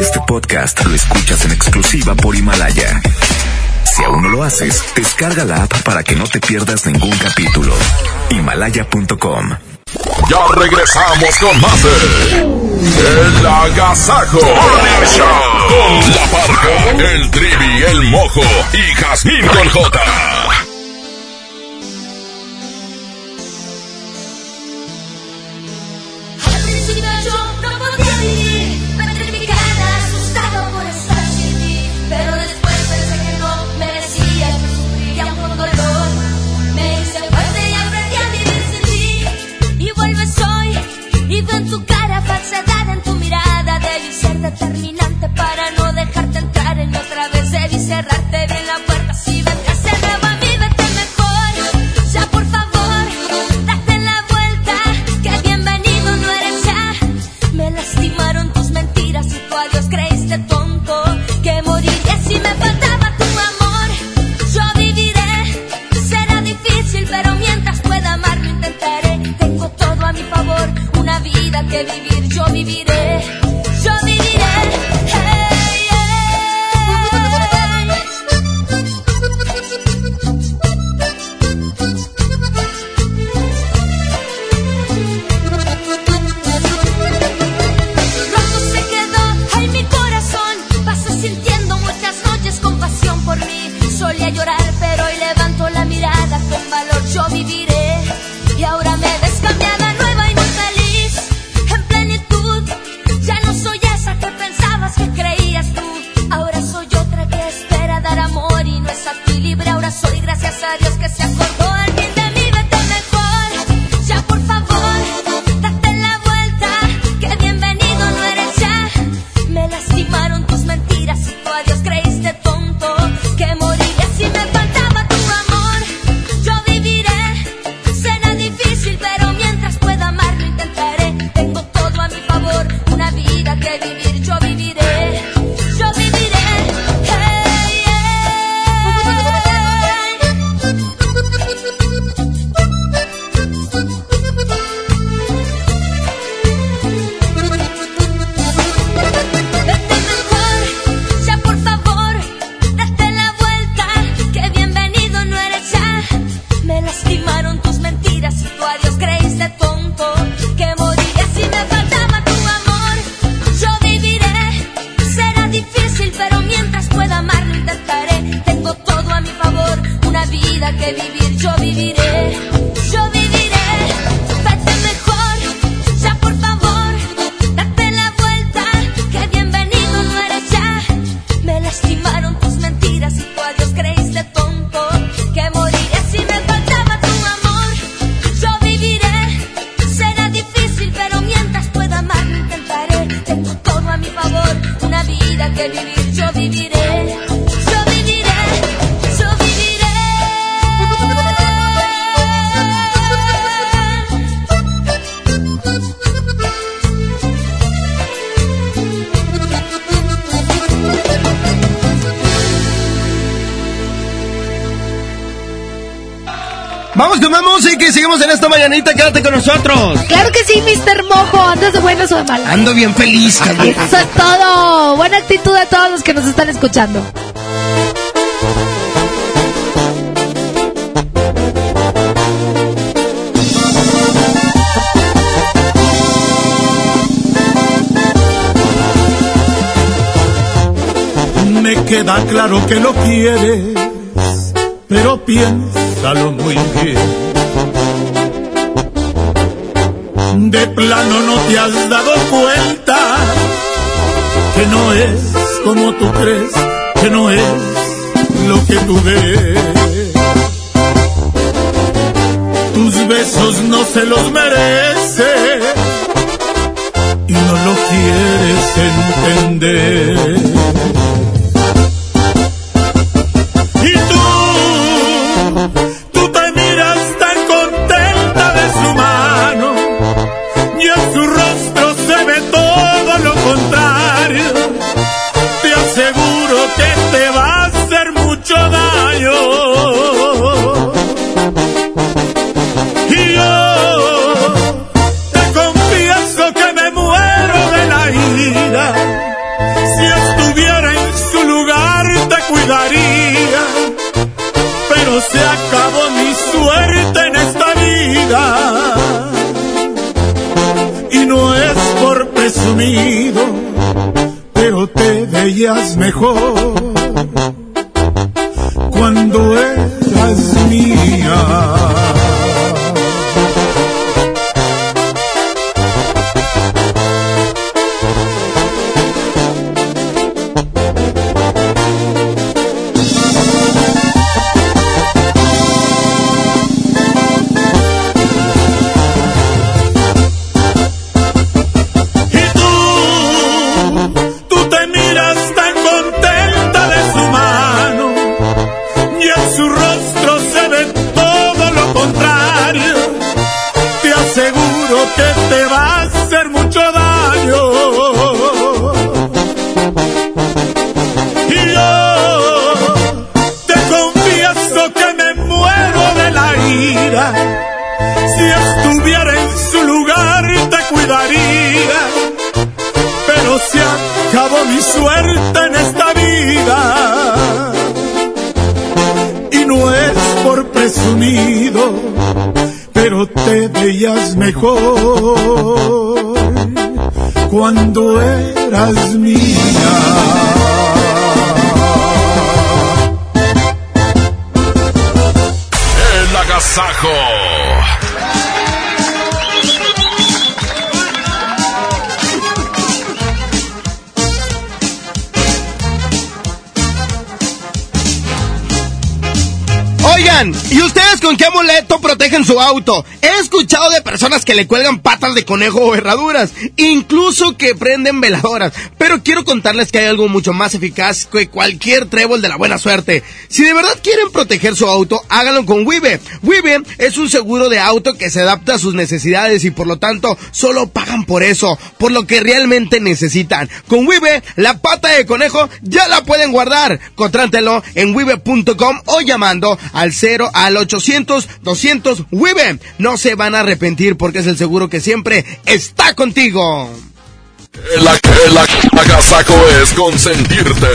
Este podcast lo escuchas en exclusiva por Himalaya. Si aún no lo haces, descarga la app para que no te pierdas ningún capítulo. Himalaya.com. Ya regresamos con más de El Agasajo Morning con La Parca, el Trivi, el Mojo y Jazmín con J. con nosotros. Claro que sí, Mr. Mojo. ¿Andas de buenas o de malas? Ando bien feliz, Eso es todo. Buena actitud a todos los que nos están escuchando. Me queda claro que lo quieres, pero piénsalo muy bien plano no te has dado cuenta que no es como tú crees, que no es lo que tú ves. Tus besos no se los merece y no lo quieres entender. He escuchado de personas que le cuelgan patas de conejo o herraduras, incluso que prenden veladoras, quiero contarles que hay algo mucho más eficaz que cualquier trébol de la buena suerte. Si de verdad quieren proteger su auto, háganlo con Wibe. Wibe es un seguro de auto que se adapta a sus necesidades y por lo tanto solo pagan por eso, por lo que realmente necesitan. Con Wibe, la pata de conejo ya la pueden guardar. Contrátelo en wibe.com o llamando al 0 al 800 200 WIBE. No se van a arrepentir porque es el seguro que siempre está contigo. La que la agasaco es consentirte.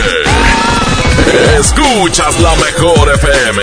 Escuchas la mejor FM.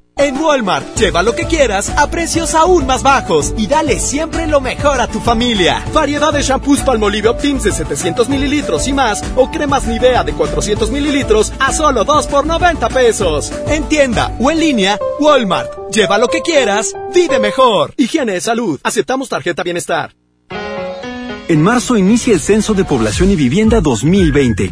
En Walmart, lleva lo que quieras a precios aún más bajos y dale siempre lo mejor a tu familia. Variedad de shampoos Palmolive Optims de 700 mililitros y más o cremas Nivea de 400 mililitros a solo 2 por 90 pesos. En tienda o en línea, Walmart. Lleva lo que quieras, vive mejor. Higiene de salud. Aceptamos tarjeta bienestar. En marzo inicia el Censo de Población y Vivienda 2020.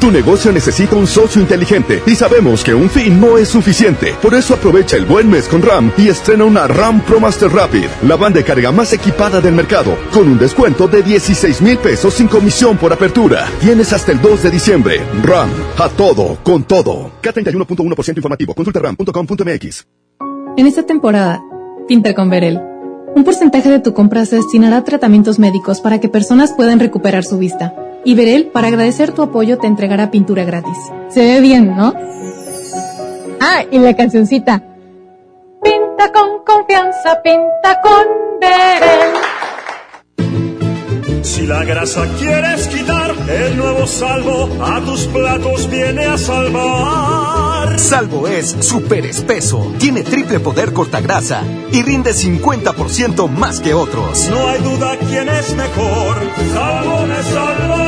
Tu negocio necesita un socio inteligente y sabemos que un fin no es suficiente. Por eso aprovecha el buen mes con RAM y estrena una RAM Pro Master Rapid, la banda de carga más equipada del mercado, con un descuento de 16 mil pesos sin comisión por apertura. Tienes hasta el 2 de diciembre. RAM, a todo, con todo. K31.1% informativo. Consulta ram.com.mx. En esta temporada, pinta con Verel. Un porcentaje de tu compra se destinará a tratamientos médicos para que personas puedan recuperar su vista. Y Verel, para agradecer tu apoyo, te entregará pintura gratis. Se ve bien, ¿no? Ah, y la cancioncita. Pinta con confianza, pinta con Verel. Si la grasa quieres quitar, el nuevo salvo a tus platos viene a salvar. Salvo es súper espeso, tiene triple poder cortagrasa y rinde 50% más que otros. No hay duda quién es mejor, salvo me salva.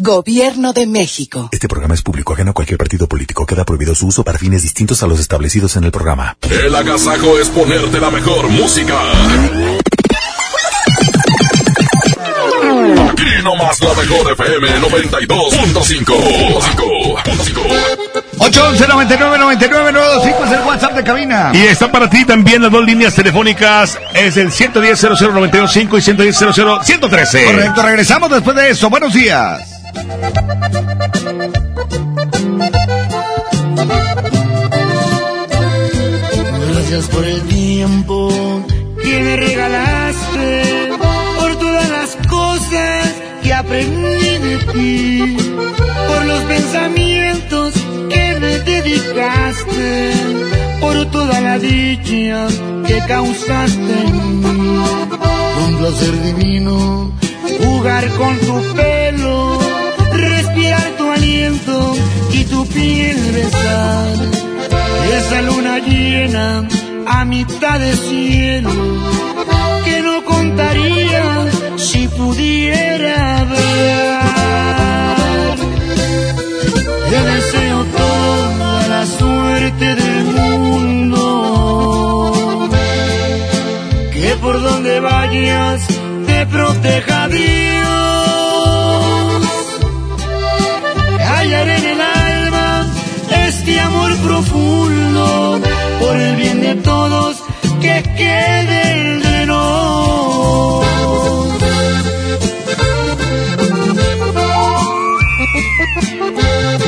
Gobierno de México. Este programa es público ajeno a cualquier partido político. Queda prohibido su uso para fines distintos a los establecidos en el programa. El agasajo es ponerte la mejor música. Aquí nomás la mejor FM 92.5. 811 99 99 925 es el WhatsApp de cabina. Y está para ti también las dos líneas telefónicas. Es el 110 00 925 y 110 00 113. Correcto, regresamos después de eso. Buenos días. Gracias por el tiempo que me regalaste, por todas las cosas que aprendí de ti, por los pensamientos que me dedicaste, por toda la dicha que causaste en. Un placer divino jugar con tu pelo, y tu piel besar. Esa luna llena a mitad de cielo que no contaría si pudiera ver. Te deseo toda la suerte del mundo, que por donde vayas te proteja Dios. Por el bien de todos que quede entre nos.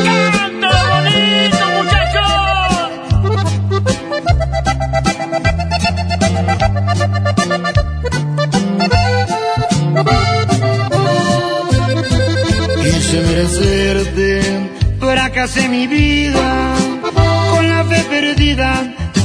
¡Cántalo bonito, Quise merecerte, fracasé mi vida, con la fe perdida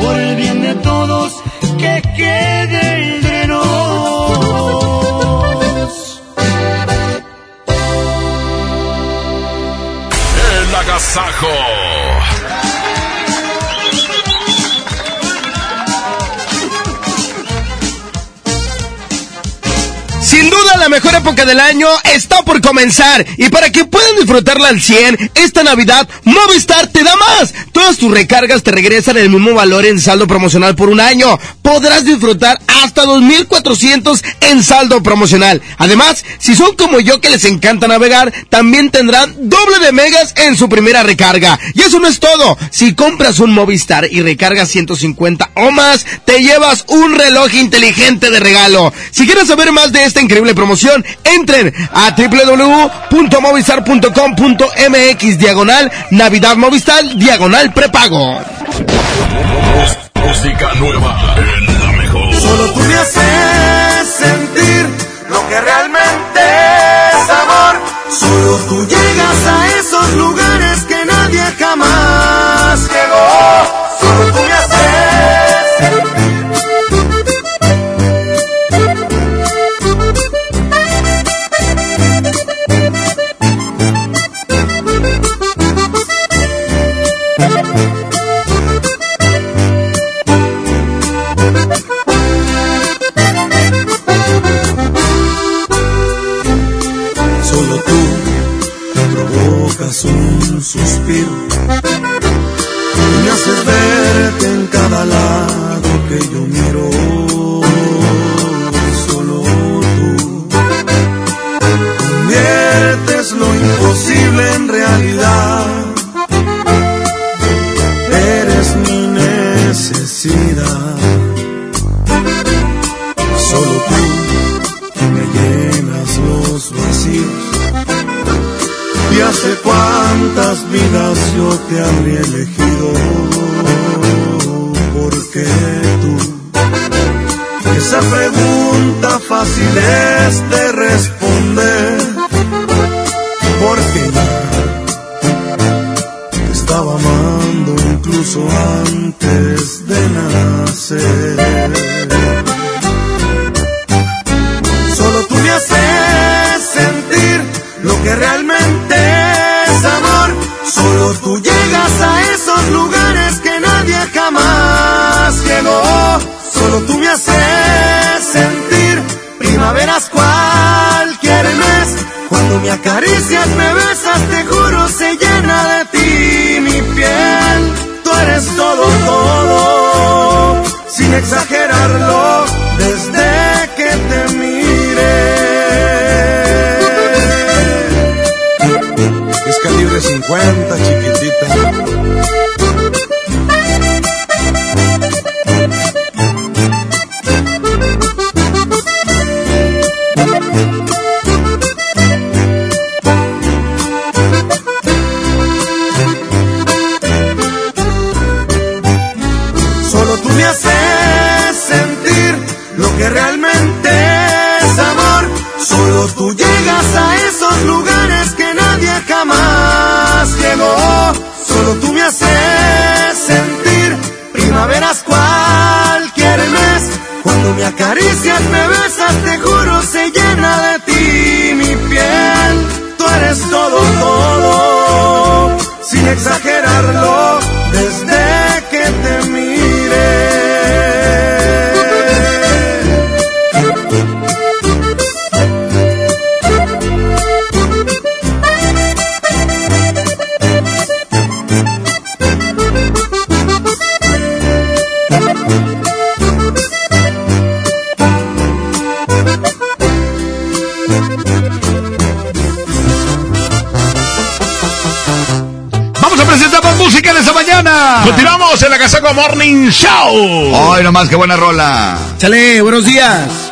Por el bien de todos que quede entre nos. El agasajo. La mejor época del año está por comenzar y para que puedan disfrutarla al 100, esta Navidad Movistar te da más. Todas tus recargas te regresan el mismo valor en saldo promocional por un año. Podrás disfrutar hasta 2.400 en saldo promocional. Además, si son como yo que les encanta navegar, también tendrán doble de megas en su primera recarga. Y eso no es todo. Si compras un Movistar y recargas 150 o más, te llevas un reloj inteligente de regalo. Si quieres saber más de esta increíble promoción, entren a www.movistar.com.mx diagonal Navidad Movistar diagonal prepago. Música nueva en la mejor. Solo tú me haces sentir lo que realmente es amor. Solo tú llegas a esos lugares que nadie jamás llegó. Solo tú me haces besos Ay, nomás, qué buena rola. Chale, buenos días.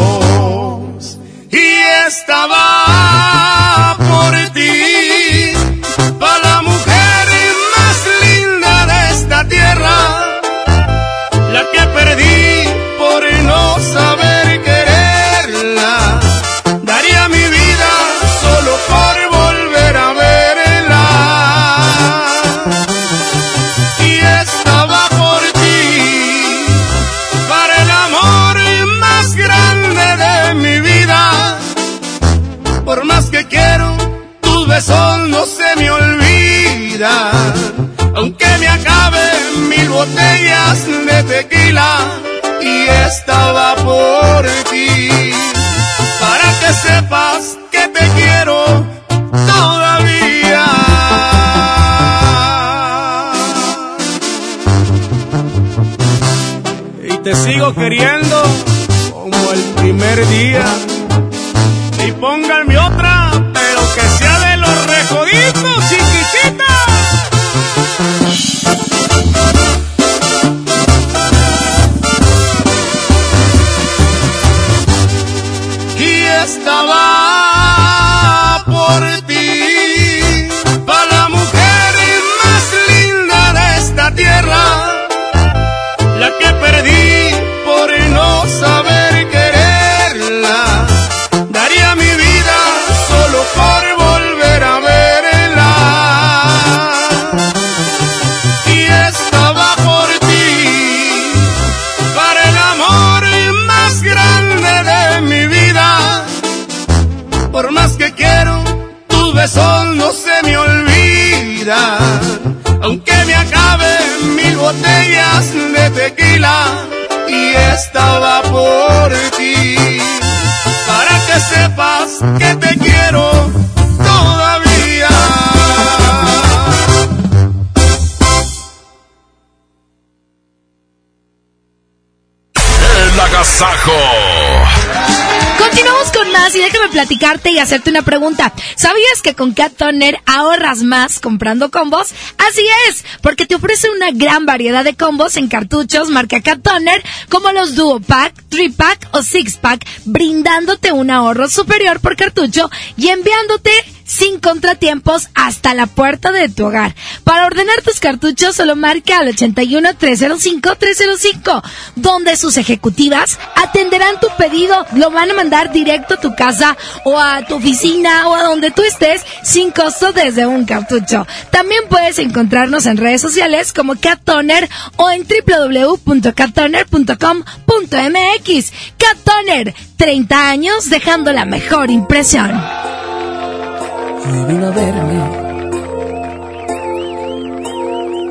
Y hacerte una pregunta. ¿Sabías que con Cat Toner ahorras más comprando combos? Así es, porque te ofrece una gran variedad de combos en cartuchos marca Cat Toner, como los Duo Pack, 3 Pack o 6 Pack, brindándote un ahorro superior por cartucho y enviándote sin contratiempos hasta la puerta de tu hogar. Para ordenar tus cartuchos solo marca al 81 305 305, donde sus ejecutivas atenderán tu pedido, lo van a mandar directo a tu casa o a tu oficina o a donde tú estés sin costo desde un cartucho. También puedes encontrarnos en redes sociales como Cat Toner o en www.cattoner.com.mx. Cat Toner, 30 años dejando la mejor impresión.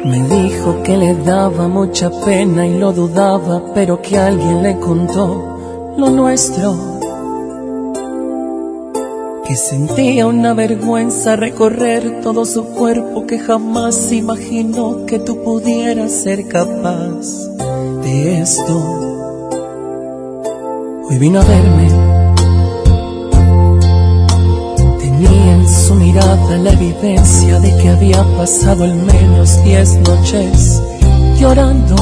Me dijo que le daba mucha pena y lo dudaba, pero que alguien le contó lo nuestro. Que sentía una vergüenza recorrer todo su cuerpo, que jamás imaginó que tú pudieras ser capaz de esto. Hoy vino a verme. Su mirada la evidencia de que había pasado al menos diez noches llorando.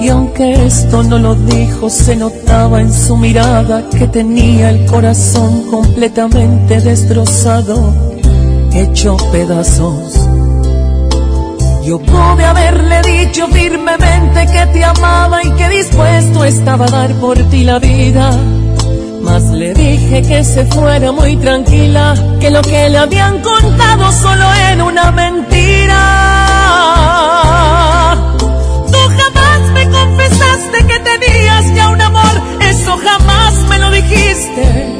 Y aunque esto no lo dijo, se notaba en su mirada que tenía el corazón completamente destrozado, hecho pedazos. Yo pude haberle dicho firmemente que te amaba y que dispuesto estaba a dar por ti la vida. Mas le dije que se fuera muy tranquila, que lo que le habían contado solo era una mentira. Tú jamás me confesaste que tenías ya un amor, eso jamás me lo dijiste.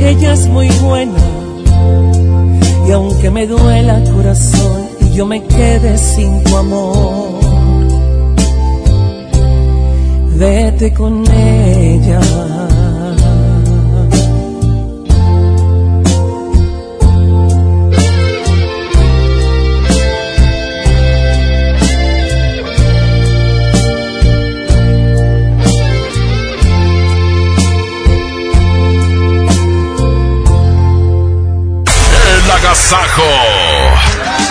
Ella es muy buena. Y aunque me duela el corazón, yo me quedé sin tu amor. Vete con ella.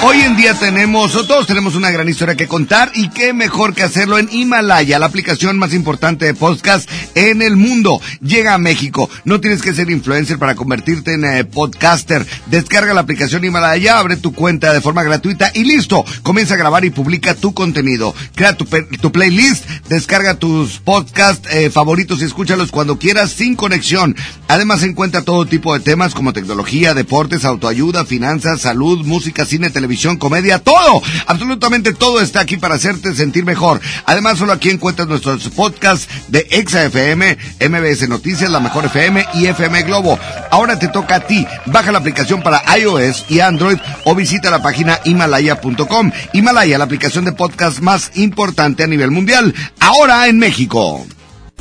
Hoy en día tenemos, o todos tenemos una gran historia que contar y qué mejor que hacerlo en Himalaya, la aplicación más importante de podcast en el mundo. Llega a México. No tienes que ser influencer para convertirte en eh, podcaster. Descarga la aplicación Himalaya, abre tu cuenta de forma gratuita y listo. Comienza a grabar y publica tu contenido. Crea tu, tu playlist, descarga tus podcasts eh, favoritos y escúchalos cuando quieras sin conexión. Además encuentra todo tipo de temas como tecnología, deportes, autoayuda, finanzas, salud, música, cine, televisión, comedia, todo. Absolutamente todo está aquí para hacerte sentir mejor. Además, solo aquí encuentras nuestros podcasts de Exa FM, MBS Noticias, La Mejor FM y FM Globo. Ahora te toca a ti. Baja la aplicación para iOS y Android o visita la página himalaya.com. Himalaya, la aplicación de podcast más importante a nivel mundial. Ahora en México.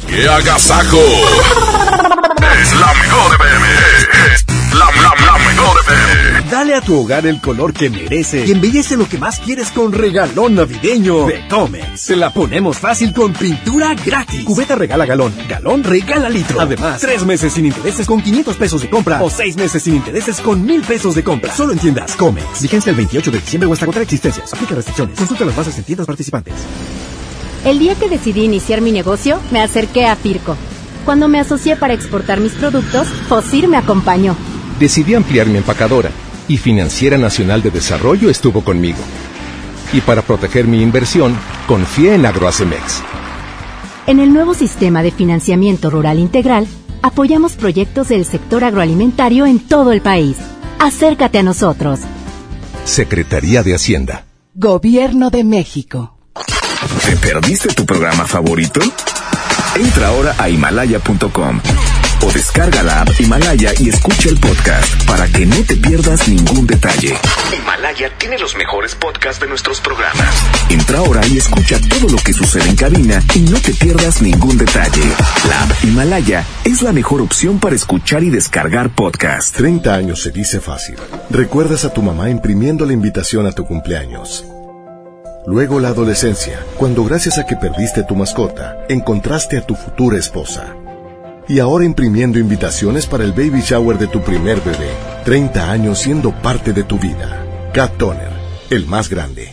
¡Qué agasajo! Es la mejor FM. Es la, la, la Dale a tu hogar el color que merece y embellece lo que más quieres con regalón navideño de Comex. Se la ponemos fácil con pintura gratis. Cubeta regala galón, galón regala litro. Además, tres meses sin intereses con 500 pesos de compra o seis meses sin intereses con mil pesos de compra. Solo en tiendas Comex. Vigencia el 28 de diciembre o hasta contra existencias. Aplica restricciones. Consulta las bases en tiendas participantes. El día que decidí iniciar mi negocio, me acerqué a Firco. Cuando me asocié para exportar mis productos, Fosir me acompañó. Decidí ampliar mi empacadora y Financiera Nacional de Desarrollo estuvo conmigo. Y para proteger mi inversión, confié en Agroacemex. En el nuevo sistema de financiamiento rural integral, apoyamos proyectos del sector agroalimentario en todo el país. Acércate a nosotros. Secretaría de Hacienda. Gobierno de México. ¿Te perdiste tu programa favorito? Entra ahora a himalaya.com o descarga la app Himalaya y escucha el podcast para que no te pierdas ningún detalle. Himalaya tiene los mejores podcasts de nuestros programas. Entra ahora y escucha todo lo que sucede en cabina y no te pierdas ningún detalle. La app Himalaya es la mejor opción para escuchar y descargar podcast. 30 años se dice fácil. Recuerdas a tu mamá imprimiendo la invitación a tu cumpleaños. Luego la adolescencia, cuando gracias a que perdiste tu mascota, encontraste a tu futura esposa. Y ahora imprimiendo invitaciones para el baby shower de tu primer bebé. 30 años siendo parte de tu vida. Cat Toner, el más grande.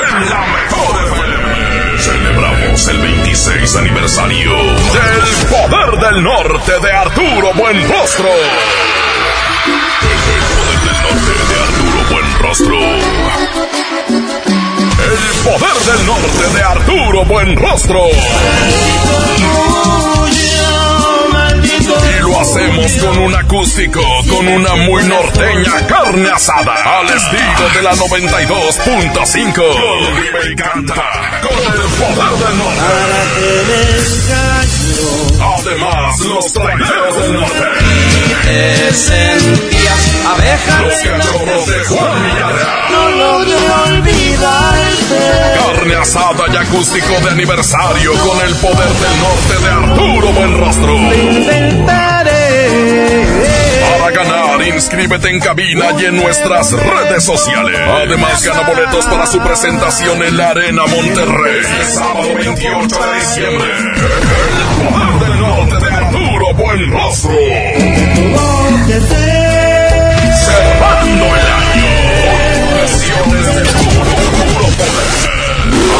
La mejor FM. Celebramos el 26 aniversario del Poder del Norte de Arturo Buenrostro. El Poder del Norte de Arturo Buenrostro. El Poder del Norte de Arturo Buenrostro. Hacemos con un acústico, con una muy norteña carne asada, al estilo de la 92.5. Vive y canta con el poder del norte. Además, los traineros del norte. Te sentías abeja Los cachorros de Juan Villarreal. No logro olvidarte. Carne asada y acústico de aniversario con el poder del norte de Arturo Buenrostro. Para ganar, inscríbete en cabina y en nuestras redes sociales. Además, gana boletos para su presentación en la Arena Monterrey. El sábado 28 de diciembre. El poder del norte de Arturo Buenrostro. Cerrando el año. Versiones de puro, puro poder.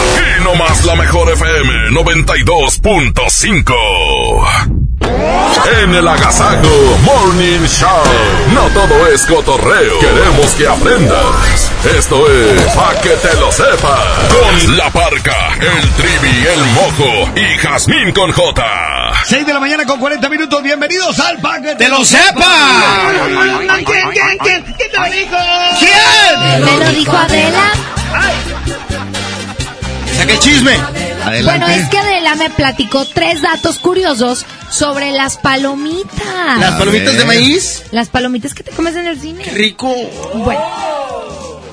Aquí nomás la mejor FM 92.5. en el Agasajo Morning Show. No todo es cotorreo. Queremos que aprendas. Esto es Pa' que te lo sepas. Con la parca, el trivi, el mojo y Jazmín con J. 6 de la mañana con 40 minutos. Bienvenidos al Pa' que ¡Te lo sepa! ¿Quién, quién, quién? ¿Quién te lo dijo? ¿Quién? Me lo dijo Adela. Saca el chisme. Bueno, es que Adela me platicó tres datos curiosos sobre las palomitas. ¿Las palomitas de maíz? Las palomitas que te comes en el cine. Rico. Bueno.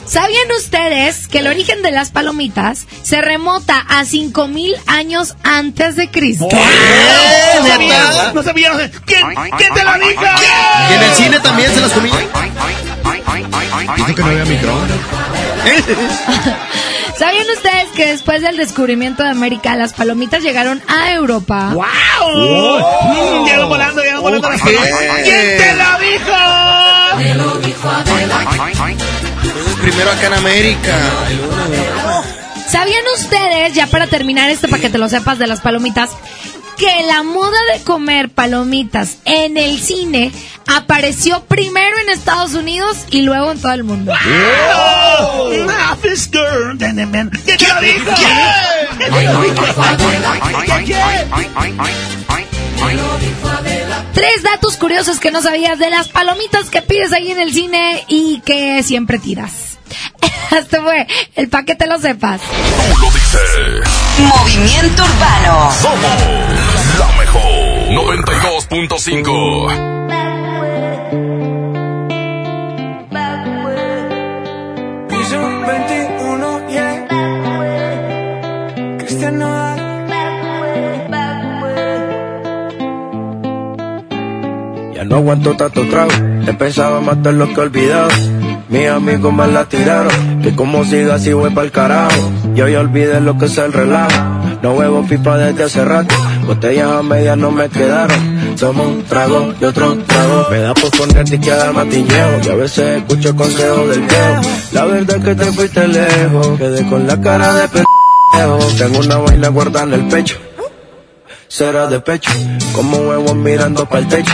¿Sabían ustedes que el origen de las palomitas se remota a 5000 años antes de Cristo? No sabía, no sabía. ¿Quién, quién te lo dijo? ¿Y en el cine también se las comían? Dijo que no había micrófono. ¿Sabían ustedes que después del descubrimiento de América, las palomitas llegaron a Europa? ¡Wow! Mm, llegan volando, llegan volando. ¿Quién te lo dijo? Me lo dijo Primero acá en América. ¿Sabían ustedes, ya para terminar esto, para que te lo sepas de las palomitas, que la moda de comer palomitas en el cine apareció primero en Estados Unidos y luego en todo el mundo? Ah, girl. ¿Quién te? Tres datos curiosos que no sabías de las palomitas que pides ahí en el cine y que siempre tiras. Esto fue el paquete lo sepas. Tú lo dices. Movimiento Urbano. Somos la mejor. 92.5. Piso 21, yeah. Cristian no aguanto tanto trago, he pensado matar lo que he olvidado. Mis amigos me la tiraron, que como siga así voy pa'l carajo. Yo ya olvidé lo que es el relajo, no huevo pipa desde hace rato. Botellas a medias no me quedaron, somos un trago y otro trago. Me da por ponerte que dar matilleo, y a veces escucho consejos del viejo. La verdad es que te fuiste lejos, quedé con la cara de pendejo. Tengo una vaina guardada en el pecho, será de pecho, como huevos mirando para el techo.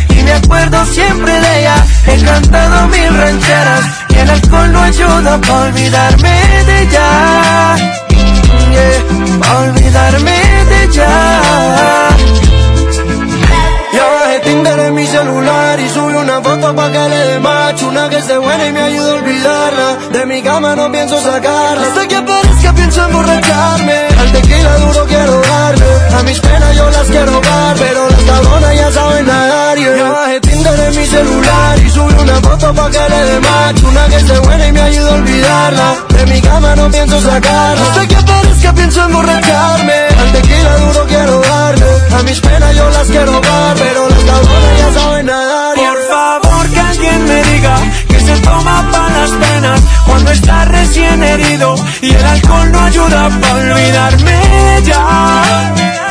me acuerdo siempre de ella. He cantado rancheras y el alcohol no ayuda para olvidarme de ella. Yeah, pa' olvidarme de ella. Ya bajé Tinder en mi celular y subí una foto pa' que le dé macho Una que esté buena y me ayude a olvidarla De mi cama no pienso sacarla Hasta que aparezca pienso emborracharme Al tequila duro quiero darle A mis penas yo las quiero dar Pero las cabronas ya saben nadar yeah. Ya bajé Tinder en mi celular y subí una foto pa' que le dé macho Una que esté buena y me ayude a olvidarla De mi cama no pienso sacarla Hasta que aparezca pienso emborracharme Al tequila duro quiero darle A mis penas yo las quiero dar Pero las cabronas ya saben nadar yeah. Por favor que alguien me diga que se toma para las penas cuando está recién herido y el alcohol no ayuda para olvidarme ya.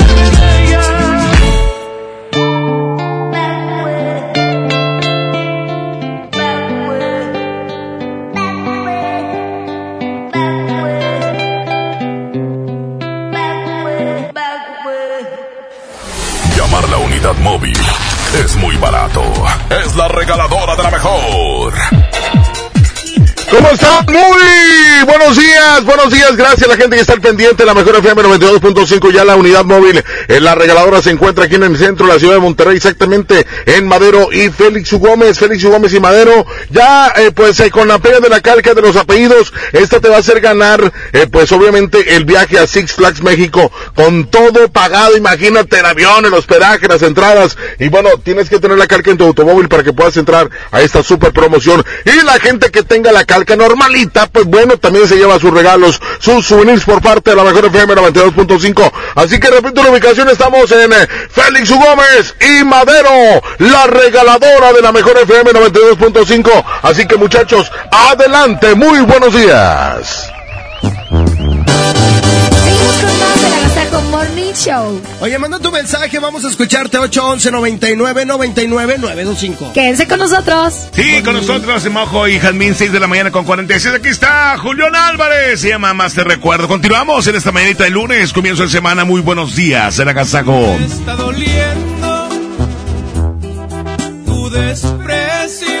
Unidad móvil es muy barato. Es la regaladora de la mejor. ¿Cómo están? Muy buenos días, buenos días. Gracias a la gente que está al pendiente. La mejor FM 92.5. Ya la unidad móvil en la regaladora se encuentra aquí en el centro de la ciudad de Monterrey, exactamente en Madero y Félix Gómez. Félix Gómez y Madero. Ya, eh, pues eh, con la pega de la calca de los apellidos, esta te va a hacer ganar, eh, pues obviamente el viaje a Six Flags México con todo pagado. Imagínate el avión, el hospedaje, las entradas. Y bueno, tienes que tener la calca en tu automóvil para que puedas entrar a esta super promoción. Y la gente que tenga la calca normalita, pues bueno, también se lleva sus regalos, sus souvenirs por parte de la mejor FM 92.5. Así que repito la ubicación, estamos en eh, Félix. Gómez y Madero, la regaladora de la mejor FM 92.5. Así que muchachos, adelante, muy buenos días. Morning Show. Oye, manda tu mensaje, vamos a escucharte 811 99 99 925. Quédense con nosotros. Sí, con nosotros, Mojo y Jazmín, 6 de la mañana con 46. Aquí está Julián Álvarez. Se llama Más Te Recuerdo. Continuamos en esta mañanita de lunes, comienzo de semana. Muy buenos días, el Agasajo. Me está doliendo tu desprecio,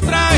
traicionan.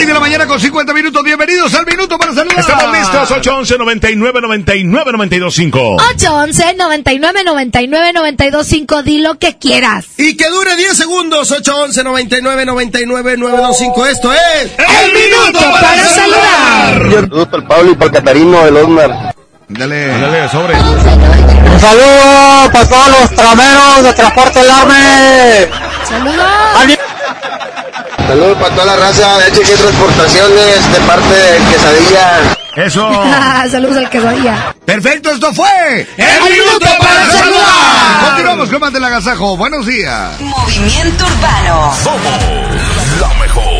6 de la mañana con 50 minutos. Bienvenidos al Minuto para Saludar. Estamos listos. 811 99 99 925 811 99 99 925 Di lo que quieras. Y que dure 10 segundos. 811 99 99 925 Esto es. El Minuto para Saludar. Saludos para el Pablo y para el Catarino del Osmar. Dale. Dale, sobre. Un saludo para todos los trameros de Transporte El Arme. Saludos. Saludos para toda la raza de HG Transportaciones de parte de Quesadilla. Eso. Saludos al quesadilla. Perfecto, esto fue El Minuto para Saludar. Continuamos con más del agasajo. Buenos días. Movimiento Urbano. Somos la mejor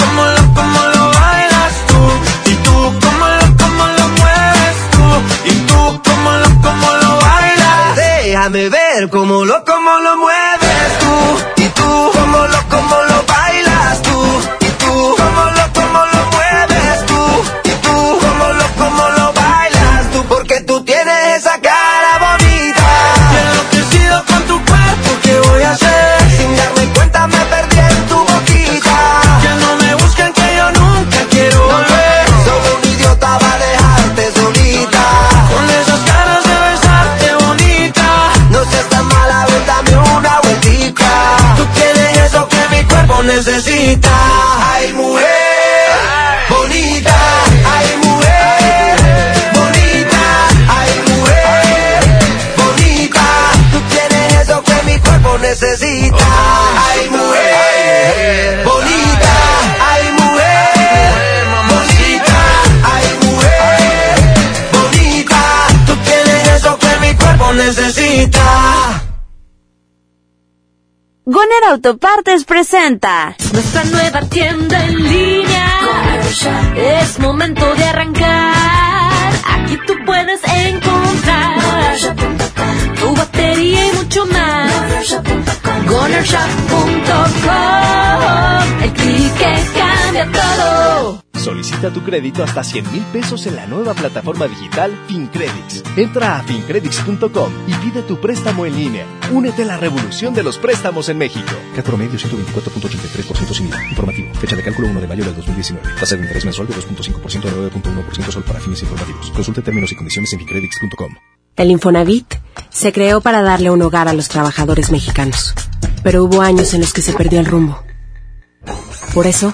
cómo lo, cómo lo bailas tú. Y tú, cómo lo, cómo lo mueves tú. Y tú, cómo lo, cómo lo bailas. Déjame ver cómo lo, cómo lo mueves tú. Y tú, cómo lo, cómo lo bailas necesita. Ay, mujer, bonita. Ay, mujer, bonita. Ay, mujer, bonita. Tú tienes eso que mi cuerpo necesita. Ay, mujer, bonita. Ay, mujer, bonita. Ay, mujer, bonita. Tú tienes eso que mi cuerpo necesita. Goner Autopartes presenta Nuestra nueva tienda en línea. Es momento de arrancar. Aquí tú puedes encontrar tu batería y mucho más. GonerShop.com. El clic cambia todo. Solicita tu crédito hasta 100 mil pesos en la nueva plataforma digital FinCredits. Entra a fincredits.com y pide tu préstamo en línea. Únete a la revolución de los préstamos en México. Cat promedio 124.83% sin IVA. Informativo. Fecha de cálculo 1 de mayo del 2019. Tasa de interés mensual de 2.5% a 9.1% sol para fines informativos. Consulte términos y condiciones en fincredits.com. El Infonavit se creó para darle un hogar a los trabajadores mexicanos. Pero hubo años en los que se perdió el rumbo. Por eso,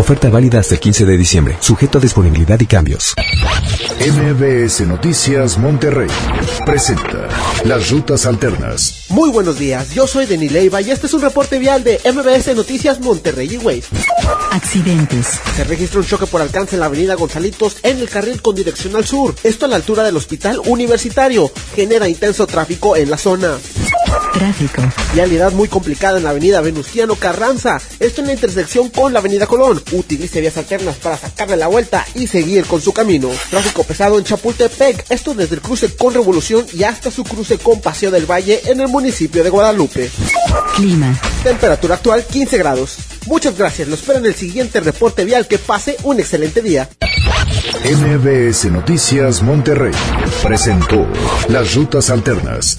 Oferta válida hasta el 15 de diciembre, sujeto a disponibilidad y cambios. MBS Noticias Monterrey presenta Las Rutas Alternas. Muy buenos días, yo soy Denis Leiva y este es un reporte vial de MBS Noticias Monterrey y Waze. Accidentes. Se registra un choque por alcance en la avenida Gonzalitos en el carril con dirección al sur. Esto a la altura del hospital universitario. Genera intenso tráfico en la zona. Tráfico. Vialidad muy complicada en la avenida Venustiano Carranza. Esto en la intersección con la avenida Colón. Utilice vías alternas para sacarle la vuelta y seguir con su camino. Tráfico pesado en Chapultepec. Esto desde el cruce con Revolución y hasta su cruce con Paseo del Valle en el municipio de Guadalupe. Clima. Temperatura actual 15 grados. Muchas gracias. Lo espero en el siguiente reporte vial. Que pase un excelente día. MBS Noticias Monterrey presentó Las Rutas Alternas.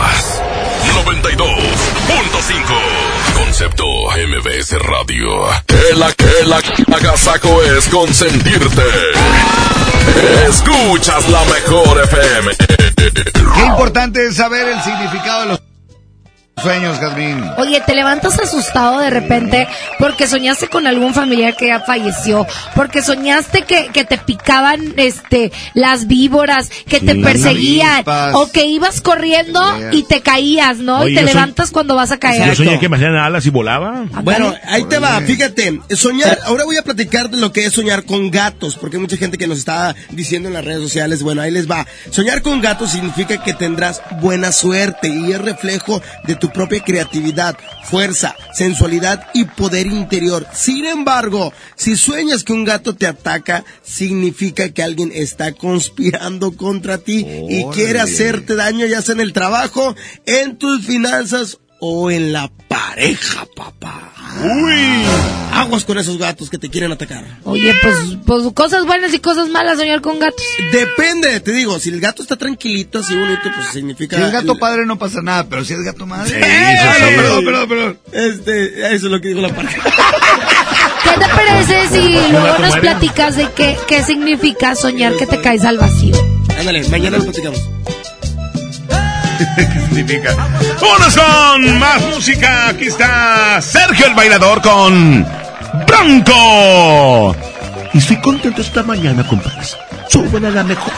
92.5. Concepto MBS Radio. Que la que la agasaco es consentirte. Escuchas la mejor FM. Qué importante es saber el significado de los sueños, Jazmín. Oye, te levantas asustado de repente porque soñaste con algún familiar que ya falleció, porque soñaste que, que te picaban este las víboras, que te Las perseguían, avispas. o que ibas corriendo y te caías, ¿no? Oye, y te soñ- levantas cuando vas a caer. Yo soñé que me hacían alas y volaba. Bueno, ahí te va, fíjate, soñar, ahora voy a platicar de lo que es soñar con gatos, porque hay mucha gente que nos está diciendo en las redes sociales, bueno, ahí les va. Soñar con gatos significa que tendrás buena suerte y es reflejo de tu propia creatividad, fuerza, sensualidad y poder interior. Sin embargo, si sueñas que un gato te ataca, significa que alguien está conspirando contra ti y quiere hacerte daño ya sea en el trabajo, en tus finanzas o en la pareja, papá. Uy, aguas con esos gatos que te quieren atacar. Oye, pues, pues cosas buenas y cosas malas soñar con gatos. Depende, te digo, si el gato está tranquilito, así bonito, pues significa... Si es gato padre no pasa nada, pero si es gato madre. Sí, Ah, sí, perdón, perdón, perdón. Este, eso es lo que dijo la pareja. ¿Qué te parece si ¿Un luego nos platicas de qué, qué significa soñar que te caes al vacío? Ándale, mañana lo platicamos. ¿Qué significa? ¡Vámonos con más música! Aquí está Sergio el bailador con Bronco. Y estoy contento esta mañana, compadres. Suben a la mejor.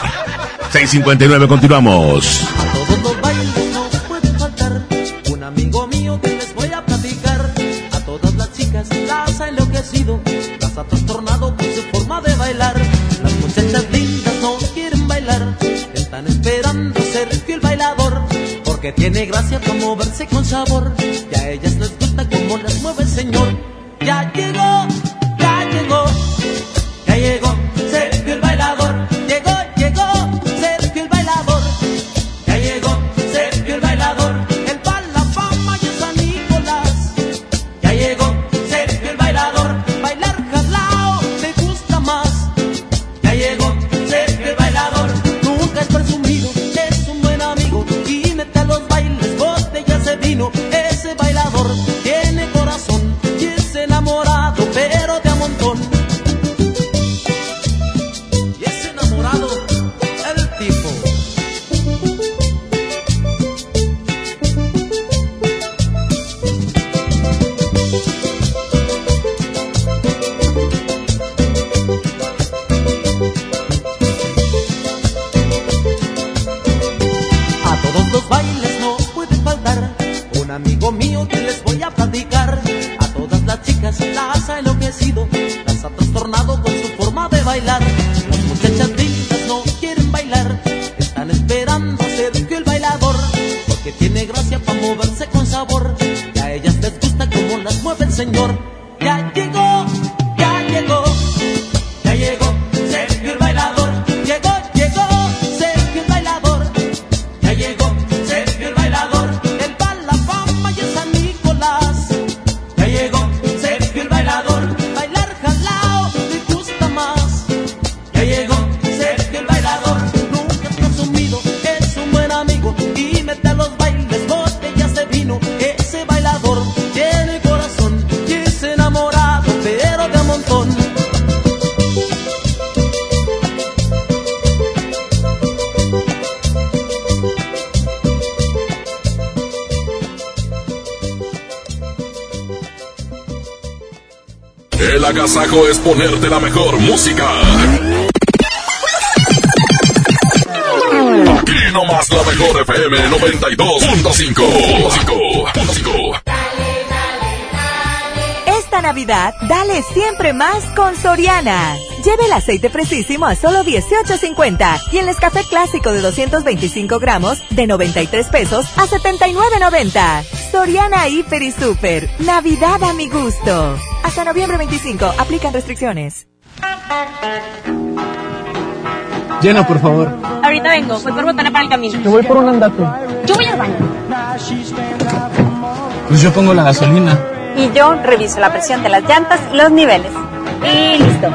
6.59, continuamos. todos los bailes no puede faltar un amigo mío que les voy a platicar. A todas las chicas las ha enloquecido, las ha trastornado con su forma de bailar. Las muchachas lindas no quieren bailar, están esperando. Porque tiene gracia como verse con sabor, y a ellas les gusta como las mueve el señor. Ya llegó, porque tiene gracia para moverse con sabor. Y a ellas les gusta como las mueve el señor. Agasajo es ponerte la mejor música. Aquí nomás la mejor FM 92.5. Esta Navidad, dale siempre más con Soriana. Lleve el aceite fresísimo a solo 18.50 y el Nescafé clásico de 225 gramos de 93 pesos a 79.90. Soriana Hiper y Super. Navidad a mi gusto. Hasta noviembre 25. Aplican restricciones. Llena, por favor. Ahorita vengo, voy por botana para el camino. Yo voy por un andate. Yo voy al baño. Pues yo pongo la gasolina. Y yo reviso la presión de las llantas y los niveles. Y listo.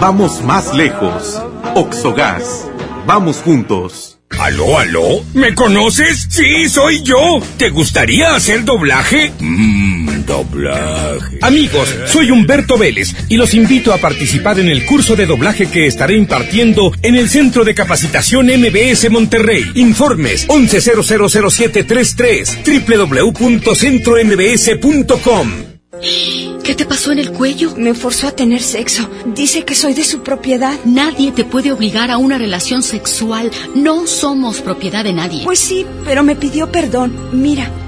Vamos más lejos. Oxogas. Vamos juntos. ¿Aló, aló? ¿Me conoces? Sí, soy yo. ¿Te gustaría hacer doblaje? Mmm, doblaje. Amigos, soy Humberto Vélez y los invito a participar en el curso de doblaje que estaré impartiendo en el Centro de Capacitación MBS Monterrey. Informes 11000733 www.centrombs.com. ¿Qué te pasó en el cuello? Me forzó a tener sexo. Dice que soy de su propiedad. Nadie te puede obligar a una relación sexual. No somos propiedad de nadie. Pues sí, pero me pidió perdón. Mira,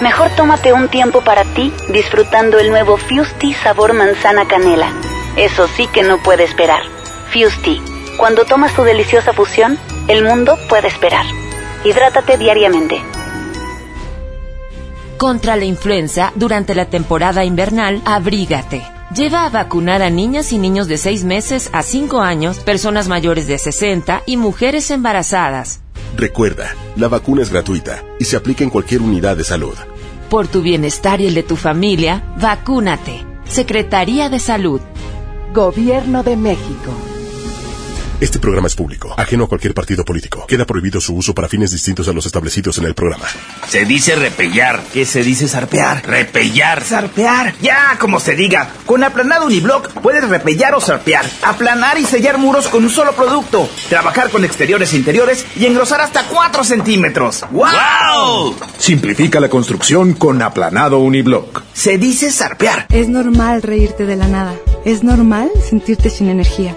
Mejor tómate un tiempo para ti disfrutando el nuevo Fusti sabor manzana canela. Eso sí que no puede esperar. Fusti, cuando tomas tu deliciosa fusión, el mundo puede esperar. Hidrátate diariamente. Contra la influenza, durante la temporada invernal, abrígate. Lleva a vacunar a niñas y niños de 6 meses a 5 años, personas mayores de 60 y mujeres embarazadas. Recuerda, la vacuna es gratuita y se aplica en cualquier unidad de salud. Por tu bienestar y el de tu familia, vacúnate. Secretaría de Salud. Gobierno de México. Este programa es público, ajeno a cualquier partido político. Queda prohibido su uso para fines distintos a los establecidos en el programa. Se dice repellar. ¿Qué se dice zarpear? Repellar. Zarpear. Ya, como se diga. Con aplanado uniblock puedes repellar o zarpear, aplanar y sellar muros con un solo producto, trabajar con exteriores e interiores y engrosar hasta 4 centímetros. ¡Wow! Simplifica la construcción con aplanado uniblock. Se dice zarpear. Es normal reírte de la nada. Es normal sentirte sin energía.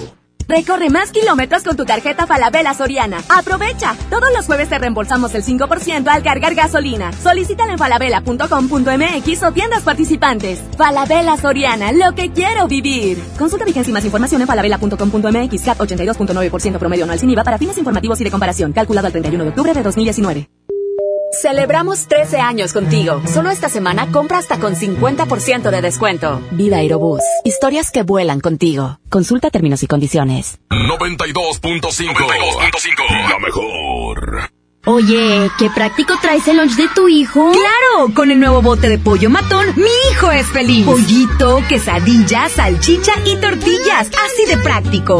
Recorre más kilómetros con tu tarjeta Falabella Soriana. Aprovecha. Todos los jueves te reembolsamos el 5% al cargar gasolina. Solicítala en falabella.com.mx o tiendas participantes. Falabella Soriana, lo que quiero vivir. Consulta vigencia y más información en falabella.com.mx. CAT 82.9% promedio anual sin IVA para fines informativos y de comparación. Calculado al 31 de octubre de 2019. Celebramos 13 años contigo. Solo esta semana compra hasta con 50% de descuento. Vida Aerobús. Historias que vuelan contigo. Consulta términos y condiciones. 92.5. La mejor. Oye, ¿qué práctico traes el lunch de tu hijo? ¡Claro! Con el nuevo bote de pollo matón, mi hijo es feliz. Pollito, quesadilla, salchicha y tortillas. Así de práctico.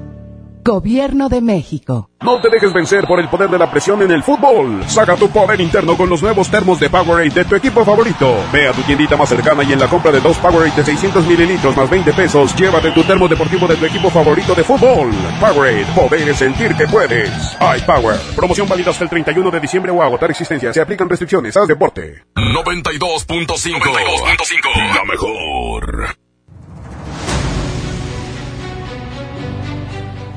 Gobierno de México. No te dejes vencer por el poder de la presión en el fútbol. Saca tu poder interno con los nuevos termos de Powerade de tu equipo favorito. Ve a tu tiendita más cercana y en la compra de dos Powerade de 600 mililitros más 20 pesos, llévate tu termo deportivo de tu equipo favorito de fútbol. Powerade, poder es sentir que puedes. iPower. Promoción válida hasta el 31 de diciembre o agotar existencia. Se aplican restricciones. Haz deporte. 92.5. La mejor.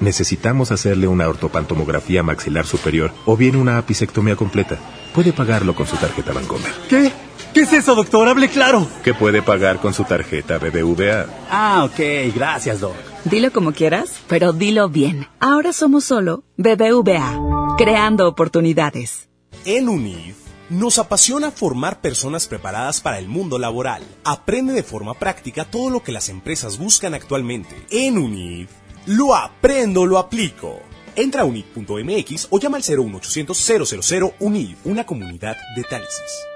necesitamos hacerle una ortopantomografía maxilar superior o bien una apicectomía completa. Puede pagarlo con su tarjeta Bancomer. ¿Qué? ¿Qué es eso, doctor? Hable claro. Que puede pagar con su tarjeta BBVA. Ah, ok. Gracias, doc. Dilo como quieras, pero dilo bien. Ahora somos solo BBVA, creando oportunidades. En UNIF nos apasiona formar personas preparadas para el mundo laboral. Aprende de forma práctica todo lo que las empresas buscan actualmente. En UNIF lo aprendo, lo aplico. Entra a unif.mx o llama al 01800 000 UNIF, una comunidad de Tálisis.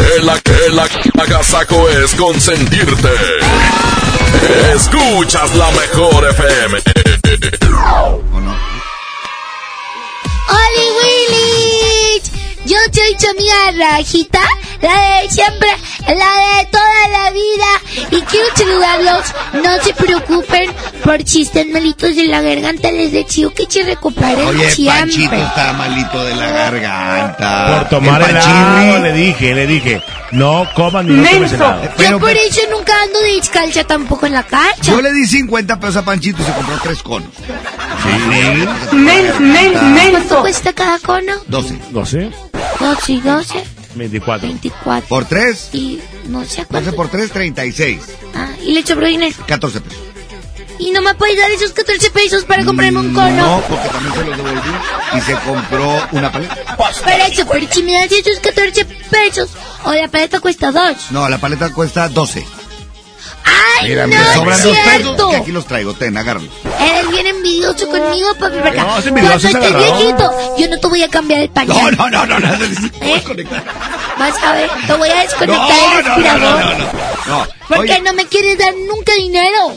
Que la que la es consentirte. Escuchas la mejor FM. ¡Oli Willy! Yo soy tu amiga Rajita la de siempre, la de toda la vida. Y quiero saludarlos. No se preocupen por si están malitos de la garganta. Les deseo que se recuperen Oye, siempre. Panchito está malito de la garganta. Por tomar El helado, le dije, le dije. No coman ni no. Yo por eso nunca ando de descalza tampoco en la cancha. Yo le di 50 pesos a Panchito y se compró tres conos. ¿Cuánto cuesta cada cono? 12. 12, 12 y 12, 24. 24. Por tres, Y no sé 12 cuánto. por tres, 36. Ah, y le sobró dinero. 14 pesos. Y no me puedes dar esos 14 pesos para comprarme un cono. No, porque también se los devolví y se compró una paleta. Pero eso, pero si me das esos 14 pesos, o la paleta cuesta 2. No, la paleta cuesta 12. ¡Ay, Mira, no me es sobran dos pesos que aquí los traigo. Ten, agárralos. Eres bien envidioso conmigo, papi, porque No, es cuando envidioso, es estés viejito, yo no te voy a cambiar el pañal. No, no, no, no, no. ¿Eh? Vas a ver, te voy a desconectar No, el respirador. no, no, no. No, Porque oye, no me quieres dar nunca dinero.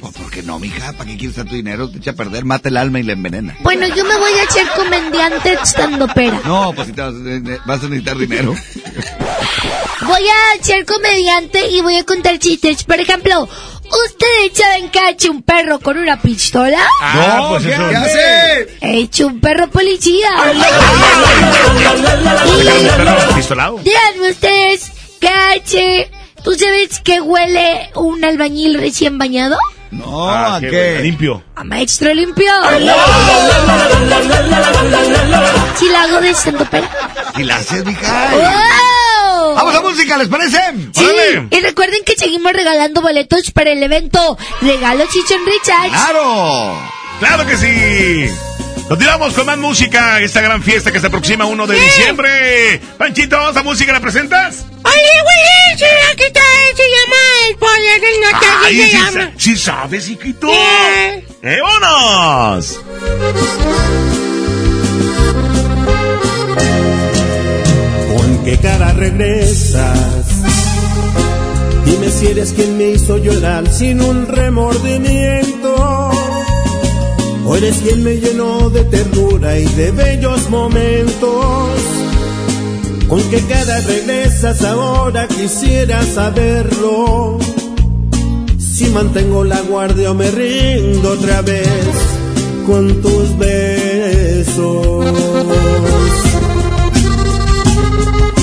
¿por qué no, mija? ¿Para qué quieres tanto dinero? Te echa a perder, mata el alma y la envenena. Bueno, yo me voy a hacer comediante estando pera. No, pues si te vas, a- vas a necesitar dinero. Voy a ser comediante y voy a contar chistes. Por ejemplo, ¿ustedes saben que ha hecho un perro con una pistola? Ah, pues ¿qué eso. hace? He hecho un perro policía. ¿Pistolado? Díganme ustedes, ¿qué hace? ¿Tú sabes que huele un albañil recién bañado? No, Ah, ¿a qué qué? Limpio. A maestro limpio. Si la hago de pera. Si la haces, mija. Música, ¿les parece? Sí, y recuerden que seguimos regalando boletos para el evento Regalos y Sonrisas. ¡Claro! ¡Claro que sí! Continuamos con más música, esta gran fiesta que se aproxima 1 de diciembre. Panchito, ¿esa música la presentas? Oye, güey, sí, aquí está, se llama el pollo del norte, así Ay, se sí, llama. sa- sí sabes, hijito. ¡Eh, vámonos! Qué cara regresas? Dime si eres quien me hizo llorar sin un remordimiento. O eres quien me llenó de ternura y de bellos momentos. ¿Con qué cara regresas ahora? Quisiera saberlo. Si mantengo la guardia o me rindo otra vez con tus besos.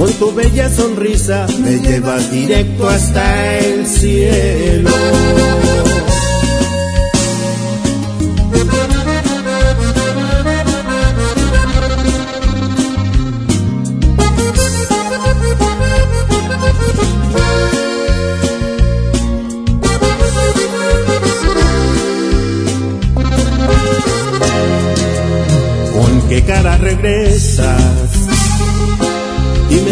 con tu bella sonrisa me llevas directo hasta el cielo. ¿Con qué cara regresas?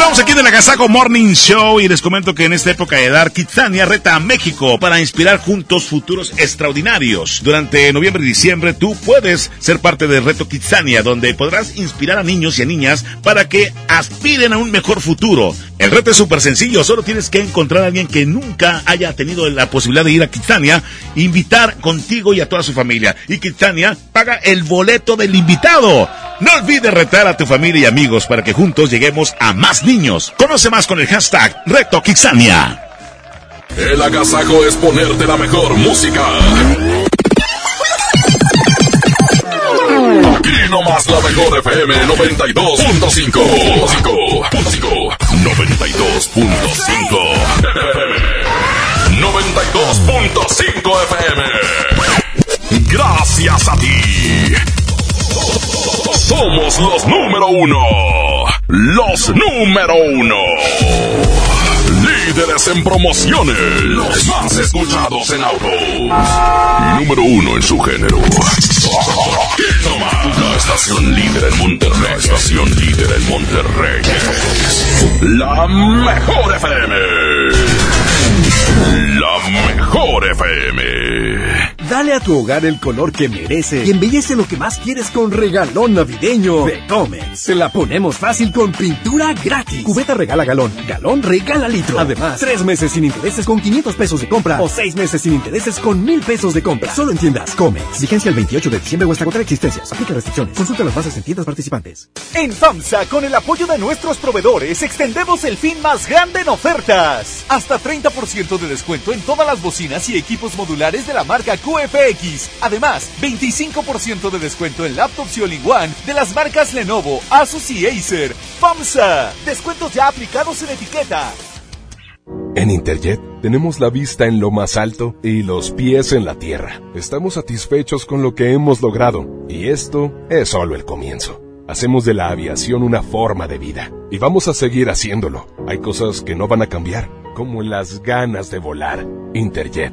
Continuamos aquí en la Casaco Morning Show y les comento que en esta época de dar, Kitsania reta a México para inspirar juntos futuros extraordinarios. Durante noviembre y diciembre tú puedes ser parte del reto Kitsania, donde podrás inspirar a niños y a niñas para que aspiren a un mejor futuro. El reto es súper sencillo, solo tienes que encontrar a alguien que nunca haya tenido la posibilidad de ir a Kitsania, invitar contigo y a toda su familia. Y Kitsania paga el boleto del invitado. No olvides retar a tu familia y amigos para que juntos lleguemos a más niños. Conoce más con el hashtag Reto Kitsania. El agasajo es ponerte la mejor música. Aquí nomás la mejor FM 92.5. 92.5 92.5 FM. Gracias a ti. Somos los número uno. Los número uno. Líderes en promociones. Los más escuchados en autos. Y número uno en su género. La estación líder en Monterrey. La estación líder en Monterrey. La mejor FM. La mejor FM. Dale a tu hogar el color que merece y embellece lo que más quieres con regalón navideño de Comex. Se la ponemos fácil con pintura gratis. Cubeta regala galón, galón regala litro. Además, tres meses sin intereses con 500 pesos de compra o seis meses sin intereses con mil pesos de compra. Solo entiendas Comex. Vigencia el 28 de diciembre o hasta contra existencias. Aplica restricciones. Consulta las bases en tiendas participantes. En FAMSA, con el apoyo de nuestros proveedores, extendemos el fin más grande en ofertas. Hasta 30% de descuento en todas las bocinas y equipos modulares de la marca QFX. Además, 25% de descuento en laptops y all-in-one de las marcas Lenovo, Asus y Acer. FAMSA. Descuentos ya aplicados en etiqueta. En Interjet tenemos la vista en lo más alto y los pies en la tierra. Estamos satisfechos con lo que hemos logrado y esto es solo el comienzo. Hacemos de la aviación una forma de vida y vamos a seguir haciéndolo. Hay cosas que no van a cambiar, como las ganas de volar. Interjet,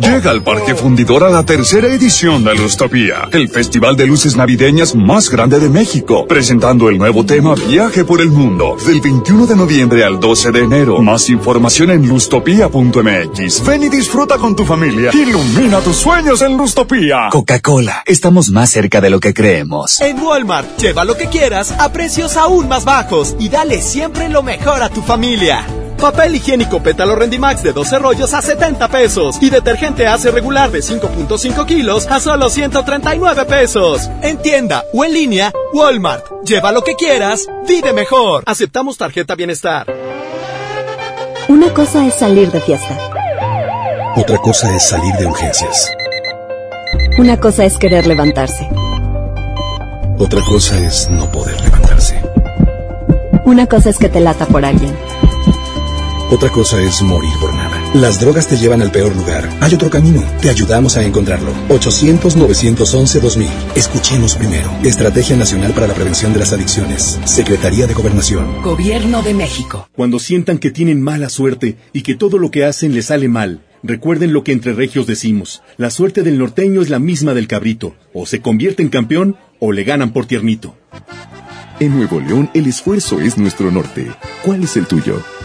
Llega al Parque Fundidor a la tercera edición de Lustopía, el festival de luces navideñas más grande de México, presentando el nuevo tema Viaje por el Mundo, del 21 de noviembre al 12 de enero. Más información en lustopía.mx. Ven y disfruta con tu familia. Ilumina tus sueños en Lustopía. Coca-Cola, estamos más cerca de lo que creemos. En Walmart, lleva lo que quieras a precios aún más bajos y dale siempre lo mejor a tu familia. Papel higiénico pétalo Rendimax de 12 rollos a 70 pesos. Y detergente hace regular de 5.5 kilos a solo 139 pesos. En tienda o en línea, Walmart. Lleva lo que quieras, vive mejor. Aceptamos tarjeta bienestar. Una cosa es salir de fiesta. Otra cosa es salir de urgencias. Una cosa es querer levantarse. Otra cosa es no poder levantarse. Una cosa es que te lata por alguien. Otra cosa es morir por nada. Las drogas te llevan al peor lugar. Hay otro camino. Te ayudamos a encontrarlo. 800-911-2000. Escuchemos primero. Estrategia Nacional para la Prevención de las Adicciones. Secretaría de Gobernación. Gobierno de México. Cuando sientan que tienen mala suerte y que todo lo que hacen les sale mal, recuerden lo que entre regios decimos. La suerte del norteño es la misma del cabrito. O se convierte en campeón o le ganan por tiernito. En Nuevo León el esfuerzo es nuestro norte. ¿Cuál es el tuyo?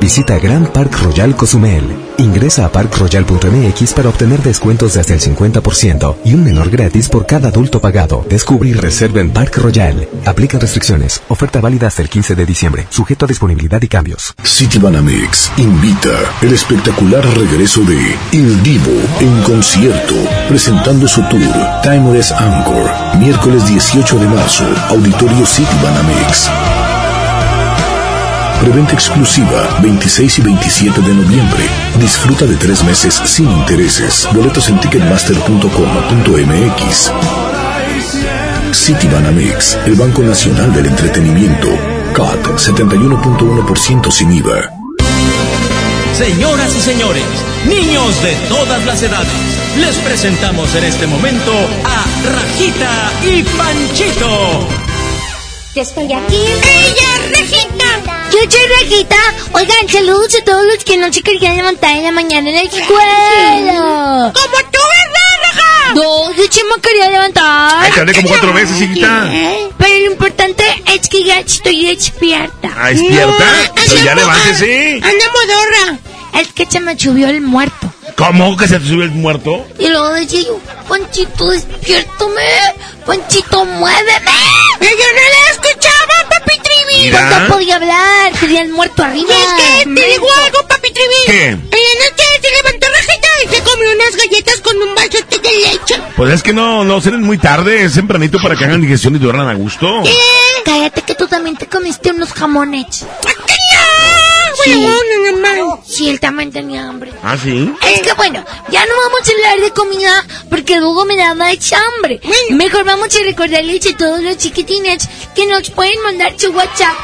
Visita Grand Park Royal Cozumel. Ingresa a parkroyal.mx para obtener descuentos de hasta el 50% y un menor gratis por cada adulto pagado. Descubre y reserva en Park Royal. Aplica restricciones. Oferta válida hasta el 15 de diciembre. Sujeto a disponibilidad y cambios. Citibanamex invita el espectacular regreso de El Divo en concierto, presentando su tour Timeless Anchor, miércoles 18 de marzo, Auditorio Citibanamex. Preventa exclusiva 26 y 27 de noviembre. Disfruta de tres meses sin intereses. Boletos en ticketmaster.com.mx. Citibanamex, el Banco Nacional del Entretenimiento. CAT 71.1% sin IVA. Señoras y señores, niños de todas las edades, les presentamos en este momento a Rajita y Panchito. Yo estoy aquí. ¡Ella, Rajita! Yo soy Rajita. Oigan, saludos a todos los que no se querían levantar en la mañana en la escuela. ¡Como tú, verdad, Raja! No, yo sí me quería levantar. Ay, te hablé como cuatro veces, hijita. Pero lo importante es que ya estoy despierta. Ah, ¿despierta? Pero ya levántese. Anda modorra. Es que se me subió el muerto. ¿Cómo que se te subió el muerto? Y luego decía yo, Panchito, despiértame. Panchito, muéveme. Y yo no le escuchaba, papi Trivi. Pues no podía hablar, tenía el muerto arriba. Y es que te digo algo, papi Trivi. ¿Qué? En la noche se levantó Rajita y se comió unas galletas con un vaso de leche. Pues es que no, no, cenen muy tarde, es tempranito para que hagan digestión y duerman a gusto. ¿Qué? Cállate que tú también te comiste unos jamones. Sí. sí, él también tenía hambre. ¿Ah, sí? Es que bueno, ya no vamos a hablar de comida porque luego me da más hambre. Mejor vamos a recordarles a todos los chiquitines que nos pueden mandar su WhatsApp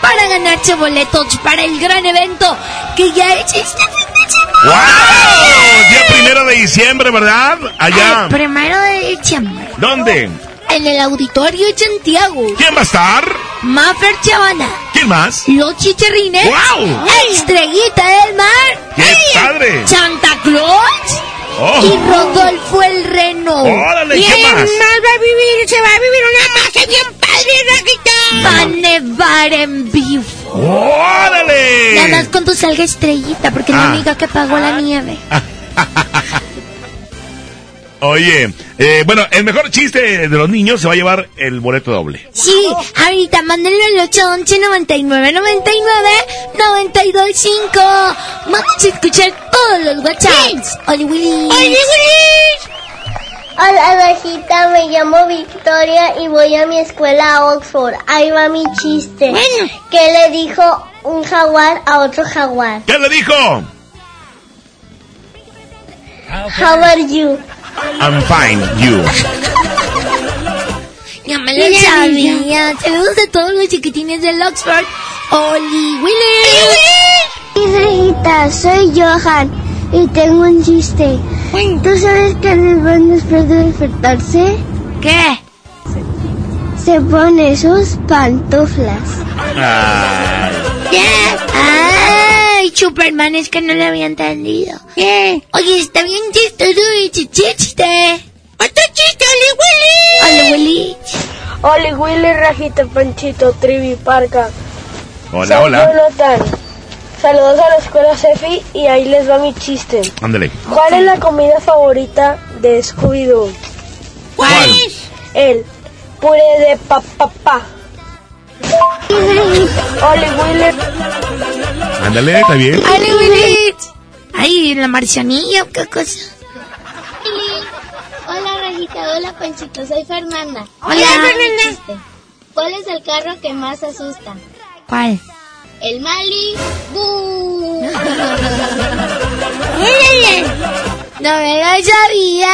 para ganarse boletos para el gran evento que ya es este fin de semana. ¡Wow! Día primero de diciembre, ¿verdad? Allá. El primero de diciembre. ¿Dónde? En el Auditorio Santiago. ¿Quién va a estar? Maffer Chavana. ¿Quién más? Los chicharrines. ¡Wow! Estrellita del mar. ¡Qué padre! Santa Claus. Oh. Y Rodolfo el Reno. Órale, ¿qué ¿Quién más? va a vivir? Se va a vivir una magia bien padre, Rajita. Va a nevar en vivo. ¡Órale! Nada más cuando salga estrellita, porque Ah. la única que pagó la nieve. Oye, eh, bueno, el mejor chiste de los niños se va a llevar el boleto doble. Sí, ahorita mándenlo al 811 99 99 925. Vamos a escuchar todos los WhatsApps. Oli Willy. Oli Hola, Rajita, me llamo Victoria y voy a mi escuela a Oxford. Ahí va mi chiste. ¿Qué le dijo un jaguar a otro jaguar? ¿Qué le dijo? How are you? I'm fine, you. Ya me lo sabía. Saludos a todos los chiquitines del Oxford. Oli Willy. Rajita, soy Johan y tengo un chiste. ¿Tú sabes qué les van después de despertarse? ¿Qué? Se pone sus pantuflas. ¿Qué? Superman, es que no lo había entendido. ¿Qué? Oye, está bien chistoso ese chiste. ¡Otro chiste, Oli Willy! Oli Willy. Oli Willy, Rajita, Panchito, Trivi, Parca. Hola, Soy hola. Jonathan. Saludos a la escuela Cefi y ahí les va mi chiste. Ándale. ¿Cuál es la comida favorita de Scooby-Doo? ¿Cuál? El puré de papá. Oli Willy. Ándale, está bien. Oli Willy. Ay, la marcianilla qué cosa. Hola Rajita, hola Panchito, soy Fernanda. Hola. Chiste. ¿Cuál es el carro que más asusta? ¿Cuál? El Mali. No me lo sabía.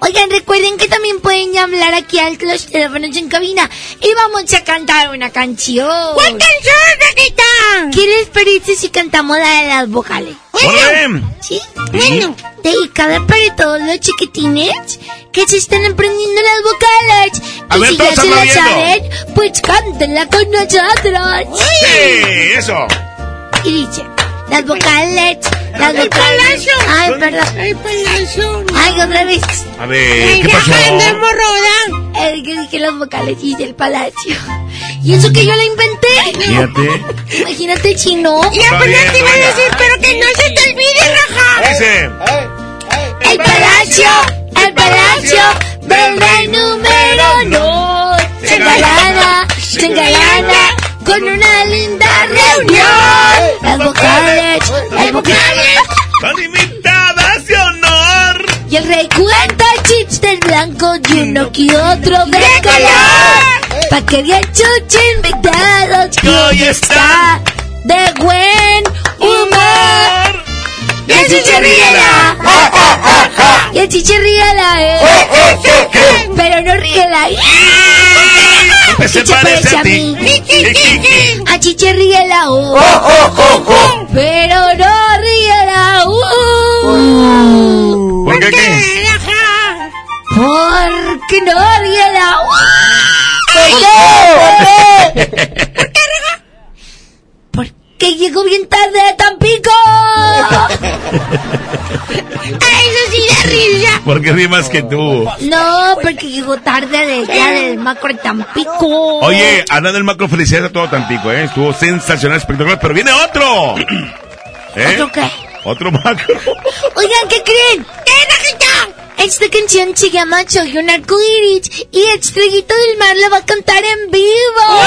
Oigan, recuerden que también pueden hablar aquí a los teléfonos en cabina y vamos a cantar una canción. ¿Cuál canción, Raquita? ¿Qué les parece si cantamos la de las vocales? ¡Órale! ¿Sí? Bueno, dedicada para todos los chiquitines que se están aprendiendo las vocales. A y ver, si ya se la saben, pues cántenla con nosotros. Sí, eso. Y dice, las vocales, las El vocales. palacio. Ay, perdón. El palacio. Ay, otra vez. A ver, ¿qué pasó? morroda. El que dije las vocales y del palacio. Y eso que yo la inventé. Fíjate. Imagínate chino. Y apenas te iba a decir, pero que no se te olvide, Raja. Dice. El palacio, el palacio del rey número no. Se engalana, se engalana con una linda reunión. Las vocales, las vocales. Son invitadas de honor. Y el rey cuenta chistes blancos y uno que otro de color. Pa' que bien chuchen invitados que hoy está de buen humor. Y el chiche ríela. Y el chiche ríela, eh. Pero no ríela. Pues se parece a ti. A chiche ríela, uh. Pero no ríela, uh. ¿Por qué qué? Porque no ríela, uh. ¿Por qué? ¿Por qué? Porque llegó bien tarde a Tampico. Eso sí da risa. ¿Por qué rimas que tú? No, porque llegó tarde del día del macro en Tampico. Oye, hablando del macro, felicidades a todo Tampico, ¿eh? Estuvo sensacional, espectacular, pero viene otro. ¿Eh? ¿Otro qué? Otro macro. Oigan, ¿qué creen? ¿Qué, Rajita? Esta canción se llama Soy un arcoíris y Estrellito del Mar la va a cantar en vivo.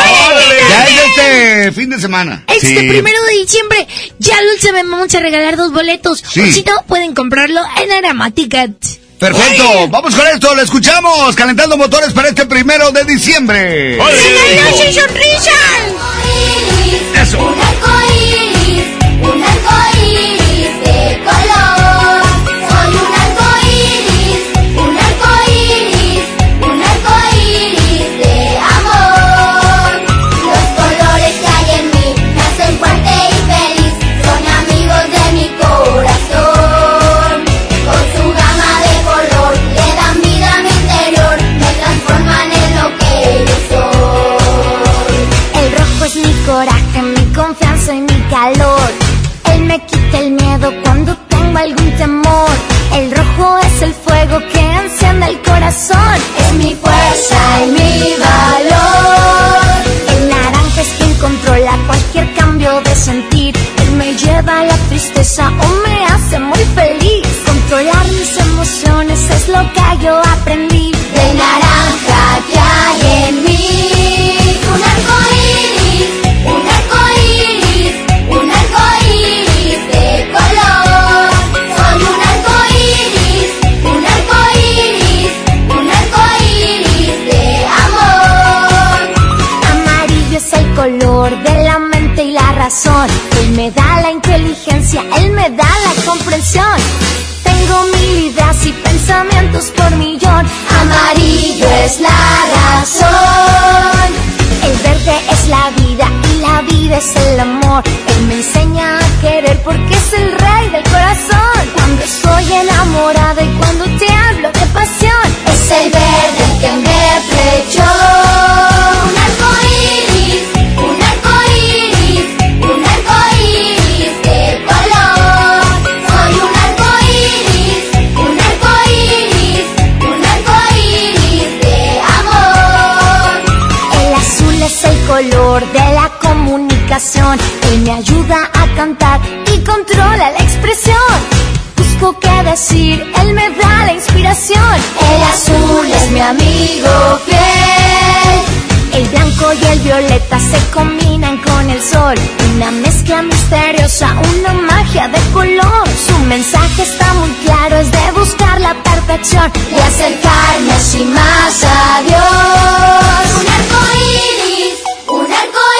Ya es este fin de semana. Este primero de diciembre ya lo sabemos, vamos a regalar dos boletos. Sí. O si no, pueden comprarlo en Aramaticat. Perfecto, vamos con esto, lo escuchamos, calentando motores para este primero de diciembre. ¡Regalos y sonrisas! Eso. Un arcoíris, un arcoíris calor. Él me quita el miedo cuando tengo algún temor. El rojo es el fuego que enciende el corazón. Es mi fuerza y mi valor. El naranja es quien controla cualquier cambio de sentir. Él me lleva a la tristeza o me hace muy feliz. Controlar mis emociones es lo que yo aprendí. Del naranja que hay en mí. Él me da la inteligencia, él me da la comprensión. Tengo mil ideas y pensamientos por millón. Amarillo es la razón. El verde es la vida y la vida es el amor. Él me enseña a querer porque es el rey del corazón. Cuando estoy enamorada y cuando te hablo de pasión. Es el verde que me color de la comunicación. Él me ayuda a cantar y controla la expresión. Busco qué decir, él me da la inspiración. El azul es mi amigo fiel. El blanco y el violeta se combinan con el sol. Una mezcla misteriosa, una magia de color. Su mensaje está muy claro, es de buscar la perfección y acercarme así más a Dios. Un arcoíris, un arcoíris,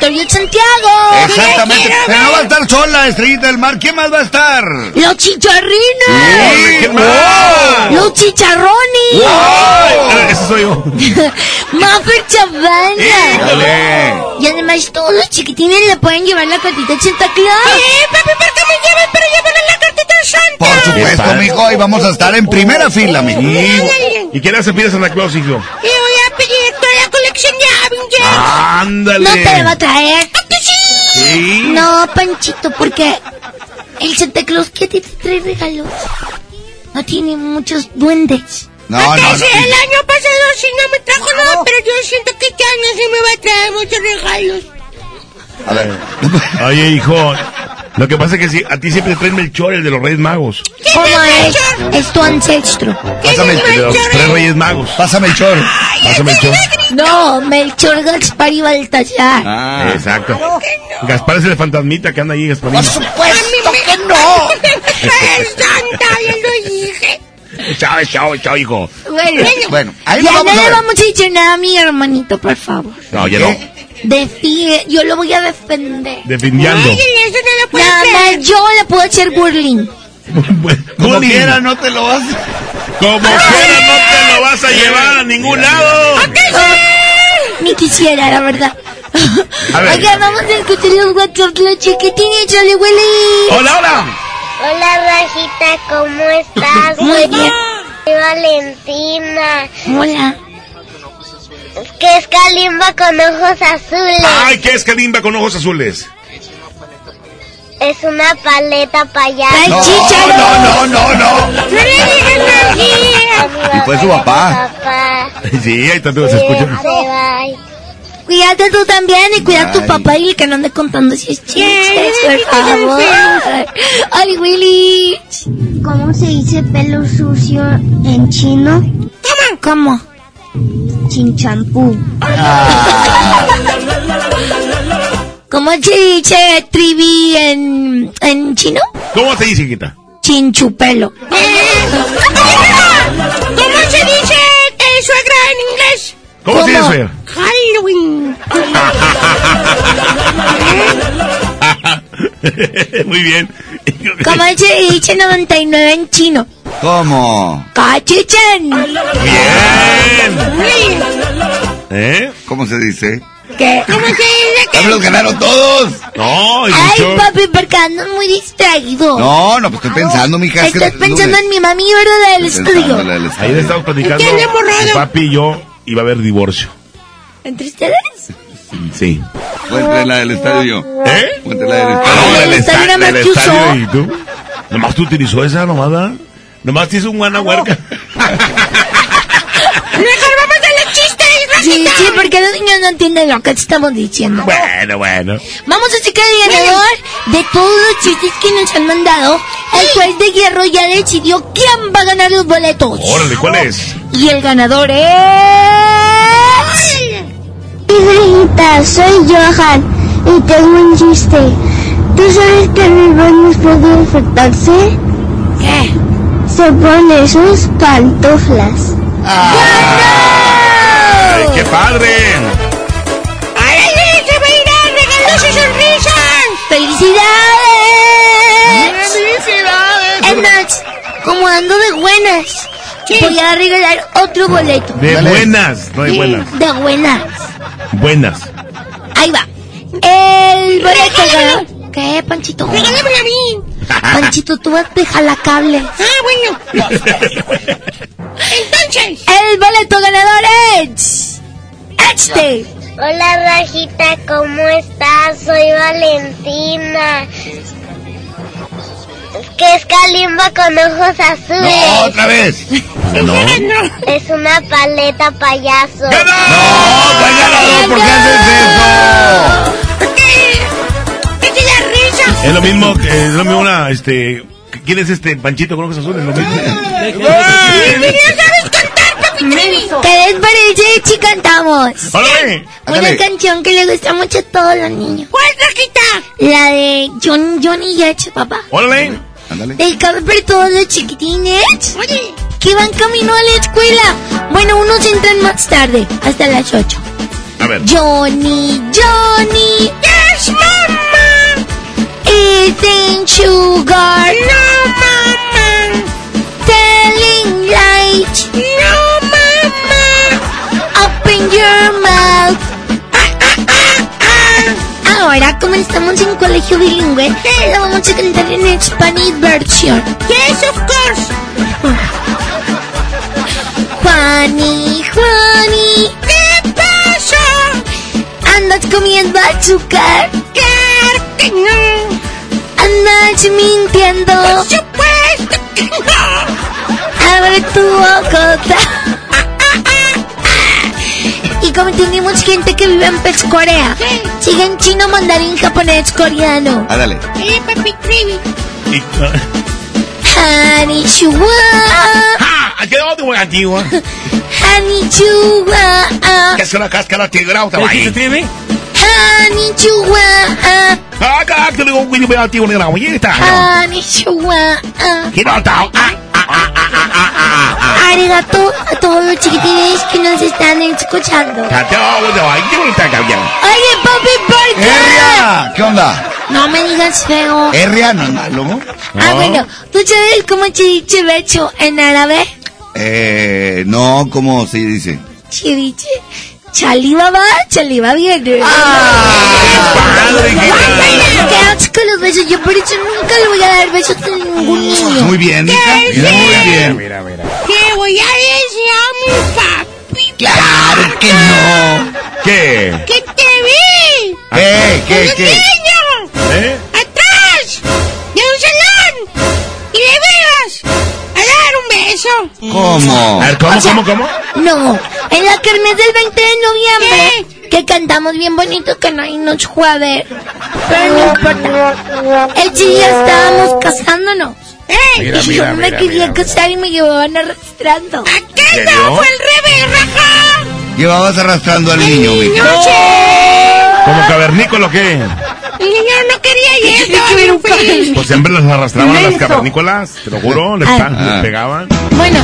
de Santiago! Exactamente. Pero no va a estar sola, Estrellita del Mar. ¿Quién más va a estar? ¡Los chicharrines! Sí, ¿Quién ¡wow! más? ¡Los chicharrones! ¡Ay! Ese soy yo. ¡Maffer Chavana! Y además todos los chiquitines le pueden llevar la cartita de Santa Claus. ¡Sí, papi, ¿por qué me llevan para llevarle la cartita de Santa? Por supuesto, mijo, y vamos a estar en primera fila, mijo. ¿Y qué le hace pide Santa Claus, hijo? Le voy a pedir toda la colección de Ándale. ¿No te va a traer? Sí. No, Panchito, porque El Santa Claus que te trae regalos. No tiene muchos duendes. No, no, no. Sí, el año pasado sí no me trajo nada, pero yo siento que este año sí me va a traer muchos regalos. A ver. Oye, hijo, lo que pasa es que si, a ti siempre te traen Melchor, el de los Reyes Magos. ¿Cómo es? Es tu ancestro. Pásame el de los tres Reyes Magos. Pásame el chor. Pásame el chor. No, Melchor, Gaspar y Baltasar. Ah, exacto. Gaspar es el fantasmita que anda ahí, Gasparín. ¡Supuesto que no! ¡Es Santa! ¡Ya lo dije! Chao, chao, chao, hijo. Bueno, Bueno, ahí ya no vamos a le vamos a decir nada a mi hermanito, por favor. No, ya no. Defie, yo lo voy a defender. Defendiendo. Ay, eso no lo puedo Nada más yo le puedo hacer burling. Como quiera, no te lo vas. Como quiera, no te lo vas a llevar a ningún lado. Ni quisiera, la verdad. A ver. Oiga, vamos a escuchar los WhatsApp de los chiquitines, Chale Willy. Hola, hola. Hola Rajita, ¿cómo estás? Muy bien. Soy Valentina. Hola. Que es Kalimba con ojos azules. Ay, ¿qué es Kalimba con ojos azules? Es una paleta payaso. ¡Ay, No, no, no, no, no. No le digas así. Y fue su papá. Papá. Sí, ahí tú se escucha. Bye. Cuídate tú también y cuida a tu papá y el que no ande contando si es chistes, por favor. Ay, Willy. ¿Cómo se dice pelo sucio en chino? ¿Cómo? Chinchampú. ¿Cómo se dice trivi en, en chino? ¿Cómo se dice, chiquita? Chinchupelo. ¿Cómo, se dice? Halloween. Muy bien. ¿Cómo se dice 99 en chino? ¿Cómo? Cachichen. Bien. ¿Eh? ¿Cómo se dice? ¿Qué? ¿Cómo se dice ¡Ya me los ganaron todos! No, Ay, papi, porque andas muy distraído. No, no, pues estoy pensando, mija. es que Estás es pensando en mi mami, ¿verdad? Del Estoy estudio. estudio. Ayer estábamos platicando. Mi papi y yo iba a haber divorcio. ¿Entre ustedes? Sí. Fue la del estadio. ¿Eh? Fue la del Ah, estadio. del del estadio esta- nada más del que usó. estadio y tú. Nomás tú utilizó esa nomás, ¿verdad? Nomás te hizo un guana huerca. Los Sí, sí, porque los niños no entienden lo que estamos diciendo. Bueno, bueno. Vamos a checar el ganador de todos los chistes que nos han mandado. El juez de hierro ya decidió quién va a ganar los boletos. Órale, ¿cuál es? Y el ganador es... Rajita, soy Johan y tengo un chiste. ¿Tú sabes que el virus puede infectarse? ¿Qué? Se pone sus pantuflas. ¡Ay, qué padre! ¡Ay, ay, se va a ir a regalos y sonrisas! ¡Felicidades! ¡Felicidades! Es más, como ando de buenas, voy a regalar otro boleto. De Dale. buenas, no de buenas. De buenas. Buenas. Ahí va. El boleto ganador. ¿Qué, Panchito? Regálamelo a mí. Panchito, tú vas a dejar la cable. Ah, bueno. Entonces, El boleto ganador es... Este. Hola Rajita, ¿cómo estás? Soy Valentina. Que es Kalimba con ojos azules. No, otra vez. No. Es una paleta payaso. No, soy ganador, ¿por qué haces eso? ¿qué risa? Es lo mismo, que- es lo mismo una, este... ¿Quién es este Panchito con ojos azules? Lo mismo. ¿Qué les parece si cantamos? ¡Órale! Una Ándale. canción que le gusta mucho a todos los niños. ¿Cuál, Rajita? La de John, Johnny Yacho, papá. ¡Órale! Ándale. Dedicado para todos los chiquitines Oye, que van camino a la escuela. Bueno, unos entran más tarde, hasta las 8. A ver. Johnny, Johnny, yes, mamá. eating sugar, No, mamá. telling lies, No, your mouth. Ahora, como estamos en colegio bilingüe, lo vamos a cantar en Spanish version. Yes, of course. Juani, Juani, ¿Qué pasa? andas comiendo azúcar, Claro que no. andas mintiendo. Por supuesto que no. Abre tu boca. Como tenemos gente que vive en Pech Corea, sigue en chino, mandarín, japonés, coreano. Ah, dale. Eh, papi Trivi. Hanichua. ¡Ah! ¡Qué otro muy antiguo! Hanichua. ¿Qué es una cáscara tigrada? ¿Pero qué tiene? Hanichua. ¡Ah, carajo! Te digo un güey muy antiguo ni la muñeca. Hanichua. ¿Qué no está? ¡Ah! Arigato a todos los chiquitines que nos están escuchando. Oye, papi, ¿por qué? Herria, ¿qué onda? No me digas feo. Herria, no es malo. Ah, bueno, ¿tú sabes cómo becho en árabe? Eh, no, ¿cómo se dice? Se dice chaliva va, chaliva viene. ¡Qué asco los besos! Yo por eso nunca le voy a dar besos a ningún niño. Muy bien, hija. Mira, muy bien. Mira, mira. Te voy a decir a mi papi Claro que no. ¿Qué? que te vi. ¿Qué? ¿Qué? Con ¿Qué? niño. ¿Eh? Atrás. De un salón. Y le ibas a un beso. ¿Cómo? A ver, ¿cómo, cómo, cómo? No, en la kermés del 20 de noviembre, que cantamos bien bonito, que nadie nos fue a ver. Pero no importa. El día estábamos casándonos. Mira, y yo mira, me mira, quería mira, casar y me llevaban arrastrando. ¿Qué ¿En no? Fue al revés, raja. Llevabas arrastrando al niño, sé. ¿Como cavernícola o qué? El niño no quería ir. estaba bien feliz. Pues siempre las arrastraban a las cavernícolas, te lo juro, les, Ah. les pegaban. Bueno.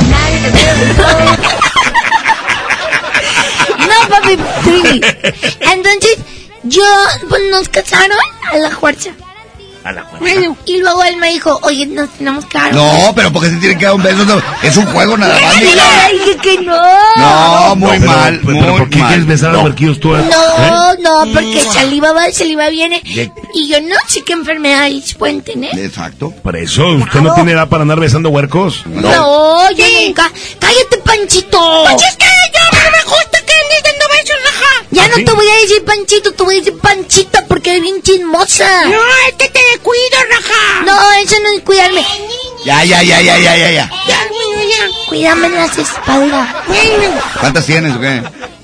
no, papi, Trivi. Entonces, yo, pues nos casaron a la fuerza. A la fuerza. Bueno, Y luego él me dijo, oye, nos tenemos que dar. No, pero porque se tiene que dar un beso. No, Es un juego nada más, Y mija. le dije que no. No, muy pero- mal, pero, muy ¿por qué mal. quieres besar a los huerquillos tú? eh? No, no, porque saliva va, saliva viene. ¿Qué? Y yo no sé qué enfermedades pueden tener. Exacto. Por eso, ¿usted no tiene edad para andar besando huercos? No, yo nunca. ¡Cállate, Panchito! pues es que yo no me gusta Ya ¿Ah, no sí? te voy a decir Panchito, te voy a decir Panchita porque eres bien chismosa. No, es que te descuido, raja. No, eso no es cuidarme. Ya, ya, ya, ya, ya, ya, ya. Ya, ya. Cuídame las espaldas. Bueno. ¿Cuántas tienes o qué?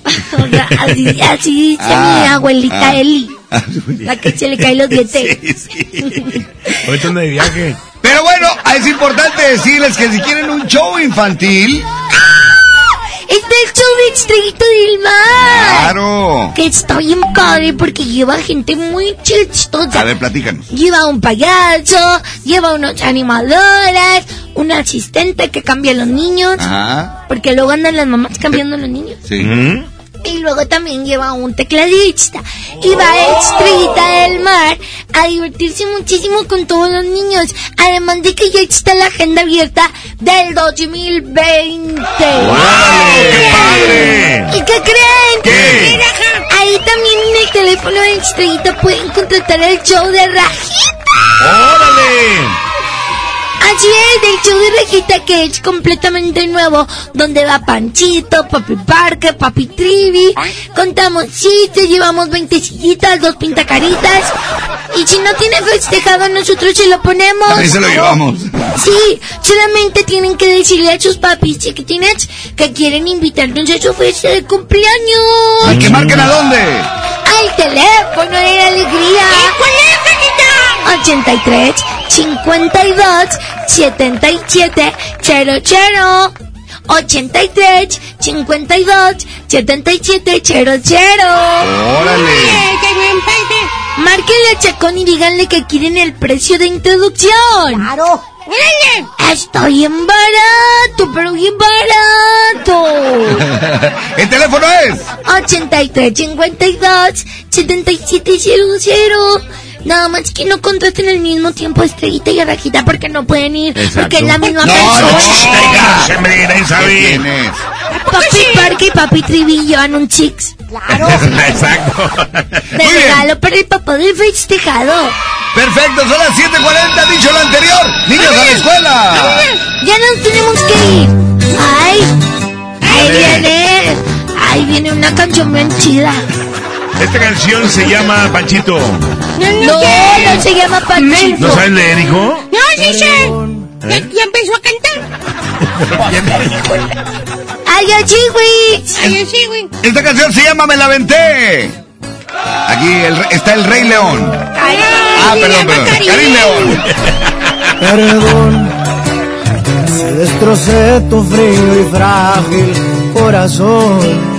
Así, así dice Ah, mi abuelita ah. Eli, la que se le caen los dientes. Sí, sí. Anda de viaje. Pero bueno, es importante decirles que si quieren un show infantil, Está el show de Estrellito del Mar. claro. Que está bien padre porque lleva gente muy chistosa. A ver, platícanos. Lleva un payaso, lleva unos animadores, un asistente que cambia a los niños. Ajá. Porque luego andan las mamás cambiando a los niños. Sí. ¿Mm? Y luego también lleva un tecladista. Y va a Estrellita del Mar a divertirse muchísimo con todos los niños. Además de que ya está la agenda abierta del 2020. ¡Qué padre! ¿Y qué creen? ¿Qué? Ahí también en el teléfono de Estrellita pueden contratar el show de Rajita. ¡Órale! Así es, del show de Rajita que es completamente nuevo, donde va Panchito, Papi Parque, Papi Trivi, contamos chistes, llevamos 20 sillitas, dos pintacaritas, y si no tiene festejado nosotros se lo ponemos. Ahí se lo llevamos. Sí, solamente tienen que decirle a sus papis chiquitines que quieren invitarnos a su fiesta de cumpleaños. ¿Y que marquen a dónde? Al teléfono de la alegría. ¿Cuál es? 83 52 77 00 83 52 77 00 Órale. Que me empaque. Márquenle a Chacón y díganle que quieren el precio de introducción. Claro. Órale. Está bien barato, pero bien barato. El teléfono es. 83 52 77 00 Nada más que no contraten al mismo tiempo a Estrellita y a Rajita porque no pueden ir. Porque es la misma No, persona. no. Papi Parque y Papi Trivi llevan un chicks Exacto. de Muy bien. regalo para el papá del festejado. Perfecto, son las 7.40, dicho lo anterior. Niños a la escuela. Ya nos tenemos que ir. Ay, ahí viene. Ahí viene una canción bien chida. Esta canción se llama Panchito. No, no se llama Pachito. ¿No sabes leer, hijo? No, sí sé. Ya, ¿Eh? ya empezó a cantar. ¡Ay! Ay, sí, güey. Esta canción se llama Me la aventé. Aquí el está el Rey León. Ah, perdón, perdón. Karim León. Perdón, si destrocé tu frío y frágil corazón.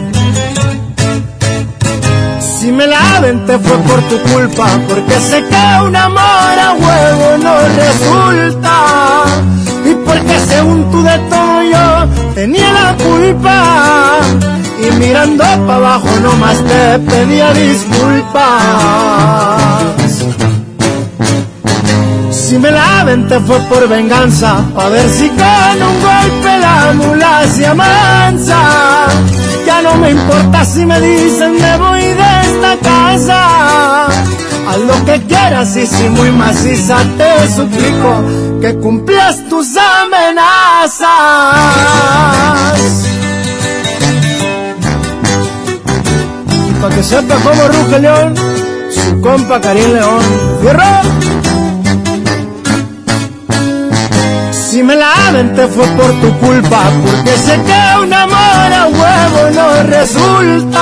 Si me la aventé fue por tu culpa, porque sé que un amor a huevo no resulta. Y porque según tú de todo yo tenía la culpa. Y mirando para abajo nomás te pedía disculpas. Si me la aventé fue por venganza, a ver si con un golpe la mula se amansa. Ya no me importa si me dicen me voy de esta casa. Haz lo que quieras y si muy maciza te suplico que cumplas tus amenazas. Para que sepa cómo ruge León, su compa Karim León. ¡Fierro! Si me la aventé fue por tu culpa, porque sé que un amor a huevo no resulta.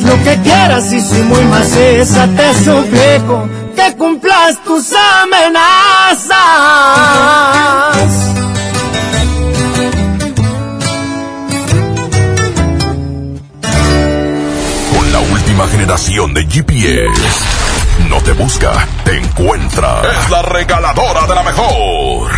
Lo que quieras y si muy maciza te suplico que cumplas tus amenazas. Con la última generación de GPS. No te busca, te encuentra. Es la regaladora de la mejor.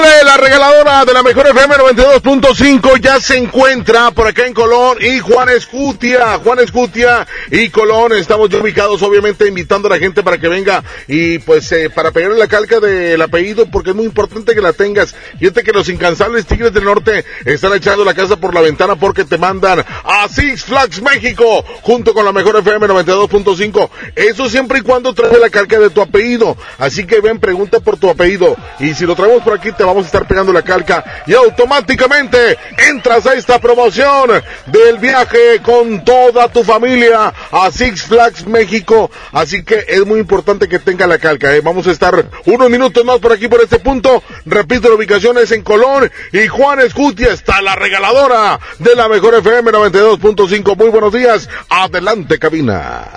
La regaladora de la mejor FM 92.5 ya se encuentra por acá en Colón y Juan Escutia, Juan Escutia y Colón estamos ya ubicados obviamente invitando a la gente para que venga y pues eh, para pegarle la calca del apellido porque es muy importante que la tengas. Fíjate que los incansables Tigres del Norte están echando la casa por la ventana porque te mandan a Six Flags México junto con la mejor FM 92.5. Eso siempre y cuando trae la calca de tu apellido. Así que ven, pregunta por tu apellido y si lo traemos por aquí te vamos a estar pegando la calca y automáticamente entras a esta promoción del viaje con toda tu familia a Six Flags México. Así que es muy importante que tenga la calca. ¿eh? Vamos a estar unos minutos más por aquí por este punto. Repito, la ubicación es en Colón y Juan Escutia está la regaladora de la mejor FM 92.5. Muy buenos días. Adelante, cabina.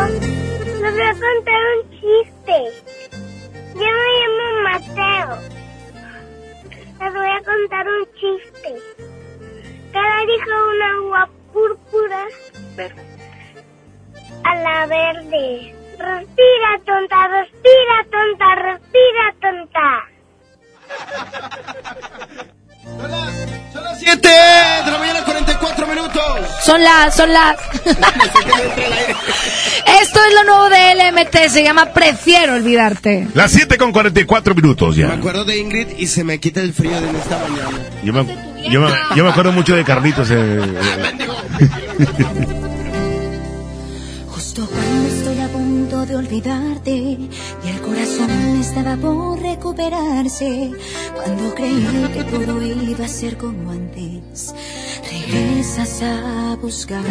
Panchito. Les voy a contar un chiste. Yo me llamo Mateo. Les voy a contar un chiste. Cada dijo una agua púrpura a la verde. Respira, tonta, respira, tonta, respira, tonta. 7 de la mañana, 44 minutos. Son las, son las. Esto es lo nuevo de LMT, se llama Prefiero olvidarte. Las 7 con 44 minutos Me ya. acuerdo de Ingrid y se me quita el frío de esta mañana. Yo me, yo me, yo me acuerdo mucho de Carlitos. eh, Justo cuando estoy a punto de olvidarte y el corazón estaba por recuperarse, cuando creí que todo iba a ser como antes, regresas a buscarme,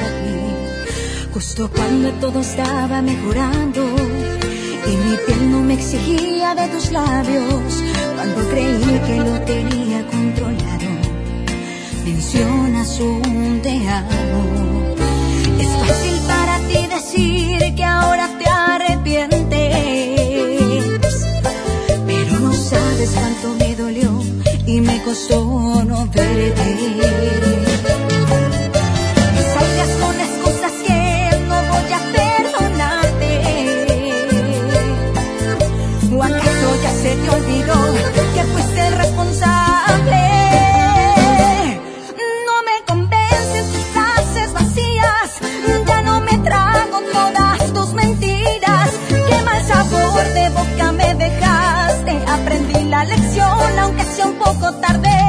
justo cuando todo estaba mejorando y mi piel no me exigía de tus labios, cuando creí que lo tenía controlado, mencionas un te amo. Es fácil para ti decir que ahora te arrepientes, pero no sabes cuánto me dolió y me costó no verte. poco tarde.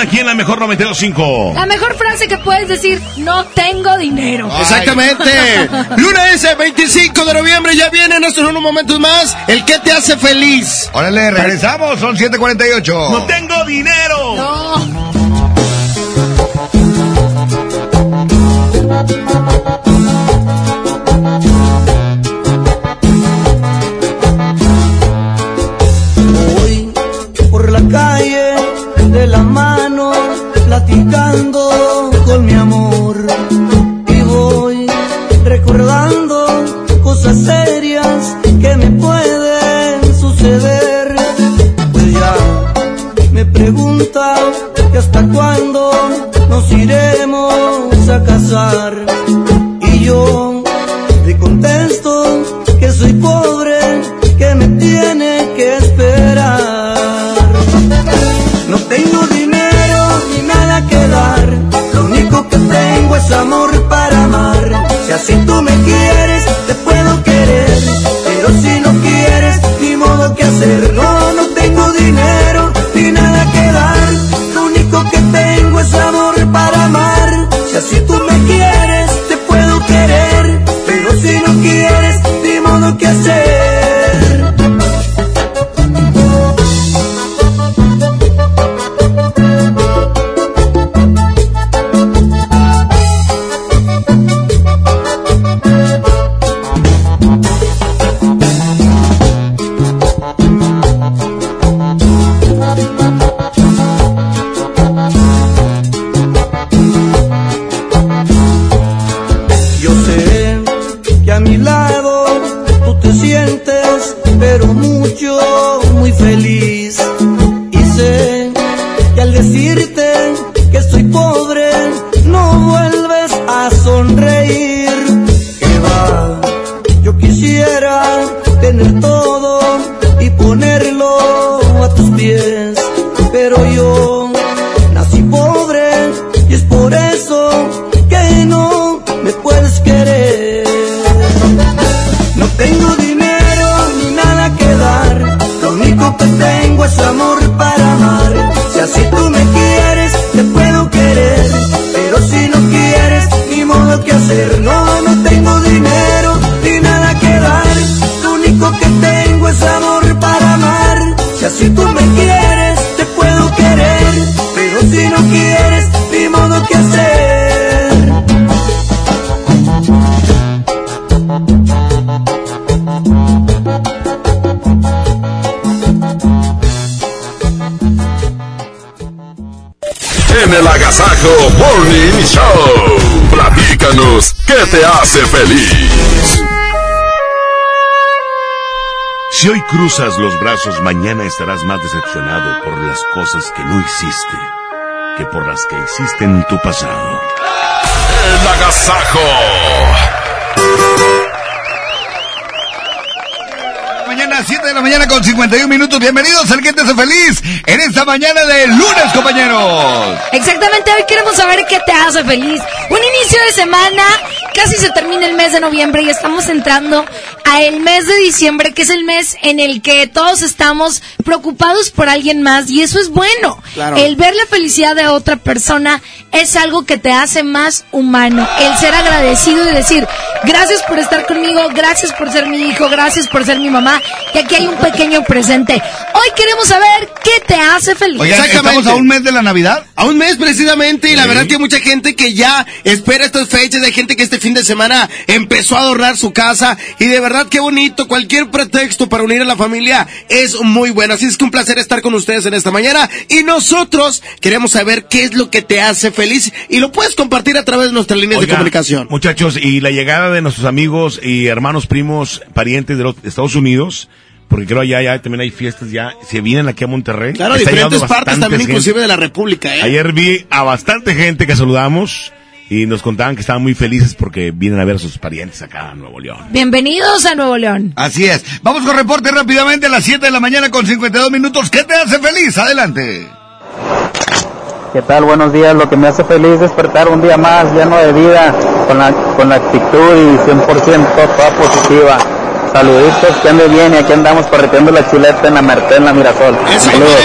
aquí en la mejor 925. La mejor frase que puedes decir, no tengo dinero. Exactamente. lunes 25 de noviembre, ya viene nuestro unos momentos más. El que te hace feliz. Órale, regresamos, son 7.48. No tengo dinero. Hace feliz. Si hoy cruzas los brazos, mañana estarás más decepcionado por las cosas que no hiciste que por las que hiciste en tu pasado. El Agasajo. Mañana 7 de la mañana con 51 minutos. Bienvenidos al que te hace feliz en esta mañana de lunes, compañeros. Exactamente, hoy queremos saber qué te hace feliz. Un inicio de semana, casi se termina el mes de noviembre y estamos entrando a el mes de diciembre, que es el mes en el que todos estamos preocupados por alguien más y eso es bueno. Claro. El ver la felicidad de otra persona es algo que te hace más humano. El ser agradecido y decir, gracias por estar conmigo, gracias por ser mi hijo, gracias por ser mi mamá, que aquí hay un pequeño presente. Hoy queremos saber qué te hace feliz. Oigan, estamos a un mes de la Navidad. A un mes precisamente, y la verdad que hay mucha gente que ya espera estas fechas, hay gente que este fin de semana empezó a adornar su casa, y de verdad qué bonito, cualquier pretexto para unir a la familia es muy bueno. Así es que un placer estar con ustedes en esta mañana, y nosotros queremos saber qué es lo que te hace feliz, y lo puedes compartir a través de nuestras líneas de comunicación. Muchachos, y la llegada de nuestros amigos y hermanos, primos, parientes de los Estados Unidos, porque creo allá ya también hay fiestas ya, se vienen aquí a Monterrey. Claro, Está diferentes partes también, gente. inclusive de la República, ¿eh? Ayer vi a bastante gente que saludamos y nos contaban que estaban muy felices porque vienen a ver a sus parientes acá en Nuevo León. Bienvenidos a Nuevo León. Así es. Vamos con reporte rápidamente a las 7 de la mañana con 52 minutos. ¿Qué te hace feliz? Adelante. ¿Qué tal? Buenos días. Lo que me hace feliz es despertar un día más lleno de vida, con la, con la actitud y 100% toda positiva. Saluditos, que ande bien y aquí andamos correteando la chuleta en la Merced, en la Mirasol. Saludos.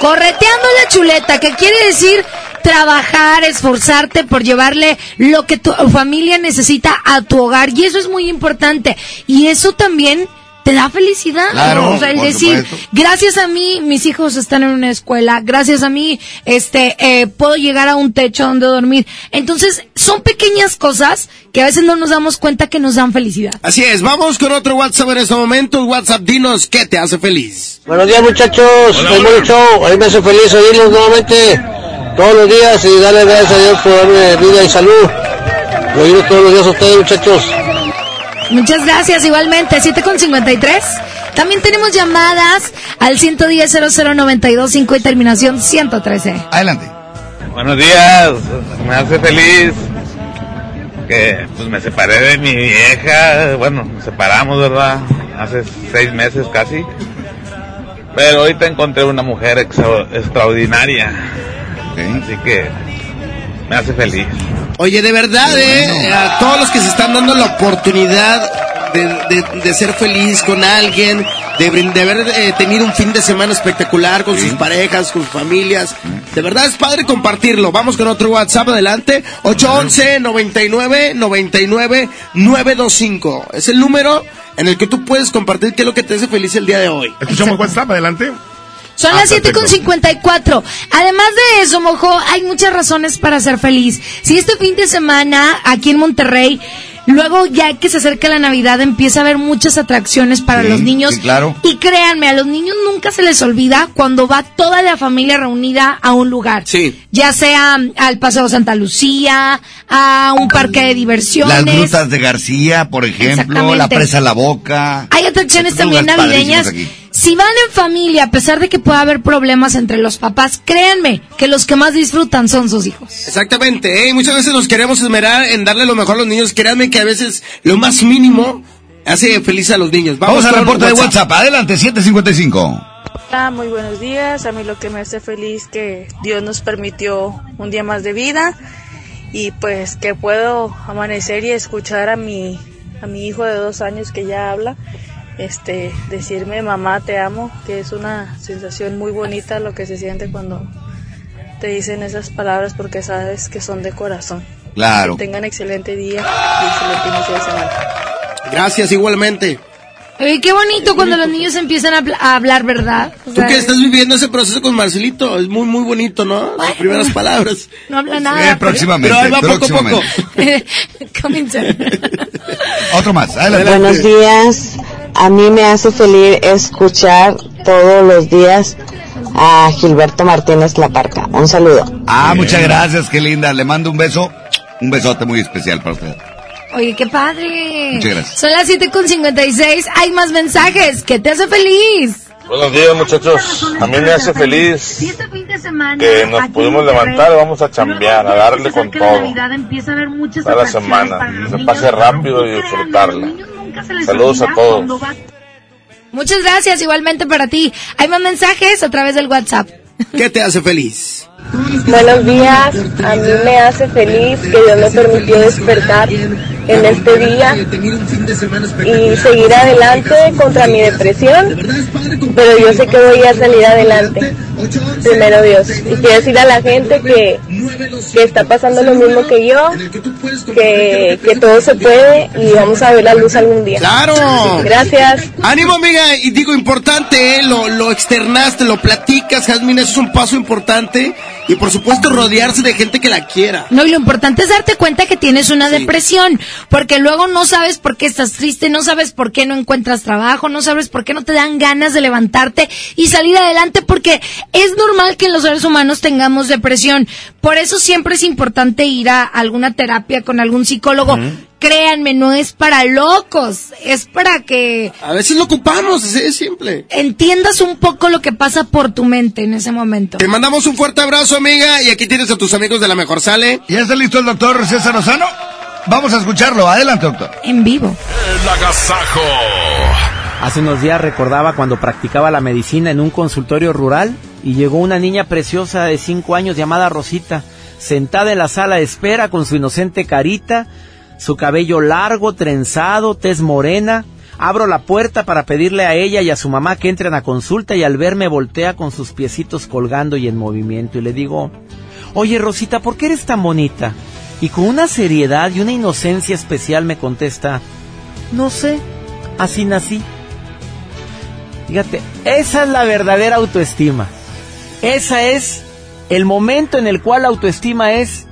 Correteando la chuleta, que quiere decir trabajar, esforzarte por llevarle lo que tu familia necesita a tu hogar. Y eso es muy importante. Y eso también te da felicidad. Claro, o sea, el decir, supuesto. gracias a mí, mis hijos están en una escuela, gracias a mí, este, eh, puedo llegar a un techo donde dormir. Entonces, son pequeñas cosas que a veces no nos damos cuenta que nos dan felicidad. Así es, vamos con otro WhatsApp en este momento. WhatsApp, dinos qué te hace feliz. Buenos días muchachos, soy Mori Show, a mí me hace feliz oírlos nuevamente todos los días y darle gracias a Dios por darme vida y salud. Y oírlos todos los días a ustedes muchachos. Muchas gracias, igualmente. 7 con 53. También tenemos llamadas al 110 00925 y terminación 113. Adelante. Buenos días, me hace feliz que pues me separé de mi vieja, bueno, nos separamos, ¿verdad? Hace seis meses casi. Pero ahorita encontré una mujer extra- extraordinaria. Así que me hace feliz. Oye, de verdad, eh, a todos los que se están dando la oportunidad de, de- de ser feliz con alguien, de, de haber eh, tenido un fin de semana espectacular con sus parejas, con sus familias. De verdad es padre compartirlo. Vamos con otro WhatsApp adelante. 811 99 99 925. Es el número en el que tú puedes compartir qué es lo que te hace feliz el día de hoy. Escuchamos WhatsApp, adelante. Son Ah, las siete con perfecto. 54. Además de eso, Mojo, hay muchas razones para ser feliz. Si este fin de semana aquí en Monterrey, luego ya que se acerca la Navidad, empieza a haber muchas atracciones para Sí, los niños. sí, claro. Y créanme, a los niños nunca se les olvida cuando va toda la familia reunida a un lugar. Sí. Ya sea al Paseo Santa Lucía, a un parque de diversiones. Las grutas de García, por ejemplo, la presa La Boca. Hay atracciones también navideñas. aquí. Si van en familia, a pesar de que pueda haber problemas entre los papás, créanme que los que más disfrutan son sus hijos. Exactamente, ¿eh? muchas veces nos queremos esmerar en darle lo mejor a los niños. Créanme que a veces lo más mínimo hace feliz a los niños. Vamos, al con reporte de WhatsApp. Adelante, 755. Hola, muy buenos días. A mí lo que me hace feliz que Dios nos permitió un día más de vida y pues que puedo amanecer y escuchar a mi a mi hijo de dos años que ya habla. Este, decirme mamá te amo, que es una sensación muy bonita lo que se siente cuando te dicen esas palabras porque sabes que son de corazón. Claro. Que tengan excelente día y excelente inicio de semana. Gracias, igualmente. Oye, qué bonito cuando los niños empiezan a, a hablar, ¿verdad? O Tú sea, que estás viviendo ese proceso con Marcelito, es muy, muy bonito, ¿no? Las primeras palabras. No habla nada. Eh, próximamente, Pero ahí va poco a próximamente. poco. Coming soon. Otro más, adelante. Buenos días. A mí me hace feliz escuchar todos los días a Gilberto Martínez La Parca. Un saludo. Ah, muchas gracias, qué linda. Le mando un beso, un besote muy especial para usted. Oye, qué padre. Muchas gracias. Son las 7 con 56. Hay más mensajes. ¿Qué te hace feliz? Buenos días muchachos, a mí me hace feliz que nos pudimos levantar, vamos a chambear, a darle con todo, empieza a haber muchas toda la semana, que se pase rápido y disfrutarla. Saludos a todos. Muchas gracias, igualmente para ti. Hay más mensajes a través del WhatsApp. ¿Qué te hace feliz? Buenos días. A mí me hace feliz que Dios me permitió despertar en este día y seguir adelante contra mi depresión. Pero yo sé que voy a salir adelante. Primero Dios. Y quiero decir a la gente que, que está pasando lo mismo que yo, que, que todo se puede y vamos a ver la luz algún día. ¡Claro! Gracias. Ánimo, amiga. Y digo, importante, ¿eh? lo, lo externaste, lo platicas, Jasmine, eso es un paso importante. Y por supuesto, rodearse de gente que la quiera. No, y lo importante es darte cuenta que tienes una depresión, porque luego no sabes por qué estás triste, no sabes por qué no encuentras trabajo, no sabes por qué no te dan ganas de levantarte y salir adelante, porque es normal que los seres humanos tengamos depresión. Por eso siempre es importante ir a alguna terapia con algún psicólogo. Créanme, no es para locos, es para que A veces lo ocupamos, así es simple. entiendas un poco lo que pasa por tu mente en ese momento. Te mandamos un fuerte abrazo, amiga. Y aquí tienes a tus amigos de la mejor sale. ¿Ya está listo el doctor César Lozano? Vamos a escucharlo. Adelante, doctor. En vivo. El agasajo. Hace unos días recordaba cuando practicaba la medicina en un consultorio rural y llegó una niña preciosa de 5 años llamada Rosita, sentada en la sala de espera con su inocente carita, su cabello largo, trenzado, tez morena. Abro la puerta para pedirle a ella y a su mamá que entren a consulta y al verme voltea con sus piecitos colgando y en movimiento y le digo, Oye Rosita, ¿por qué eres tan bonita? Y con una seriedad y una inocencia especial me contesta, No sé, así nací. Fíjate, esa es la verdadera autoestima. Esa es el momento en el cual la autoestima es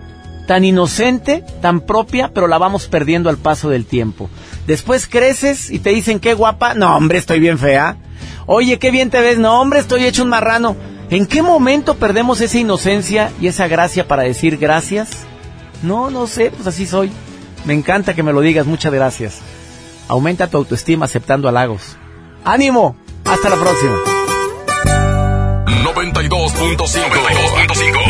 tan inocente, tan propia, pero la vamos perdiendo al paso del tiempo. Después creces y te dicen qué guapa, no hombre, estoy bien fea. Oye, qué bien te ves, no hombre, estoy hecho un marrano. ¿En qué momento perdemos esa inocencia y esa gracia para decir gracias? No, no sé, pues así soy. Me encanta que me lo digas, muchas gracias. Aumenta tu autoestima aceptando halagos. ¡Ánimo! Hasta la próxima. 92.5. 92.5.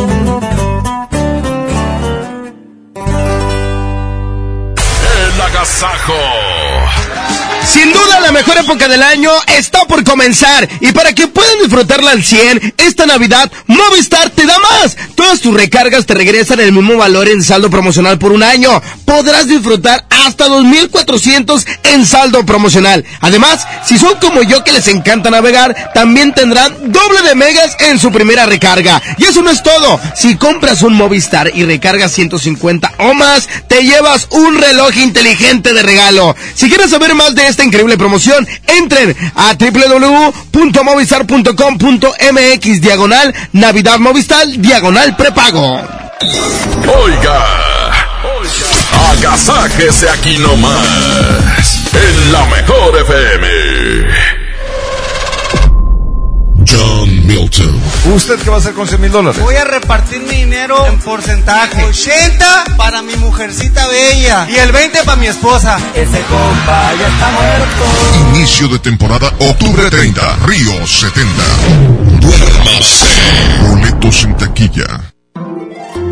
Mejor época del año está por comenzar y para que puedan disfrutarla al 100, esta Navidad Movistar te da más. Todas tus recargas te regresan el mismo valor en saldo promocional por un año. Podrás disfrutar hasta 2.400 en saldo promocional. Además, si son como yo que les encanta navegar, también tendrán doble de megas en su primera recarga. Y eso no es todo. Si compras un Movistar y recargas 150 o más, te llevas un reloj inteligente de regalo. Si quieres saber más de esta increíble promoción, entren a www.movistar.com.mx diagonal Navidad Movistar diagonal prepago. Oiga. Agasájese aquí nomás. En la mejor FM. John Milton. ¿Usted qué va a hacer con 100 mil dólares? Voy a repartir mi dinero en porcentaje. 80 para mi mujercita bella y el 20 para mi esposa. Ese compa ya está muerto. Inicio de temporada octubre 30, Río 70. Duérmase. Boletos en taquilla.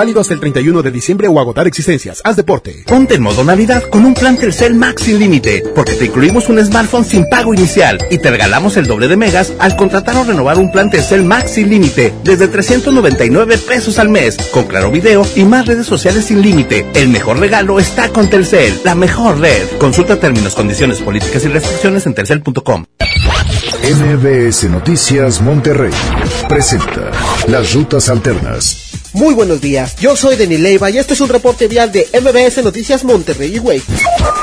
Válido hasta el 31 de diciembre o agotar existencias. Haz deporte. Ponte en modo Navidad con un plan Telcel Max sin límite, porque te incluimos un smartphone sin pago inicial y te regalamos el doble de megas al contratar o renovar un plan Telcel Max sin límite desde 399 pesos al mes, con claro video y más redes sociales sin límite. El mejor regalo está con Telcel, la mejor red. Consulta términos, condiciones, políticas y restricciones en telcel.com. MBS Noticias Monterrey presenta las rutas alternas. Muy buenos días, yo soy Denis Leiva y este es un reporte vial de MBS Noticias Monterrey, güey.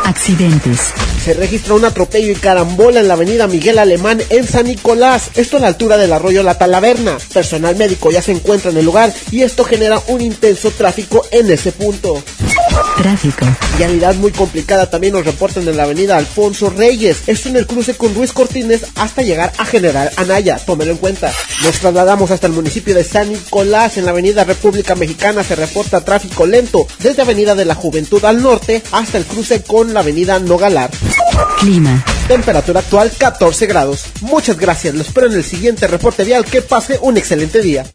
Accidentes. Se registra un atropello y carambola en la avenida Miguel Alemán en San Nicolás, esto a la altura del arroyo La Talaverna. Personal médico ya se encuentra en el lugar y esto genera un intenso tráfico en ese punto. Tráfico. Vialidad muy complicada también nos reportan en la avenida Alfonso Reyes, esto en el cruce con Ruiz Cortines hasta llegar a General Anaya, tómelo en cuenta. Nos trasladamos hasta el municipio de San Nicolás en la avenida República Mexicana se reporta tráfico lento desde Avenida de la Juventud al norte hasta el cruce con la Avenida Nogalar. Clima. Temperatura actual 14 grados. Muchas gracias, lo espero en el siguiente reporte vial. Que pase un excelente día.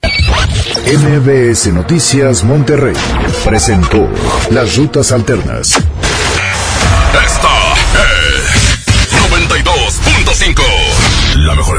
MBS Noticias Monterrey presentó las rutas alternas. Esta es 92.5. La mejor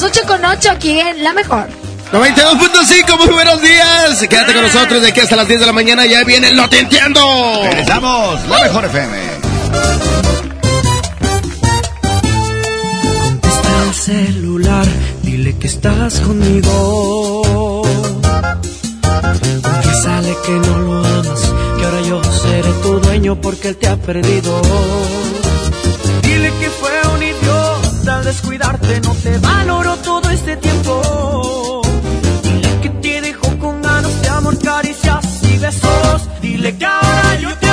Las 8 con 8 aquí en La Mejor. 92.5, muy buenos días. Quédate con nosotros de aquí hasta las 10 de la mañana. Ya viene Lo Te Entiendo. Regresamos, la mejor FM. Contesta el celular, dile que estás conmigo. Que sale que no lo amas, que ahora yo seré tu dueño porque él te ha perdido. Dile que fue un descuidarte, no te valoró todo este tiempo. Dile que te dejó con ganas de amor, caricias y besos. Dile que ahora yo te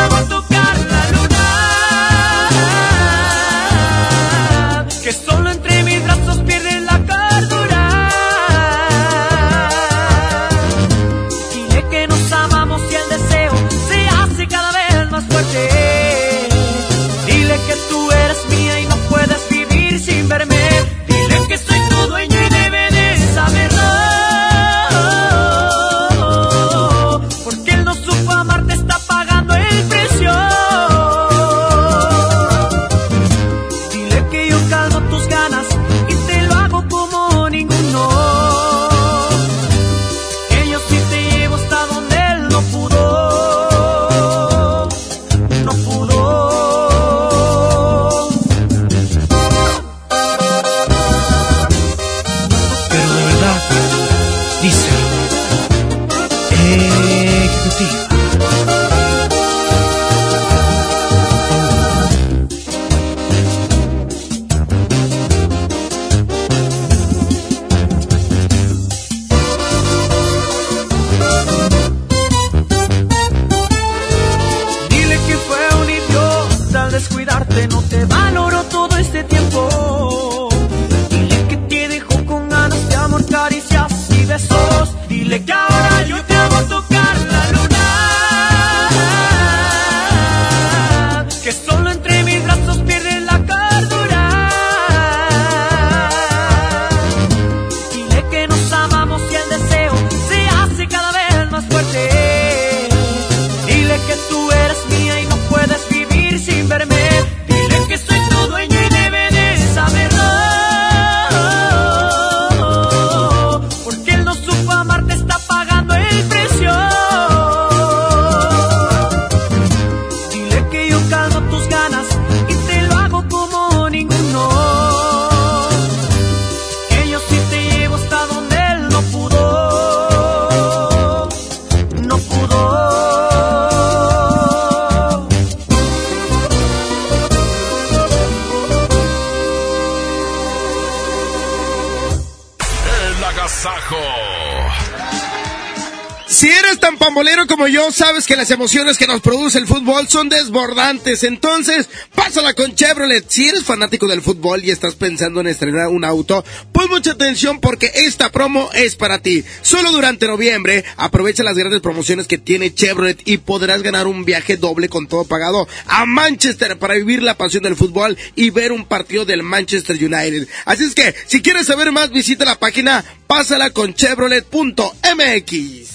sabes que las emociones que nos produce el fútbol son desbordantes. Entonces, pásala con Chevrolet. Si eres fanático del fútbol y estás pensando en estrenar un auto, pon mucha atención porque esta promo es para ti. Solo durante noviembre, aprovecha las grandes promociones que tiene Chevrolet y podrás ganar un viaje doble con todo pagado a Manchester para vivir la pasión del fútbol y ver un partido del Manchester United. Así es que, si quieres saber más, visita la página pásala con chevrolet.mx.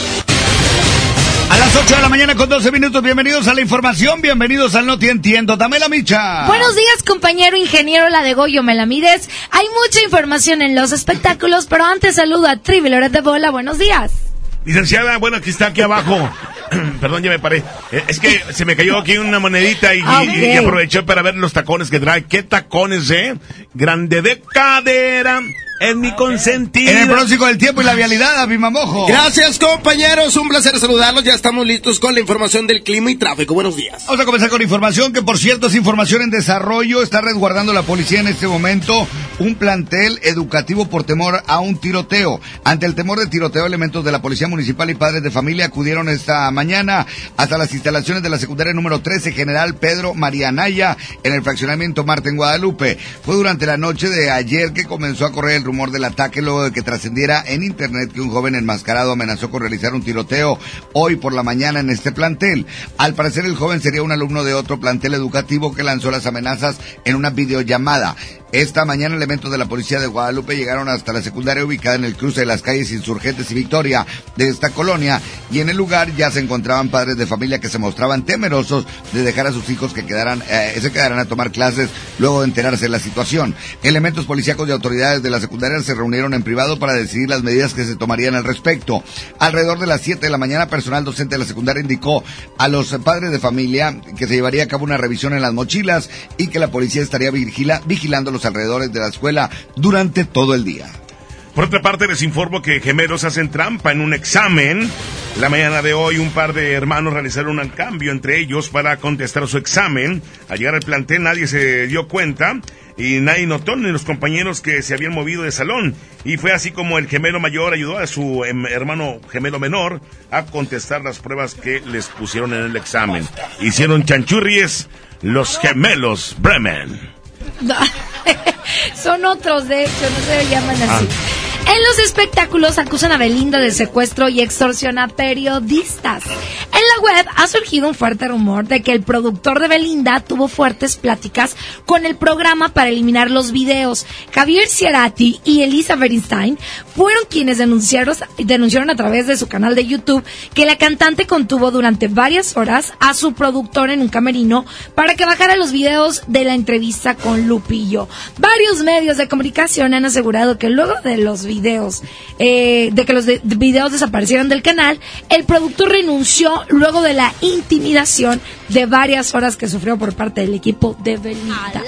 A las 8 de la mañana con 12 minutos, bienvenidos a la información, bienvenidos al No Te Entiendo. Dame la micha. Buenos días, compañero ingeniero La de Goyo Melamides. Hay mucha información en los espectáculos, pero antes saludo a Trivi de Bola. Buenos días. Licenciada, bueno, aquí está, aquí abajo. Perdón, ya me paré. Eh, Es que se me cayó aquí una monedita y, y- ok. y aproveché para ver los tacones que trae. ¿Qué tacones, eh? Grande de cadera, es mi consentido. En el pronóstico del tiempo y la vialidad, Abimamojo. Gracias, compañeros. Un placer saludarlos. Ya estamos listos con la información del clima y tráfico. Buenos días. Vamos a comenzar con información que, por cierto, es información en desarrollo. Está resguardando la policía en este momento un plantel educativo por temor a un tiroteo. Ante el temor de tiroteo, elementos de la Policía Municipal y padres de familia acudieron esta mañana hasta las instalaciones de la secundaria número 13 General Pedro Marianaya en el fraccionamiento Marte en Guadalupe. Fue durante la noche de ayer que comenzó a correr el rumor del ataque luego de que trascendiera en internet que un joven enmascarado amenazó con realizar un tiroteo hoy por la mañana en este plantel. Al parecer el joven sería un alumno de otro plantel educativo que lanzó las amenazas en una videollamada. Esta mañana elementos de la policía de Guadalupe llegaron hasta la secundaria ubicada en el cruce de las calles Insurgentes y Victoria de esta colonia y en el lugar ya se encontraban padres de familia que se mostraban temerosos de dejar a sus hijos que quedaran, eh, se quedaran a tomar clases luego de enterarse de la situación. Elementos policíacos y autoridades de la secundaria se reunieron en privado para decidir las medidas que se tomarían al respecto. Alrededor de las 7 de la mañana, personal docente de la secundaria indicó a los padres de familia que se llevaría a cabo una revisión en las mochilas y que la policía estaría vigila- vigilando los alrededores de la escuela durante todo el día. Por otra parte, les informo que gemelos hacen trampa en un examen. La mañana de hoy, un par de hermanos realizaron un cambio entre ellos para contestar su examen. Al llegar al plantel, nadie se dio cuenta y nadie notó ni los compañeros que se habían movido de salón. Y fue así como el gemelo mayor ayudó a su em, hermano gemelo menor a contestar las pruebas que les pusieron en el examen. Hicieron chanchurries los gemelos Bremen. Son otros, de hecho, no se llaman así. En los espectáculos acusan a Belinda de secuestro y extorsión a periodistas. En web ha surgido un fuerte rumor de que el productor de Belinda tuvo fuertes pláticas con el programa para eliminar los videos. Javier Ciarati y Elisa Bernstein fueron quienes denunciaron, denunciaron a través de su canal de YouTube que la cantante contuvo durante varias horas a su productor en un camerino para que bajara los videos de la entrevista con Lupillo. Varios medios de comunicación han asegurado que luego de los videos, eh, de que los de- de videos desaparecieron del canal, el productor renunció de la intimidación de varias horas que sufrió por parte del equipo de Belinda.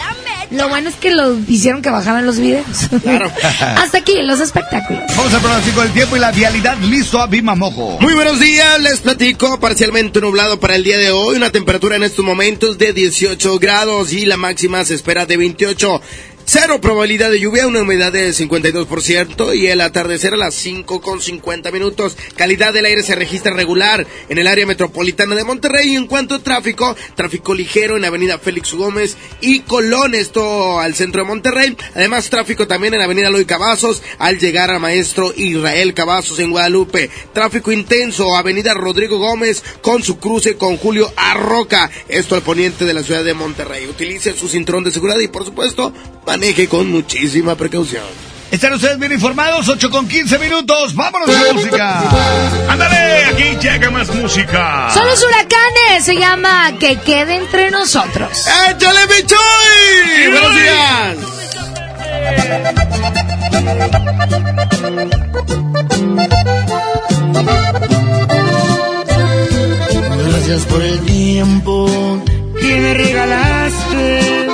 Lo bueno es que lo hicieron que bajaran los videos. Hasta aquí los espectáculos. Vamos al pronóstico del tiempo y la vialidad. Listo a Mojo. Muy buenos días, les platico. Parcialmente nublado para el día de hoy. Una temperatura en estos momentos de 18 grados y la máxima se espera de 28. Cero probabilidad de lluvia, una humedad del 52% y el atardecer a las 5 con 50 minutos. Calidad del aire se registra regular en el área metropolitana de Monterrey. Y en cuanto a tráfico, tráfico ligero en Avenida Félix Gómez y Colón, esto al centro de Monterrey. Además, tráfico también en Avenida Loy Cavazos al llegar a Maestro Israel Cavazos en Guadalupe. Tráfico intenso, Avenida Rodrigo Gómez con su cruce con Julio Arroca, esto al poniente de la ciudad de Monterrey. Utilice su cinturón de seguridad y, por supuesto, maneje con muchísima precaución. Están ustedes bien informados, 8 con 15 minutos. Vámonos a música. Ándale, aquí llega más música. Son los huracanes, se llama Que quede entre nosotros. ¡Échale, Bichoy! ¡Buenos días! Gracias por el tiempo que me regalaste,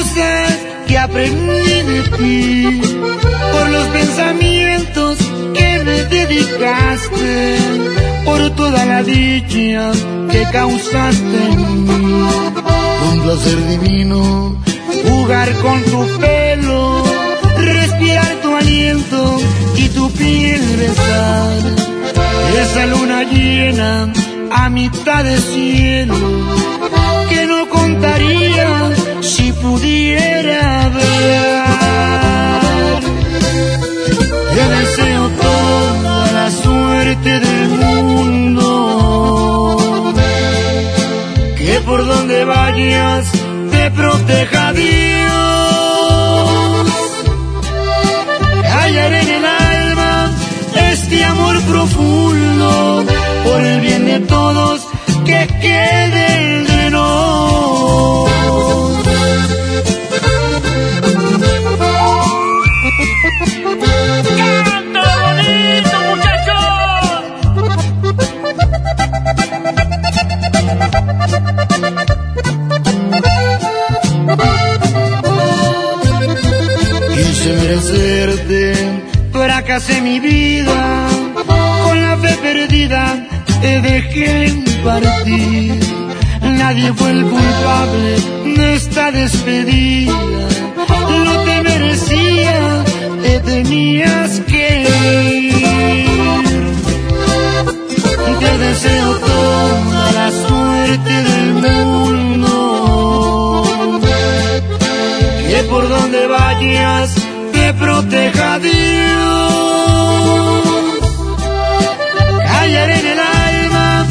cosas que aprendí de ti, por los pensamientos que me dedicaste, por toda la dicha que causaste en mí. Un placer divino jugar con tu pelo, respirar tu aliento y tu piel besar. Esa luna llena a mitad de cielo que no contaría si pudiera ver. Te deseo toda la suerte del mundo, que por donde vayas te proteja Dios. Hallaré en el alma este amor profundo por el bien de todos que quede fracasé mi vida, con la fe perdida te dejé partir. Nadie fue el culpable de esta despedida. No te merecía, te tenías que ir. Te deseo toda la suerte del mundo. Que por donde vayas te proteja Dios. Callaré en el alma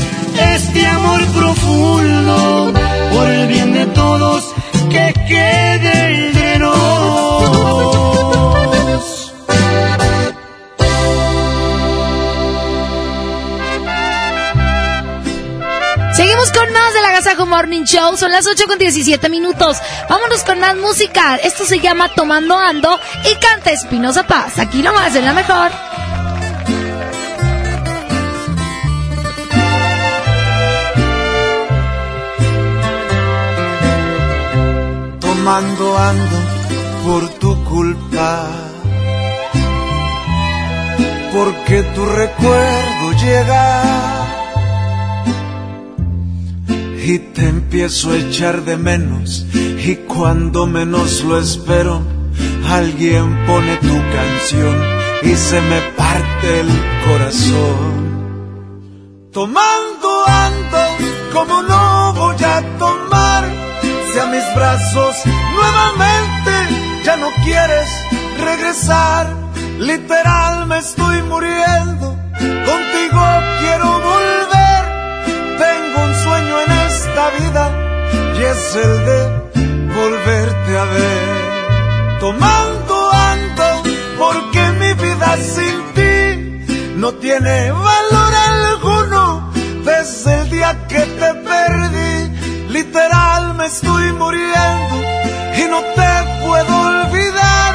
este amor profundo por el bien de todos que quede Morning Show. Son las 8 con 17 minutos. Vámonos con más música. Esto se llama Tomando Ando y canta Espinosa Paz. Aquí nomás en la mejor. tomando ando por tu culpa. Porque tu recuerdo llega y te empiezo a echar de menos. Y cuando menos lo espero, alguien pone tu canción y se me parte el corazón. Tomando ando como no voy a tomar si a mis brazos nuevamente ya no quieres regresar. Literal me estoy muriendo, contigo quiero volver. Y es el de volverte a ver. Tomando ando porque mi vida sin ti no tiene valor alguno desde el día que te perdí literal me estoy muriendo y no te puedo olvidar.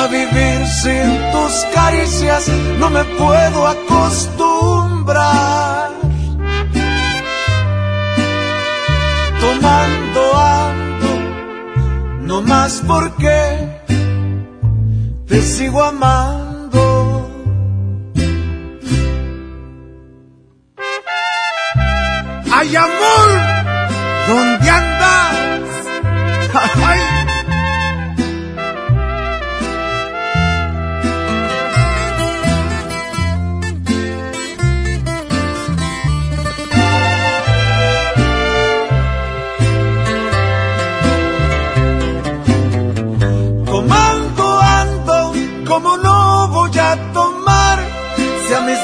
A vivir sin tus caricias no me puedo acostumbrar. Tomando ando no más porque te sigo amando. ¡Ay, amor! ¿Dónde andas?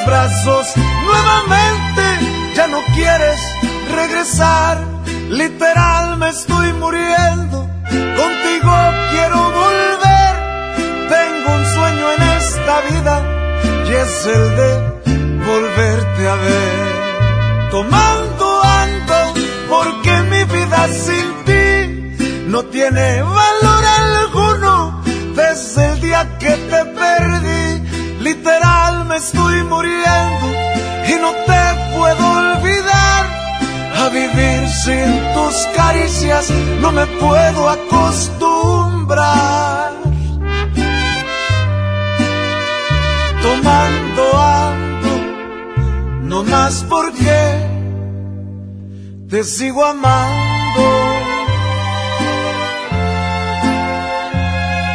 nuevamente ya no quieres regresar, literal me estoy muriendo, contigo quiero volver, tengo un sueño en esta vida y es el de volverte a ver. Tomando ando, porque mi vida sin ti no tiene valor sin tus caricias no me puedo acostumbrar. Tomando ando, no más porque te sigo amando.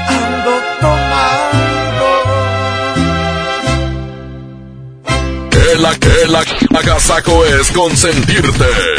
Ando tomando. Que la que la agasaco es consentirte.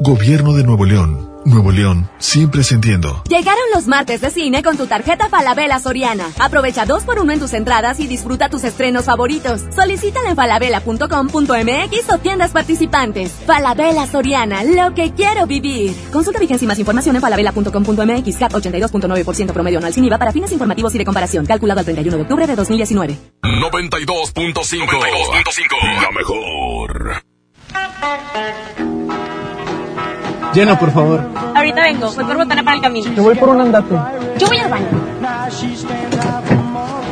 Gobierno de Nuevo León. Nuevo León, siempre ascendiendo. Llegaron los martes de cine con tu tarjeta Falabella Soriana. Aprovecha dos por uno en tus entradas y disfruta tus estrenos favoritos. Solicítala en falabella.com.mx o tiendas participantes. Falabella Soriana, lo que quiero vivir. Consulta vigencia y más información en falabella.com.mx. CAT 82.9% promedio anual sin IVA para fines informativos y de comparación. Calculado al 31 de octubre de 2019. 92.5. La mejor. Llena, por favor. Ahorita vengo, voy por botana para el camino. Yo voy por un andate. Yo voy al baño.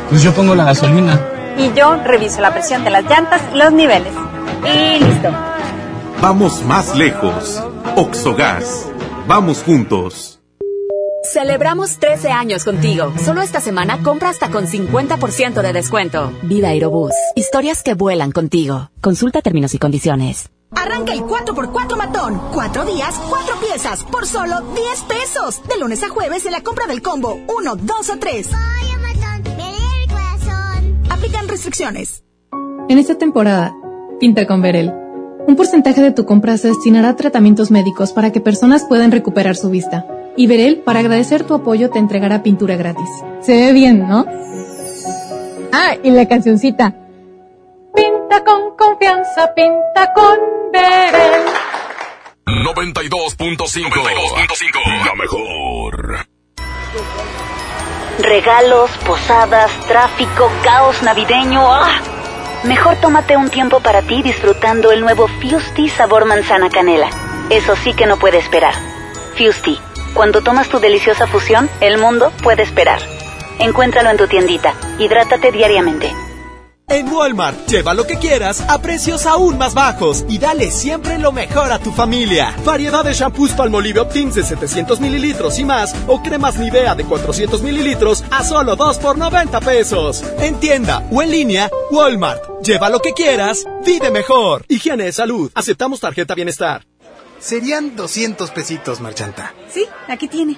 Pues yo pongo la gasolina. Y yo reviso la presión de las llantas y los niveles. Y listo. Vamos más lejos. Oxogas. Vamos juntos. Celebramos 13 años contigo. Solo esta semana compra hasta con 50% de descuento. Viva Aerobús. Historias que vuelan contigo. Consulta términos y condiciones. Arranca el 4x4 matón. Cuatro días, cuatro piezas, por solo 10 pesos. De lunes a jueves en la compra del combo 1, 2 o 3. Aplican restricciones. En esta temporada, pinta con Verel. Un porcentaje de tu compra se destinará a tratamientos médicos para que personas puedan recuperar su vista. Y Verel, para agradecer tu apoyo, te entregará pintura gratis. Se ve bien, ¿no? Ah, y la cancioncita. Pinta con confianza, pinta con Verel. 92.5. La mejor. Regalos, posadas, tráfico, caos navideño. ¡Ah! Mejor tómate un tiempo para ti disfrutando el nuevo Fusti sabor manzana canela. Eso sí que no puede esperar. Fusti, cuando tomas tu deliciosa fusión, el mundo puede esperar. Encuéntralo en tu tiendita. Hidrátate diariamente. En Walmart, lleva lo que quieras a precios aún más bajos y dale siempre lo mejor a tu familia. Variedad de shampoos Palmolive Optins de 700 mililitros y más o cremas Nivea de 400 mililitros a solo 2 por 90 pesos. En tienda o en línea, Walmart. Lleva lo que quieras, vive mejor. Higiene de salud. Aceptamos tarjeta bienestar. Serían 200 pesitos, Marchanta. Sí, aquí tiene.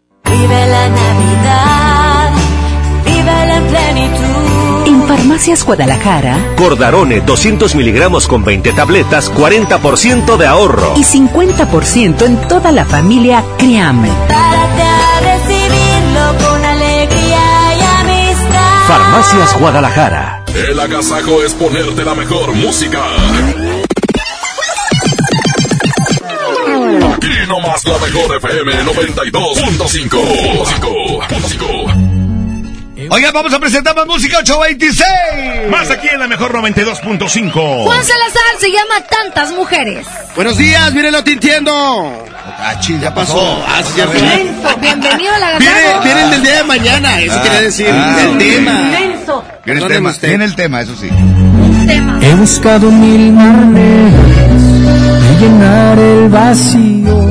Vive la Navidad, vive en plenitud. En Farmacias Guadalajara. Cordarone 200 miligramos con 20 tabletas, 40% de ahorro. Y 50% en toda la familia Criame. Párate a recibirlo con alegría y amistad. Farmacias Guadalajara. El agasajo es ponerte la mejor música. Aquí nomás la mejor FM 92.5. Oigan, vamos a presentar más música 826. Más aquí en la mejor 92.5. Juan Salazar se llama Tantas Mujeres. Buenos días, mírenlo tintiendo. Ah, ching, ya pasó. Ah, sí, ya. Bienvenido a la Viene, Gazago. viene el del día de mañana, eso Ah, quería decir. ah, el tema. Inmenso. Viene el, tema, viene el tema, eso sí. Tema. He buscado mil maneras de llenar el vacío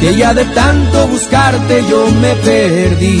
Que ya de tanto buscarte yo me perdí.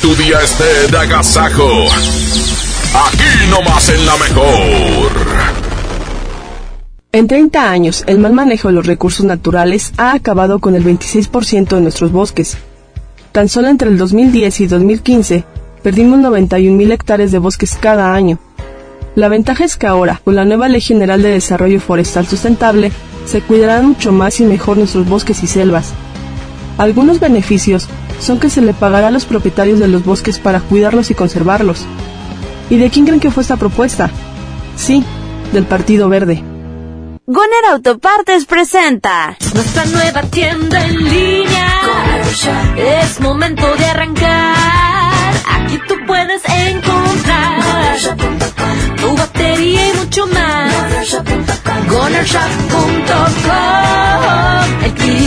Tu día esté de agasajo. Aquí nomás en la mejor. En 30 años, el mal manejo de los recursos naturales ha acabado con el 26% de nuestros bosques. Tan solo entre el 2010 y 2015, perdimos 91.000 hectáreas de bosques cada año. La ventaja es que ahora, con la nueva Ley General de Desarrollo Forestal Sustentable, se cuidarán mucho más y mejor nuestros bosques y selvas. Algunos beneficios son que se le pagará a los propietarios de los bosques para cuidarlos y conservarlos. ¿Y de quién creen que fue esta propuesta? Sí, del Partido Verde. Goner Autopartes presenta Nuestra nueva tienda en línea. Es momento de arrancar. Aquí tú puedes encontrar tu batería y mucho más. GonerShop.com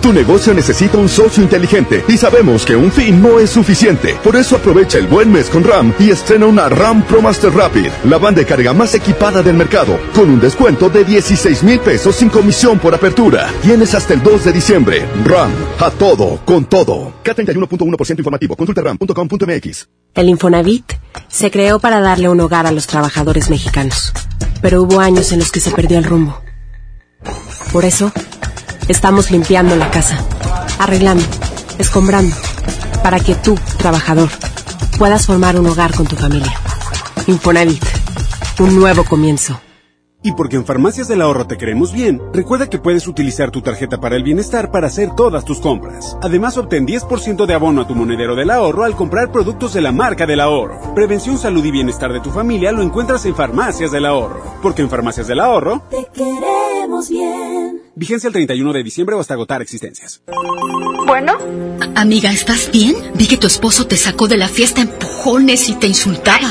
Tu negocio necesita un socio inteligente y sabemos que un fin no es suficiente. Por eso aprovecha el buen mes con RAM y estrena una RAM Pro Master Rapid, la banda de carga más equipada del mercado, con un descuento de 16 mil pesos sin comisión por apertura. Tienes hasta el 2 de diciembre. RAM, a todo, con todo. K31.1% informativo. Consulta ram.com.mx. El Infonavit se creó para darle un hogar a los trabajadores mexicanos. Pero hubo años en los que se perdió el rumbo. Por eso, estamos limpiando la casa, arreglando, escombrando, para que tú, trabajador, puedas formar un hogar con tu familia. Infonavit, un nuevo comienzo. Y porque en Farmacias del Ahorro te queremos bien, recuerda que puedes utilizar tu tarjeta para el bienestar para hacer todas tus compras. Además, obtén 10% de abono a tu monedero del ahorro al comprar productos de la marca del ahorro. Prevención, salud y bienestar de tu familia lo encuentras en Farmacias del Ahorro. Porque en Farmacias del Ahorro Te queremos bien. Vigencia el 31 de diciembre o hasta agotar existencias. Bueno. Amiga, ¿estás bien? Vi que tu esposo te sacó de la fiesta en empujones y te insultaba.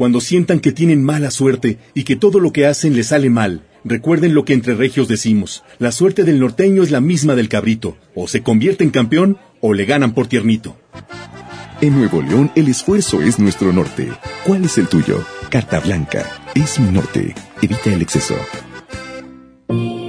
Cuando sientan que tienen mala suerte y que todo lo que hacen les sale mal, recuerden lo que entre regios decimos. La suerte del norteño es la misma del cabrito. O se convierte en campeón o le ganan por tiernito. En Nuevo León el esfuerzo es nuestro norte. ¿Cuál es el tuyo? Carta Blanca. Es mi norte. Evita el exceso.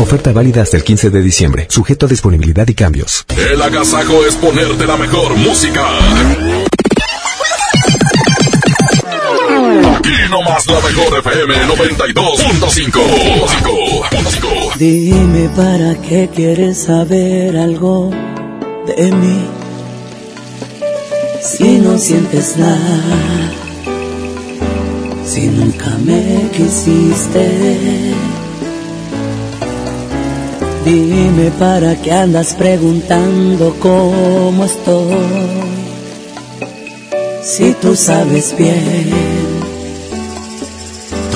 Oferta válida hasta el 15 de diciembre, sujeto a disponibilidad y cambios. El agasajo es ponerte la mejor música. Aquí nomás la mejor FM 92.5. Dime para qué quieres saber algo de mí. Si no sientes nada, si nunca me quisiste. Dime para qué andas preguntando cómo estoy. Si tú sabes bien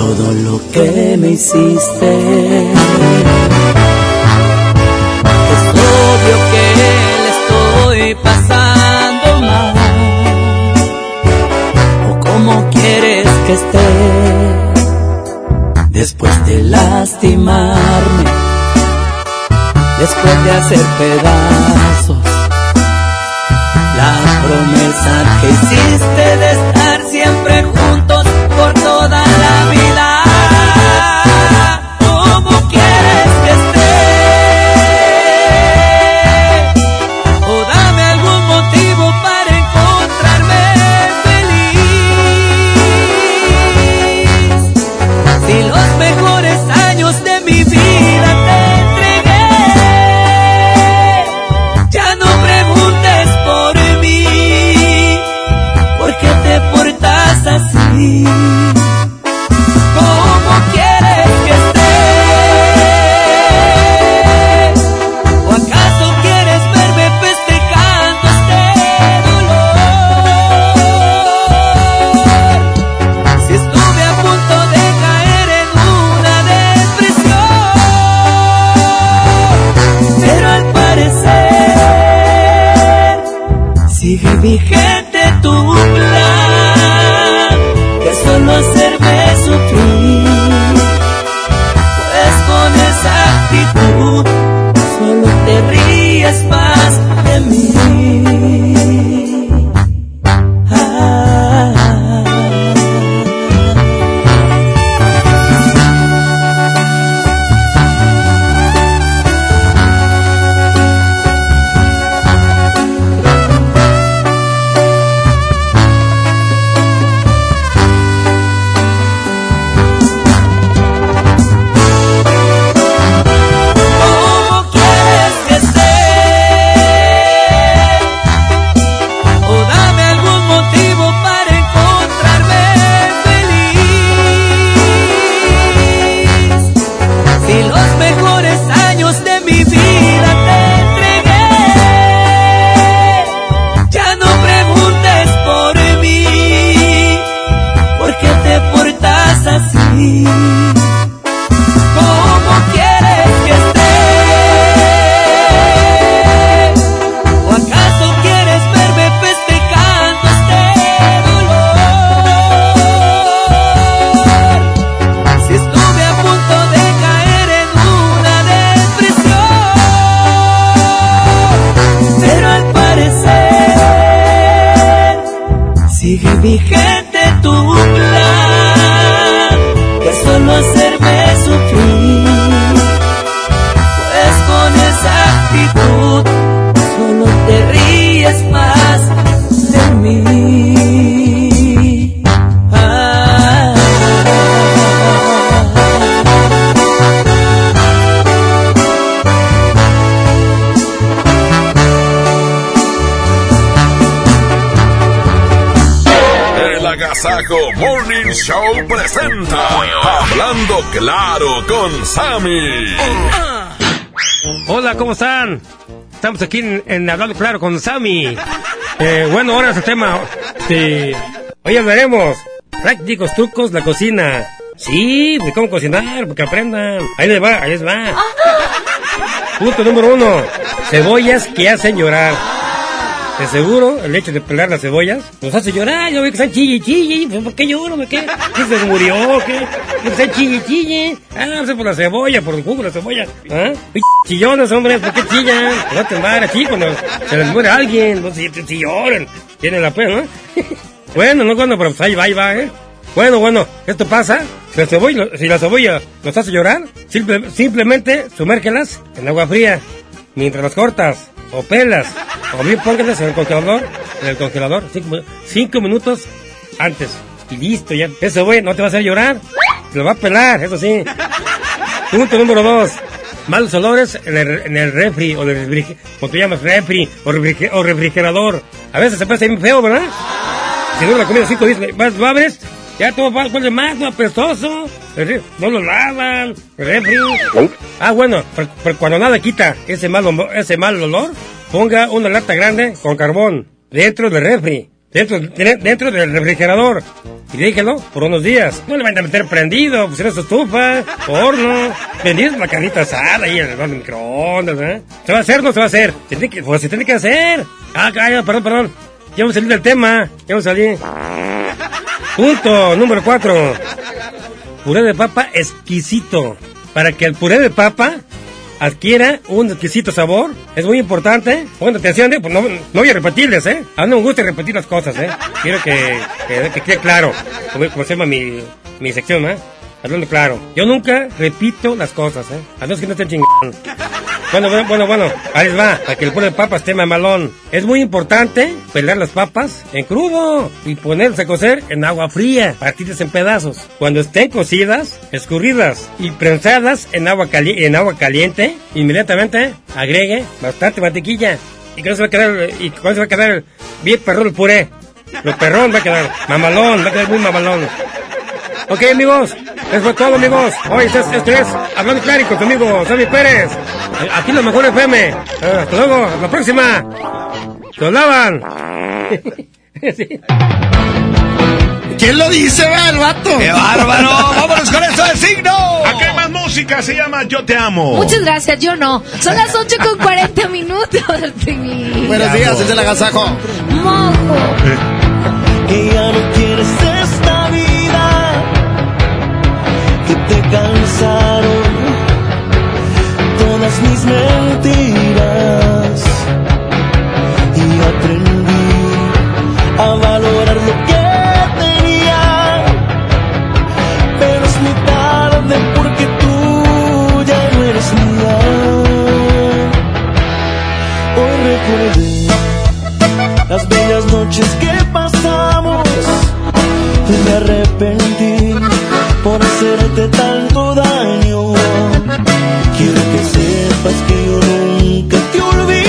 todo lo que me hiciste. Es obvio que le estoy pasando mal. ¿O cómo quieres que esté después de lastimarme? Después de hacer pedazos. La promesa que hiciste de estar siempre juntos Estamos aquí en, Hablando Claro con Sammy. Eh, bueno, ahora es el tema. Este, hoy hablaremos prácticos trucos la cocina. Sí, de cómo cocinar, porque aprendan. Ahí les va, ahí les va. Punto número uno. Cebollas que hacen llorar. De seguro, el hecho de pelar las cebollas nos hace llorar. Yo veo que están chille, chille. Pues, ¿Por qué lloro? ¿Por qué? ¿Quién se murió? ¿Qué? ¿Por qué están chille, chille? Ah, no sé por la cebolla, por el jugo de la cebolla. ¿Ah? Chillones, hombre, ¿por qué chillan? No te embaras, así cuando se les muere alguien. No si lloran. Tiene la pena, ¿no? bueno, no cuando, pero pues ahí va, ahí va, ¿eh? Bueno, bueno, esto pasa. La cebolla, si la cebolla los hace llorar, simple- simplemente sumérgelas en agua fría mientras las cortas o pelas o bien pónganlas en el congelador, en el congelador cinco, cinco minutos antes y listo ya. Esa cebolla no te va a hacer llorar, te lo va a pelar, eso sí. Punto número dos. Malos olores en el, en el refri o, el refri- o tú llamas refri o, refri- o refrigerador. A veces se parece bien feo, ¿verdad? Si no la comida cinco días, vas, lo abres, ya todo va huele más, apestoso. No lo lavan, refri. Ah, bueno, pero, pero cuando nada quita ese mal, ese mal olor, ponga una lata grande con carbón dentro del refri, dentro, de- dentro del refrigerador. Y déjelo por unos días. No le van a meter prendido, pues en su estufa, horno, prendido la carnita asada y el microondas, ¿eh? ¿Se va a hacer o no se va a hacer? Se tiene que, pues se tiene que hacer. Ah, calla, perdón, perdón. Ya vamos a salir del tema. Ya vamos a salir. Punto número cuatro. Puré de papa exquisito. Para que el puré de papa adquiera un exquisito sabor, es muy importante. Pongan atención, ¿eh? pues no, no voy a repetirles, ¿eh? A mí no me gusta repetir las cosas, ¿eh? Quiero que, que, que quede claro, como se llama mi, mi sección, ¿eh? Hablando claro. Yo nunca repito las cosas, ¿eh? A menos que no estén chingando. Bueno, bueno, bueno, bueno, ahí va, para que el puré de papa esté mamalón. Es muy importante pelar las papas en crudo y ponerlas a cocer en agua fría, partirlas en pedazos. Cuando estén cocidas, escurridas y prensadas en agua, cali- en agua caliente, inmediatamente agregue bastante mantequilla. Y con eso va a quedar, y eso va a quedar bien perrón el puré. Lo perrón va a quedar mamalón, va a quedar muy mamalón. Ok, amigos, eso fue todo, amigos. Hoy esto es, esto es Hablando Claro con tu amigo Sammy Pérez. Aquí en la mejor FM. Eh, hasta luego, hasta la próxima. Se lavan. Sí. ¿Quién lo dice, el vato? ¡Qué bárbaro! ¡Vámonos con esto de signo! ¿A qué música, se llama Yo Te Amo. Muchas gracias, yo no. Son las 8 con 40 minutos. Buenos días, es el agasajo. Moco. Que ya no quieres esta te cansaron todas mis mentiras. Y aprendí a valorar lo que tenía, pero es muy tarde porque tú ya no eres mía. Hoy recordé las bellas noches que pasamos. Y me arrepentí hacerte tanto daño. Quiero que sepas que yo nunca te olvidé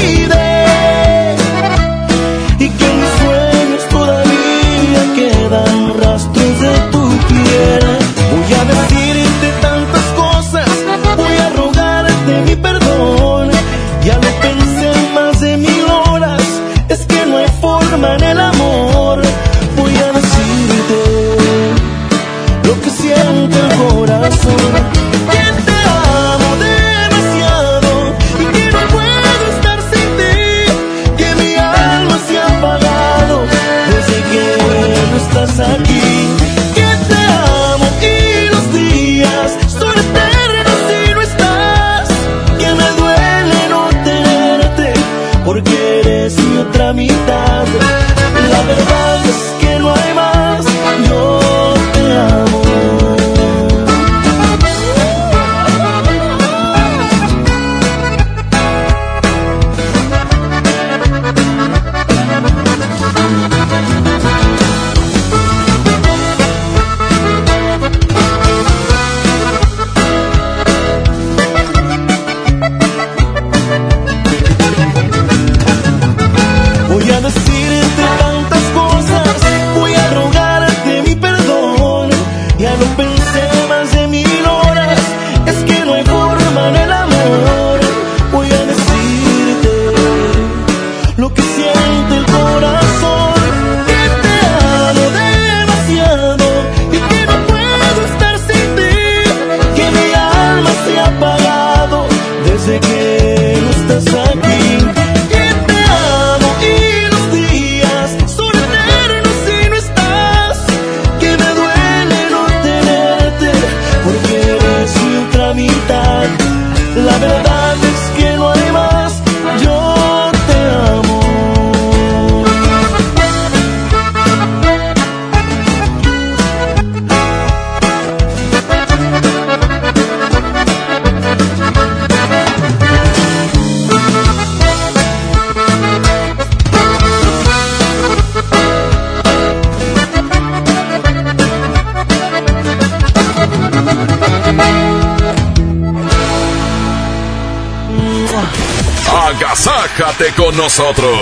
nosotros.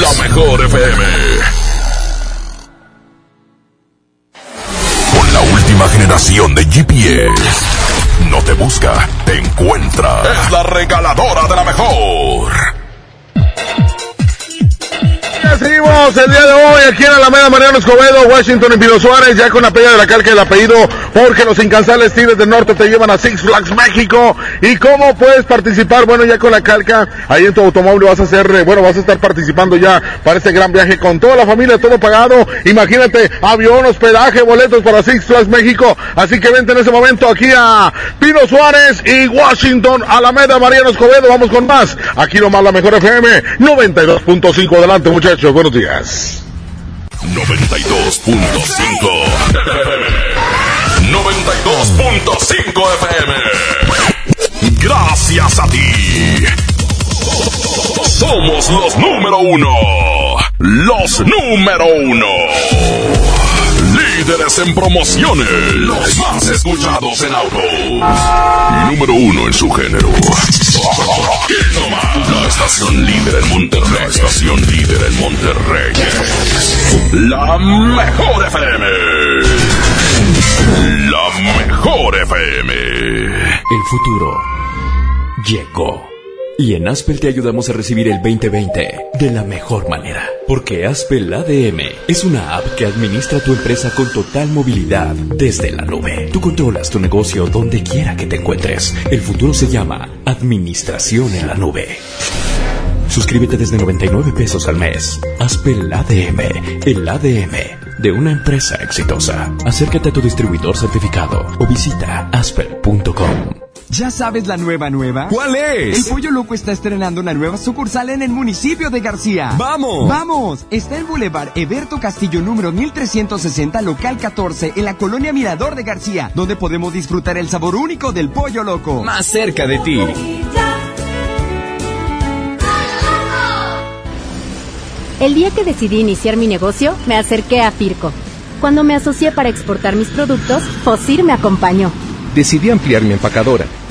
La mejor FM. Con la última generación de GPS. No te busca, te encuentra. Es la regaladora de la mejor. Seguimos el día de hoy aquí en Alameda Mariano Escobedo, Washington y Pino Suárez, ya con la pega de la calca del apellido, porque los incansables Tigres del Norte te llevan a Six Flags México. ¿Y cómo puedes participar? Bueno, ya con la calca, ahí en tu automóvil vas a hacer, eh, bueno, vas a estar participando ya para este gran viaje con toda la familia, todo pagado. Imagínate, avión, hospedaje, boletos para Six Flags México. Así que vente en ese momento aquí a Pino Suárez y Washington, Alameda Mariano Escobedo. Vamos con más. Aquí nomás la mejor FM 92.5. Adelante, muchachos. Buenos días. 92.5 92.5 FM. Gracias a ti. Somos los número uno. Los número uno. Líderes en promociones. Los más escuchados en autos. Número uno en su género. La estación líder en Monterrey. La estación líder en Monterrey. La mejor FM. La mejor FM. El futuro llegó. Y en Aspel te ayudamos a recibir el 2020 de la mejor manera. Porque Aspel ADM es una app que administra tu empresa con total movilidad desde la nube. Tú controlas tu negocio donde quiera que te encuentres. El futuro se llama Administración en la Nube. Suscríbete desde 99 pesos al mes. Aspel ADM, el ADM de una empresa exitosa. Acércate a tu distribuidor certificado o visita aspel.com. ¿Ya sabes la nueva nueva? ¿Cuál es? El Pollo Loco está estrenando una nueva sucursal en el municipio de García. ¡Vamos! ¡Vamos! Está en Boulevard Eberto Castillo número 1360, local 14, en la colonia Mirador de García, donde podemos disfrutar el sabor único del Pollo Loco. Más cerca de ti. El día que decidí iniciar mi negocio, me acerqué a Firco. Cuando me asocié para exportar mis productos, Fosir me acompañó. Decidí ampliar mi empacadora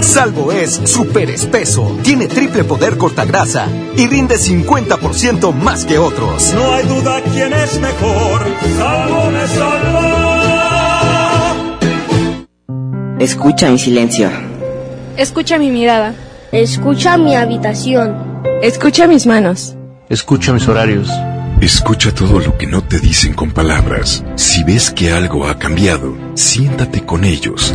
Salvo es súper espeso, tiene triple poder cortagrasa y rinde 50% más que otros. No hay duda quién es mejor, salvo me salva. Escucha mi silencio. Escucha mi mirada. Escucha mi habitación. Escucha mis manos. Escucha mis horarios. Escucha todo lo que no te dicen con palabras. Si ves que algo ha cambiado, siéntate con ellos.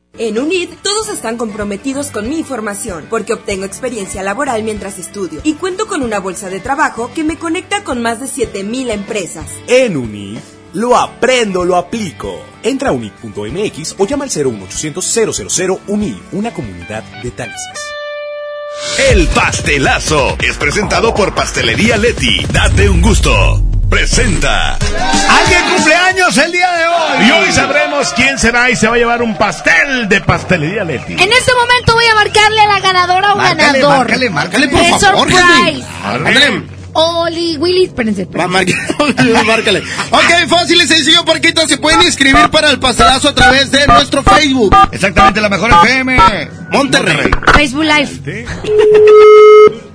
En UNID todos están comprometidos con mi información porque obtengo experiencia laboral mientras estudio y cuento con una bolsa de trabajo que me conecta con más de 7000 empresas. En UNID lo aprendo, lo aplico. Entra a unid.mx o llama al 01800 000 UNID, una comunidad de talentos. El pastelazo es presentado por Pastelería Leti. Date un gusto. Presenta. Alguien cumpleaños el día de hoy. Y hoy sabremos quién será y se va a llevar un pastel de pastelería Leti. En este momento voy a marcarle a la ganadora o Márcale, ganador. márcale, márcale, por Es favor, surprise. Oli, Willy, espérense. espérense. Márcale. Ok, fácil y sencillo, Porquita. Se pueden inscribir para el pastelazo a través de nuestro Facebook. Exactamente, la mejor FM. Monterrey. Facebook Live.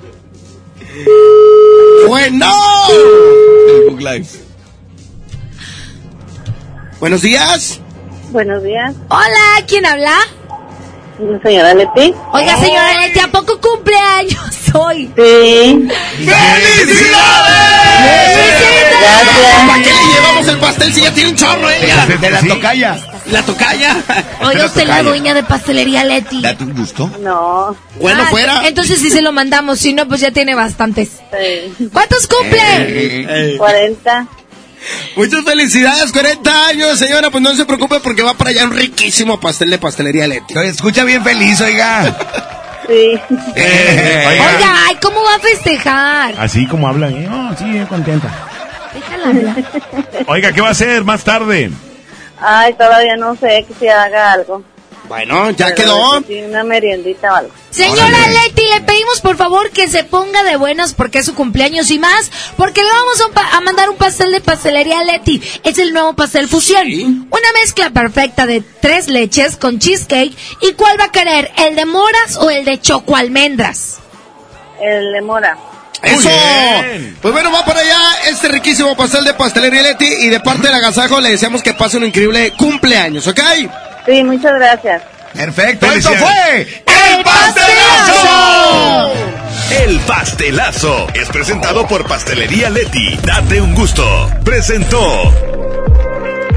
Bueno. Facebook Live. Buenos días. Buenos días. Hola, ¿quién habla? Señora Leti. Oiga, señora Leti, ¿a poco cumpleaños hoy? Sí. ¿Para qué le llevamos el pastel si ya tiene un chorro ella? De la tocaya. La tocaya. Oiga, usted es la dueña de pastelería Leti. Date un gusto. No. Bueno, Ah, fuera. Entonces sí se lo mandamos, si no, pues ya tiene bastantes. Sí. ¿Cuántos cumple? 40. Muchas felicidades, 40 años, señora. Pues no se preocupe porque va para allá un riquísimo pastel de pastelería Leti. Oye, escucha bien feliz, oiga. Sí. Oiga, ay, ¿cómo va a festejar? Así como hablan, ¿eh? Oh, sí, bien contenta. Déjala hablar. Oiga, ¿qué va a hacer más tarde? Ay, todavía no sé que se haga algo. Bueno, ya Pero quedó. sí, una meriendita o algo. Señora Leti, le pedimos por favor que se ponga de buenas porque es su cumpleaños y más, porque le vamos a, un pa- a mandar un pastel de pastelería Leti. Es el nuevo pastel fusión. Una mezcla perfecta de tres leches con cheesecake. ¿Y cuál va a querer? ¿El de moras o el de choco almendras? El de mora. ¡Eso! Pues bueno, va para allá este riquísimo pastel de pastelería Leti y de parte del agasajo le deseamos que pase un increíble cumpleaños, ¿ok? Sí, muchas gracias. Perfecto, esto fue ¡El pastelazo! El pastelazo es presentado por Pastelería Leti. Date un gusto. Presentó.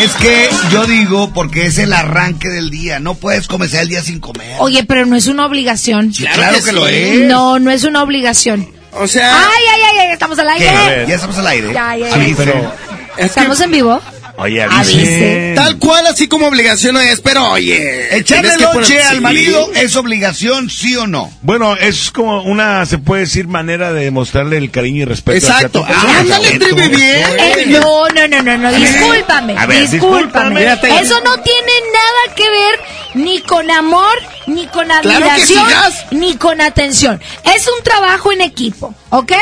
Es que yo digo porque es el arranque del día. No puedes comenzar el día sin comer. Oye, pero no es una obligación. claro que lo es. No, no es una obligación. O sea... ¡Ay, ay, ay! ay, estamos al ¿Qué? aire! Ya estamos al aire. Ya, ya, ya. Sí, pero ¿Estamos en vivo? Oye, Avise. Tal cual, así como obligación no es, pero oye. echarle noche al Sí. marido es obligación, sí o no. Bueno, es como una, se puede decir, manera de mostrarle el cariño y respeto. Exacto. ándale, trivi, bien. Eh, no, no, no, no, no, discúlpame, A ver, discúlpame. discúlpame. Eso no tiene nada que ver ni con amor, ni con admiración, ni con atención. Es un trabajo en equipo, ¿ok?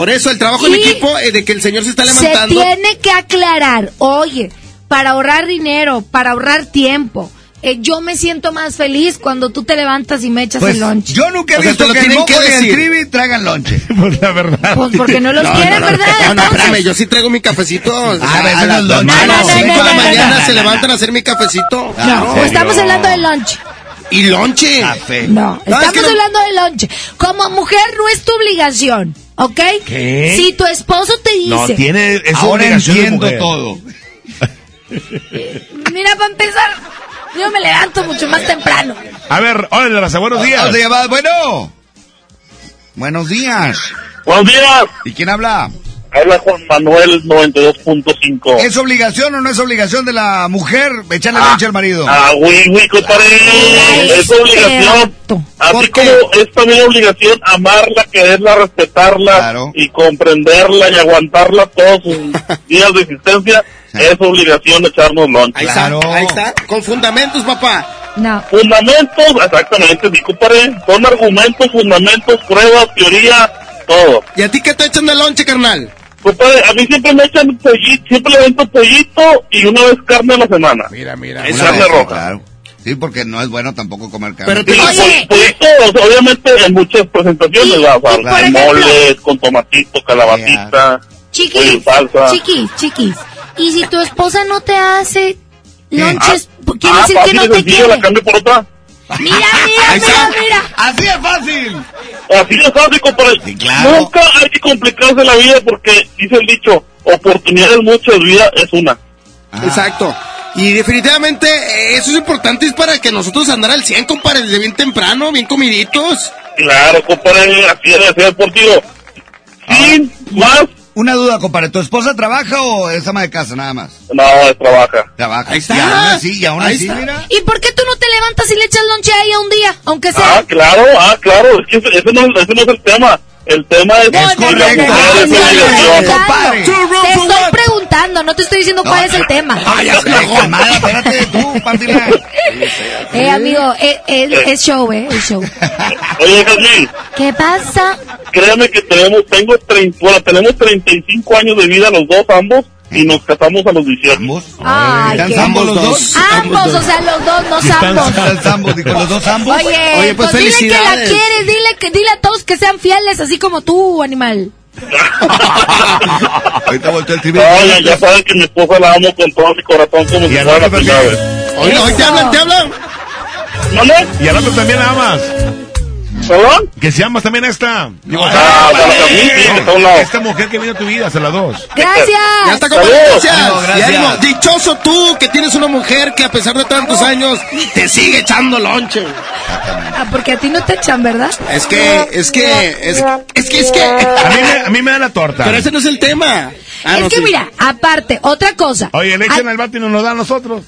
Por eso el trabajo en Y equipo eh, de que el señor se está Se levantando. tiene que aclarar, oye, para ahorrar dinero, para ahorrar tiempo. eh, yo me siento más feliz cuando tú te levantas y me echas Pues el lunch. yo nunca he O sea, visto te lo que moco que ni el decir. trivi traigan lonche. Pues la verdad. Pues porque no los No, quieren, no, no, ¿verdad? No, no, espérame, yo sí traigo mi cafecito. Ah, a, veces a los las lonches. a las No, no, cinco no, de la no, no, mañana no, se no, levantan a hacer mi cafecito. No, ¿En estamos hablando de lunch. Y lonche. Café. No, No, es estamos no- hablando de lunch. Como mujer no es tu obligación, ¿ok? ¿Qué? Si tu esposo te dice, No, tiene, es Ahora entiendo todo. mira, para empezar, yo me levanto mucho más temprano. A ver, hola, Raza, buenos días. Vamos a llamar- Bueno. Buenos días. Buenos días. ¿Y quién habla? Habla Juan Manuel 92.5. ¿Es obligación o no es obligación de la mujer echarle lonche al marido? Ah, güey, güey, compadre. Es obligación. Así como es también obligación amarla, quererla, respetarla Claro. y comprenderla y aguantarla todos sus días de existencia, es obligación echarnos lonche. Ahí Claro. está, ahí está. Con fundamentos, papá. No. Fundamentos, exactamente, mi compadre. Son argumentos, fundamentos, pruebas, teoría, todo. ¿Y a ti qué te echan de lonche, carnal? Compadre, a mí siempre me echan pollito, siempre le vento pollito y una vez carne a la semana. Mira, mira. Es carne roja. Claro. Sí, porque no es bueno tampoco comer carne. Pero te- Oye. po- pollito, obviamente en muchas presentaciones, Y- ¿verdad? O sea, y por moles, con tomatito, calabacita, Chiquis, pollo salsa. chiquis, chiquis. Y si tu esposa no te hace lonches, ¿quiere ah, decir que no te sencillo, quiere? la cambio por otra. Mira, mira, mira, mira. Así es fácil. Así es fácil, compadre. Sí, claro. Nunca hay que complicarse la vida porque dice el dicho, oportunidades muchas, vida es una. Ah. Exacto. Y definitivamente eh, eso es importante, es para que nosotros andar al 100, compadre, desde bien temprano, bien comiditos. Claro, compadre, así debe ser por tiro. Sin más, Una duda, compadre. ¿Tu esposa trabaja o es ama de casa nada más? no, trabaja. Trabaja. Ahí está. Y aún así, y aún Ahí así, está. mira. ¿Y por qué tú no te levantas y le echas lonche a ella un día, aunque sea? Ah, claro, ah, claro, es que ese, ese no, ese no es el tema. El tema es No, no, que no, la no, mujer no, es no, no, no. Te estoy preguntando no te estoy diciendo cuál es el tema. Ay, ya se la calmada, espérate tú, Pantila. Eh, amigo, eh, eh, es show, eh, es show. Oye, Jazmín, ¿Qué pasa? créame que tenemos, tengo 30, bueno, tenemos 35 años de vida los dos, ambos, y nos casamos a los 18. ¿Ambos? Ay, ¿Están zambos los dos? Ambos, o sea, los dos, no zambos. Digo, los dos zambos. Oye, pues, dile que la quieres, dile que dile a todos que sean fieles, así como tú, animal. Ahorita volteó el trivial. Ya, ya saben que mi esposa la amo con todo mi corazón como si fuera la primera vez. Oye, hoy te hablan, te hablan. ¿Mande? Y al rato también la amas. ¿Perdón? Que si amas también a esta. Digo, Ah, ah, a a un lado. esta mujer que vino a tu vida, se las dos. Gracias. Ya está, como gracias. Gracias. Dichoso tú que tienes una mujer que a pesar de tantos años te sigue echando lonche. Ah, porque a ti no te echan, ¿verdad? Es que, es que, es, es que, es que. A mí, me, a mí me da la torta. Pero ese no es el tema. Ah, es no, que sí. mira, aparte, otra cosa. Oye, le echan al vato y no nos da a nosotros.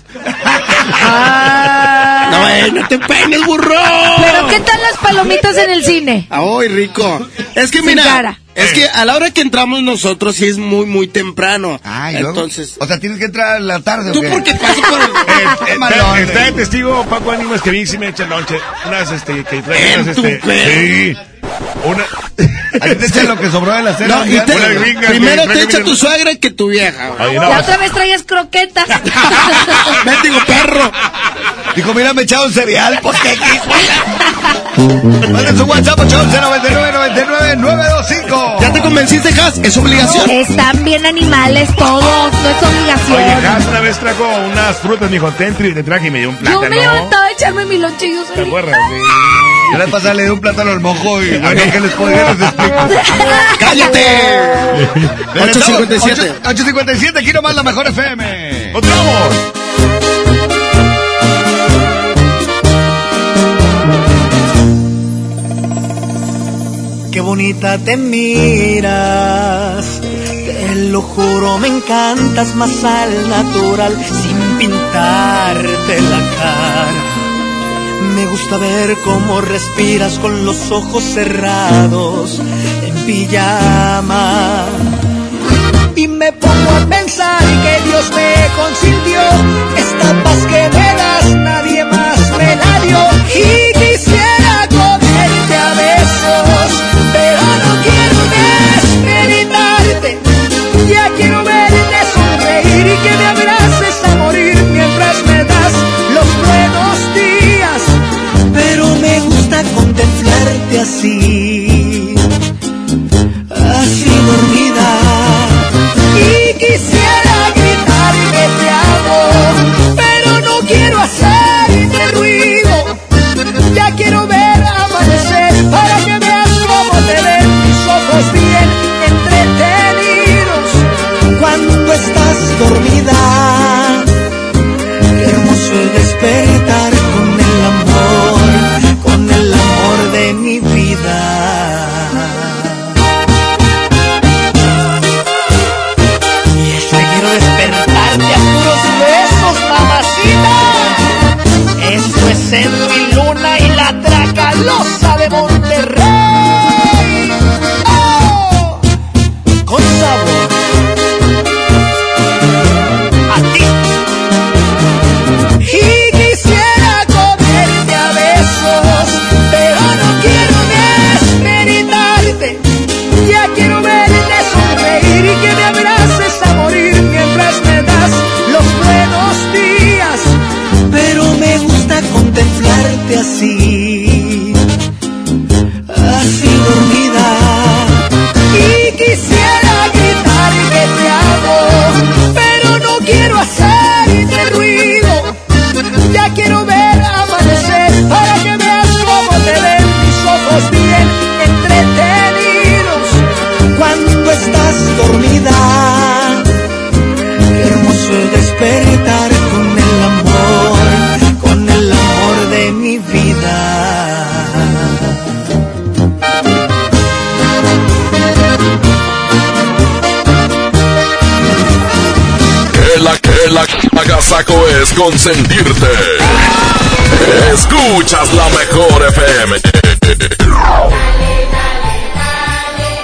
ah, No, eh, no te peines, burro. Pero ¿qué tal las palomitas en el cine? Ay, rico. Es que Sin mira, cara. es que a la hora que entramos nosotros sí es muy, muy temprano. Ay, luego. Entonces, O sea, tienes que entrar a la tarde, ¿o tú qué? porque pasas por el... Eh, malón, está, está de eh. testigo Paco Ánimas que a mí sí me echan lonche. Unas, este, que traen En unas, este. Sí. Una. A ti te echan lo que sobró de la cena. No, y te- Una gringa primero que te echa tu suegra que tu vieja. Oye, La otra vez traías croquetas. Mendigo perro. Dijo, mira, me echaba un cereal, pues qué Manden su WhatsApp 899-9999-925. ¿Ya te convenciste, Has? Es obligación. Están bien animales todos, no es obligación. Oye, Has una vez trajo unas frutas, me dijo, ten, tri- te traje y me dio un Yo plátano. me levantaba a echarme mi lonche yo ¿Te acuerdas? Sí. Yo la pasada le di un plátano al mojo y ¡Cállate! Regresamos. 857. 8- 857, aquí nomás la mejor FM. ¡Continuamos! Qué bonita te miras, te lo juro, me encantas más al natural, sin pintarte la cara. Me gusta ver cómo respiras con los ojos cerrados, en pijama. Y me pongo a pensar que Dios me consintió, esta paz que me das nadie más me la dio. Y agasaco es consentirte. Escuchas la mejor FM.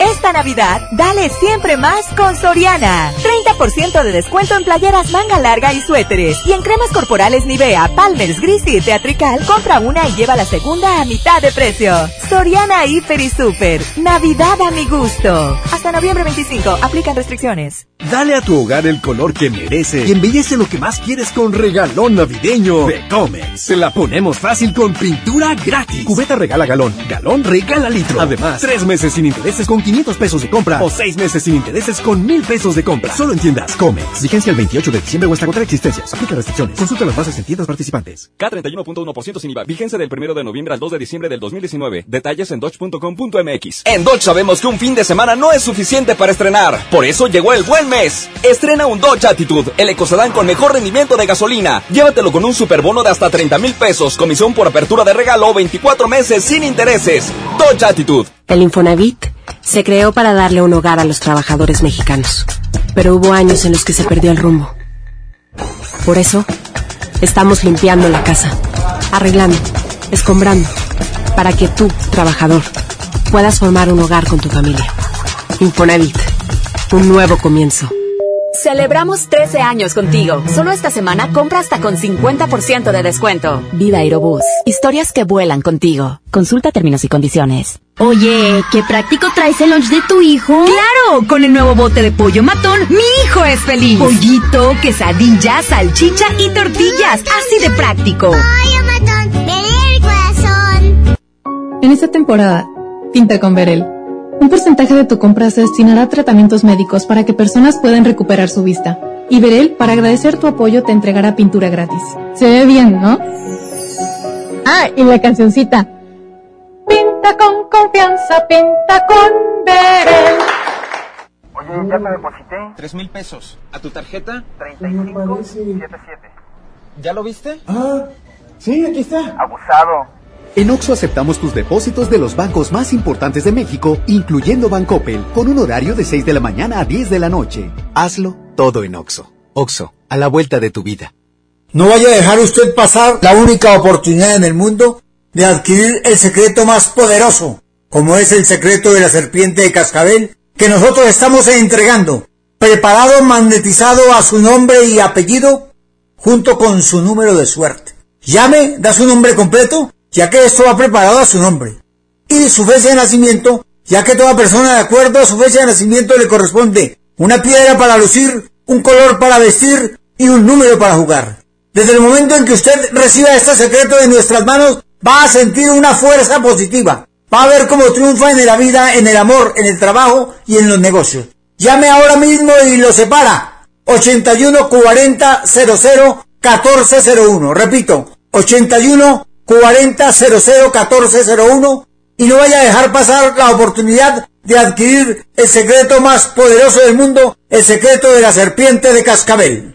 Esta Navidad, dale siempre más con Soriana. 30% de descuento en playeras manga larga y suéteres. Y en cremas corporales Nivea, Palmer's, Gris y Teatrical, compra una y lleva la segunda a mitad de precio. Soriana Hiper y Super. Navidad a mi gusto. Hasta noviembre 25. Aplican restricciones. Dale a tu hogar el color que merece y embellece lo que más quieres con regalón navideño de Comex. Se la ponemos fácil con pintura gratis. Cubeta regala galón, galón regala litro. Además, tres meses sin intereses con 500 pesos de compra o seis meses sin intereses con mil pesos de compra. Solo en tiendas Comex. Vigencia el 28 de diciembre o hasta agotar existencias. Aplica restricciones. Consulta las bases en tiendas participantes. K31.1% sin IVA. Vigencia del 1 de noviembre al 2 de diciembre del 2019. Detalles en dodge.com.mx. En Dodge sabemos que un fin de semana no es suficiente para estrenar. Por eso llegó el buen mes. Estrena un Dodge Attitude, el ecocedán con mejor rendimiento de gasolina. Llévatelo con un superbono de hasta 30 mil pesos, comisión por apertura de regalo, 24 meses sin intereses. Dodge Attitude. El Infonavit se creó para darle un hogar a los trabajadores mexicanos. Pero hubo años en los que se perdió el rumbo. Por eso, estamos limpiando la casa, arreglando, escombrando, para que tú, trabajador, puedas formar un hogar con tu familia. Infonavit, un nuevo comienzo. Celebramos 13 años contigo. Solo esta semana compra hasta con 50% de descuento. Viva Aerobús. Historias que vuelan contigo. Consulta términos y condiciones. Oye, qué práctico traes el lunch de tu hijo. Claro, con el nuevo bote de pollo matón, mi hijo es feliz. Pollito, quesadilla, salchicha y tortillas. Así de práctico. Pollo matón, el corazón. En esta temporada, pinta con Berel. Un porcentaje de tu compra se destinará a tratamientos médicos para que personas puedan recuperar su vista. Y Berel, para agradecer tu apoyo, te entregará pintura gratis. Se ve bien, ¿no? Ah, y la cancioncita. Pinta con confianza, pinta con Berel. Oye, ya te deposité. Tres mil pesos. ¿A tu tarjeta? 3577. ¿Ya lo viste? Ah, sí, aquí está. Abusado. En Oxo aceptamos tus depósitos de los bancos más importantes de México, incluyendo Bancoppel, con un horario de 6 de la mañana a 10 de la noche. Hazlo todo en Oxo. Oxo, a la vuelta de tu vida. No vaya a dejar usted pasar la única oportunidad en el mundo de adquirir el secreto más poderoso, como es el secreto de la serpiente de cascabel, que nosotros estamos entregando, preparado, magnetizado a su nombre y apellido, junto con su número de suerte. Llame, da su nombre completo, ya que esto va preparado a su nombre. Y su fecha de nacimiento, ya que toda persona de acuerdo a su fecha de nacimiento le corresponde una piedra para lucir, un color para vestir y un número para jugar. Desde el momento en que usted reciba este secreto de nuestras manos, va a sentir una fuerza positiva. Va a ver cómo triunfa en la vida, en el amor, en el trabajo y en los negocios. Llame ahora mismo y lo separa. 81 40 00 1401. Repito, 81 40 00 1401 y no vaya a dejar pasar la oportunidad de adquirir el secreto más poderoso del mundo, el secreto de la serpiente de cascabel.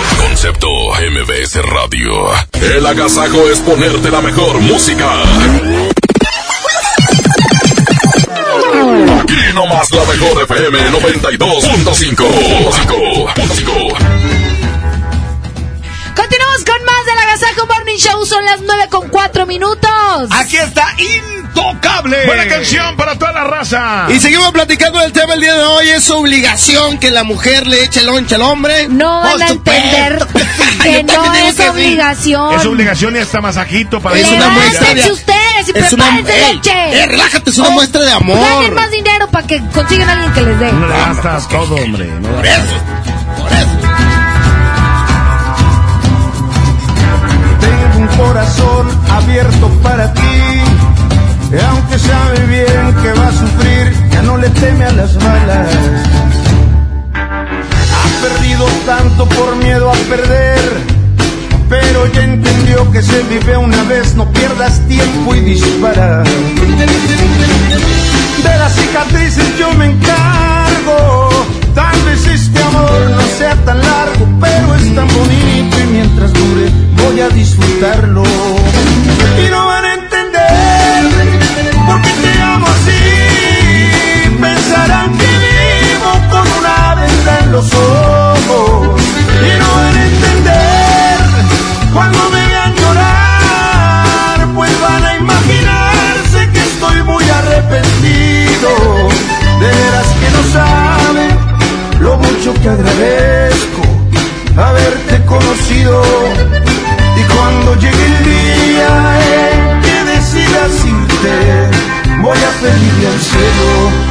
Concepto MBS Radio. El agasajo es ponerte la mejor música. Aquí nomás la mejor FM 92.5. Continuamos con más del Agasajo Morning Show. Son las 9 con 4 minutos. Aquí está Intocable. Buena canción para toda la raza. Y seguimos platicando del tema el día de hoy. Es obligación que la mujer le eche lonche al hombre. No van a entender que no es que obligación. Es obligación y hasta masajito para Levántense eso. ustedes señores, y Es una- prepárense ey, leche. eh, relájate, es una Oh, muestra de amor. Ganen más dinero para que consigan a alguien que les dé. No le gastas todo, hombre. No Por eso, por eso. Tengo un corazón abierto para ti. Y aunque sabe bien que va a sufrir, ya no le teme a las balas. Ha perdido tanto por miedo a perder. Pero ya entendió que se vive una vez, no pierdas tiempo y dispara. De las cicatrices yo me encargo. Tal vez este amor no sea tan largo, pero es tan bonito y mientras dure voy a disfrutarlo. Y no Y no van a entender cuando me vean llorar, pues van a imaginarse que estoy muy arrepentido. De veras que no saben lo mucho que agradezco haberte conocido. Y cuando llegue el día en que decidas irte, voy a pedirle al cielo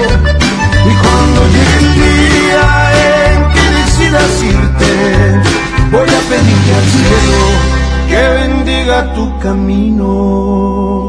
Tu camino.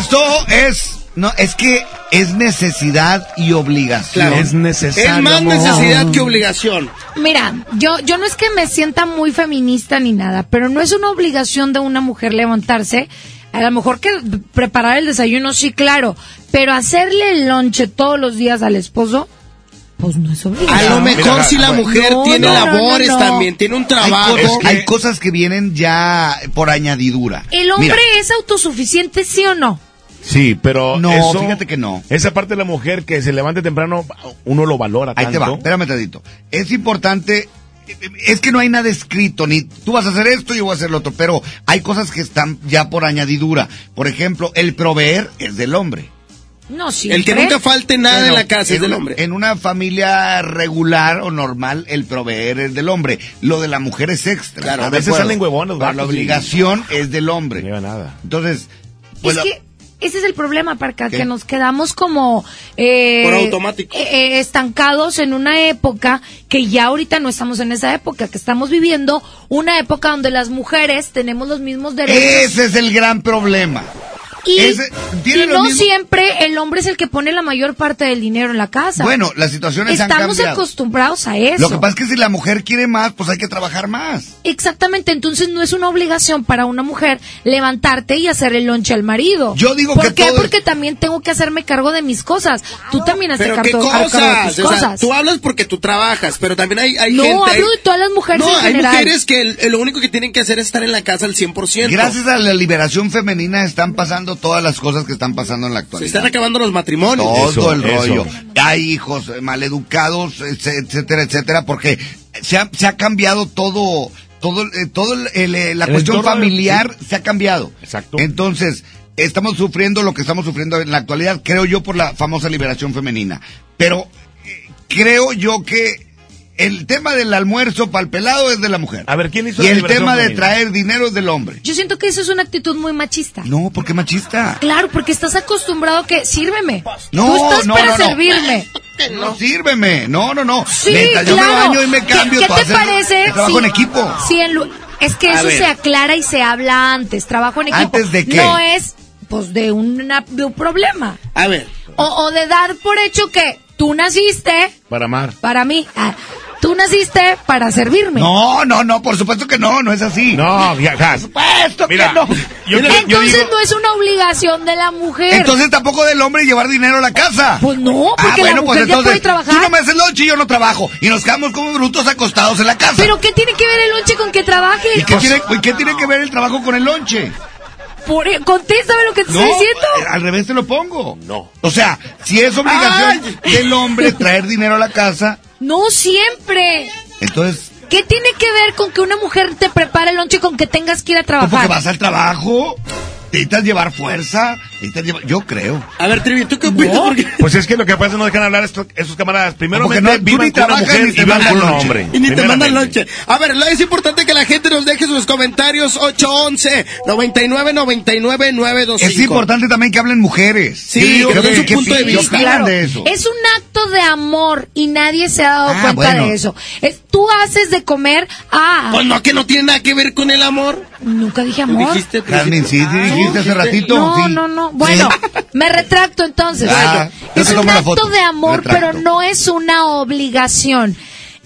Esto. Es. No, es que es necesidad y obligación. Claro. Es más necesidad que obligación. Mira, yo, yo no es que me sienta muy feminista ni nada, pero no es una obligación de una mujer levantarse. A lo mejor que preparar el desayuno, sí, claro, pero hacerle el lonche todos los días al esposo, pues no es obligación. A lo mejor si la mujer No, tiene no, labores no, no. también, tiene un Hay trabajo. hay cosas que vienen ya por añadidura. ¿El hombre Mira, es autosuficiente, sí o no? Sí, pero No, eso- fíjate que no. Esa parte de la mujer que se levante temprano, uno lo valora Ahí te va, espérame tantito. Es importante, es que no hay nada escrito, ni tú vas a hacer esto y yo voy a hacer lo otro, pero hay cosas que están ya por añadidura. Por ejemplo, el proveer es del hombre. No, sí. El que nunca falte nada en la casa es del una- hombre. En una familia regular o normal, el proveer es del hombre. Lo de la mujer es extra. Claro, a ¿de veces salen huevones, Pero la obligación es del hombre. No lleva nada. Entonces, pues es la- que ese es el problema, Parca, ¿Qué? que nos quedamos como... eh, Por automático. eh, eh, estancados en una época que ya ahorita no estamos en esa época, que estamos viviendo una época donde las mujeres tenemos los mismos derechos. ese es el gran problema. Y ese- tiene y lo no mismo- siempre el hombre es el que pone la mayor parte del dinero en la casa. Bueno, las situaciones han Estamos acostumbrados a eso. Lo que pasa es que si la mujer quiere más, pues hay que trabajar más. Exactamente, entonces no es una obligación para una mujer levantarte y hacer el lonche al marido. Yo digo ¿Por que qué? todo- Porque también tengo que hacerme cargo de mis cosas. Tú también has de Pero qué cargo, cargo de cosas. tus O sea, cosas. tú hablas porque tú trabajas, pero también hay, hay No, gente. hablo de todas las mujeres No, en hay general. mujeres que el- lo único que tienen que hacer es estar en la casa al 100%. Gracias a la liberación femenina están pasando todas las cosas que están pasando en la Se actualidad. están acabando los matrimonios. Todo Eso, el eso. rollo. Hay hijos maleducados, etc- etcétera, etcétera, porque se ha, se ha cambiado todo, todo, eh, todo el- el, eh, la El cuestión familiar se ha cambiado. Exacto. Entonces, estamos sufriendo lo que estamos sufriendo en la actualidad, creo yo, por la famosa liberación femenina. Pero eh, creo yo que el tema del almuerzo para el pelado es de la mujer. A ver, ¿quién hizo Y la el tema de traer dinero es del hombre. Yo siento que eso es una actitud muy machista. No, porque machista. Claro, porque estás acostumbrado a que sírveme. No, Tú estás no, para no, no. servirme. No, sírveme. No, no, no. Sí, Mientras yo me claro. baño y me ¿Qué- cambio, ¿Qué, tú te parece? trabajo si- en equipo. si en es que A eso ver. se aclara y se habla antes. Trabajo en equipo. ¿Antes de qué? No es, pues, de, una, de un problema. A ver. O, o de dar por hecho que tú naciste Para amar. para mí. Ah, tú naciste para servirme. No, no, no, por supuesto que no, no es así. No, ya, ya. Por supuesto Mira, que no. yo- yo Entonces digo- no es una obligación de la mujer. Entonces tampoco del hombre llevar dinero a la casa. Pues no, Ah, porque la bueno, pues ya entonces, puede trabajar. Tú no me haces lonche y yo no trabajo. Y nos quedamos como brutos acostados en la casa. Pero ¿qué tiene que ver el lonche con que trabaje? ¿Y qué, tiene, qué tiene que ver el trabajo con el lonche? Por, contéstame lo que te No, estoy diciendo. eh, al revés te lo pongo. No. O sea, si es obligación del hombre traer dinero a la casa, No siempre. entonces, ¿Qué tiene que ver con que una mujer te prepare el lonche con que tengas que ir a ¿tú porque trabajar? vas al trabajo, necesitas llevar fuerza, necesitas llevar, yo creo. A ver, Trivi, ¿tú qué opinas? Porque- Pues es que lo que pasa es que no dejan hablar estos, esos camaradas. Primero Porque no, vivan ni con una mujer ni te y vivan mandan con un hombre. Y ni te mandan lonche. A ver, es importante que la gente nos deje sus comentarios 811 99 99 925. Es importante también que hablen mujeres. Sí, que den su punto de ¿qué vista. Claro, de eso? es un acto de amor y nadie se ha dado Ah, cuenta bueno. de eso. Es, tú haces de comer a... Pues no, que no tiene nada que ver con el amor. Nunca dije amor. Dijiste, Jasmine, sí, sí dijiste hace ratito. No, sí. no, no. Bueno, me retracto entonces. Ah, es un acto de amor, Retracto. pero no es una obligación.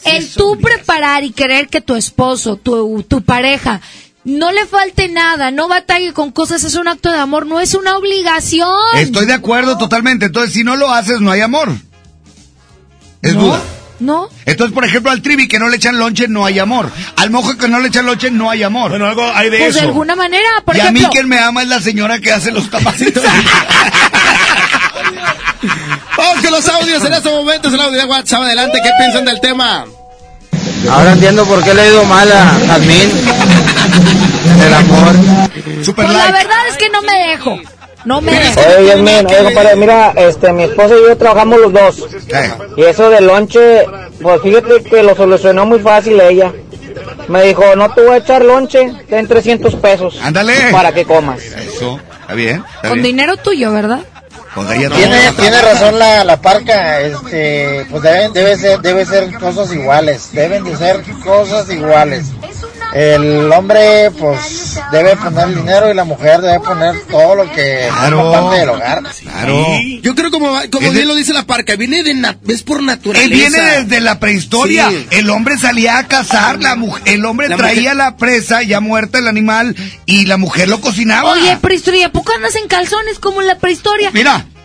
El tú preparar y querer que tu esposo, tu, tu pareja, no le falte nada, no batalle con cosas, es un acto de amor, no es una obligación. Estoy de acuerdo totalmente. Entonces, si no lo haces, no hay amor. Es ¿No? duda. ¿No? Entonces, por ejemplo, al trivi que no le echan lonche, no hay amor. Al mojo que no le echan lonche, no hay amor. Bueno, algo hay de Pues de eso. alguna manera, por y a ejemplo... mí quien me ama es la señora que hace los tapacitos. Vamos con los audios en estos momentos, el audio de WhatsApp. Adelante, ¿qué piensan del tema? Ahora entiendo por qué le he ido mal a Jazmín. El amor. Super Pues la verdad es que no me dejo. No me. Oye, Yasmín, oye, compadre, mira, este, mi esposa y yo trabajamos los dos. Y eso del lonche, pues fíjate que lo solucionó muy fácil ella. Me dijo, no te voy a echar lonche, ten 300 pesos. Ándale. Para que comas. Eso, está bien. Está Con bien. dinero tuyo, ¿verdad? Tiene, tiene razón la, la parca, este, pues debe, debe ser, debe ser cosas iguales, deben de ser cosas iguales. El hombre, pues, debe poner el dinero y la mujer debe poner todo lo que Claro. forma parte del hogar. Claro. Yo creo como, como Es de- bien lo dice la parca, viene de na- es por Él naturaleza. viene desde la prehistoria. Sí. El hombre salía a cazar, la mujer, el hombre La traía la presa ya muerta el animal y la mujer lo cocinaba. Oye, prehistoria, ¿a poco andas en calzones como en la prehistoria? Mira.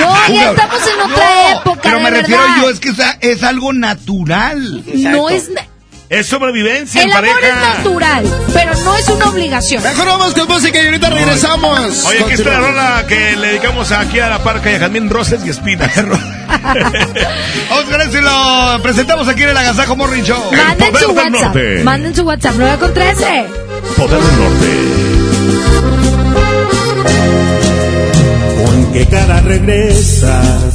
No, ya estamos en otra No, época, Pero de me refiero verdad. yo, es que es algo natural. No es... Es sobrevivencia El en amor pareja. es natural, pero no es una obligación. Mejor vamos con música y ahorita regresamos. Oye, aquí está la rola que le dedicamos aquí a la parca y a Jazmín Roses y Espinas. Vamos con eso y lo presentamos aquí en el Agasajo Morning Show. Manden poder su del WhatsApp. norte. Manden su WhatsApp 9 con 13. Poder del Norte. ¿Con qué cara regresas?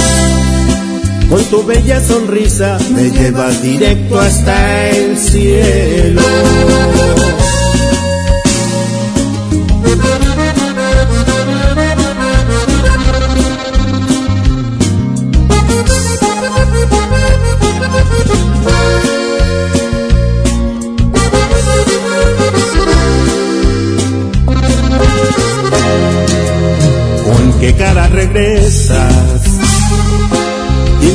con tu bella sonrisa me llevas directo hasta el cielo. ¿Con qué cara regresas?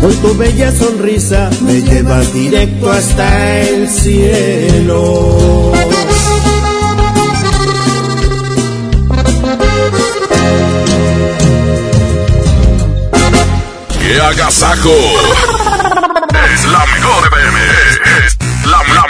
con tu bella sonrisa, me llevas directo hasta el cielo. ¡Qué agasajo! Es la mejor FM. Es la.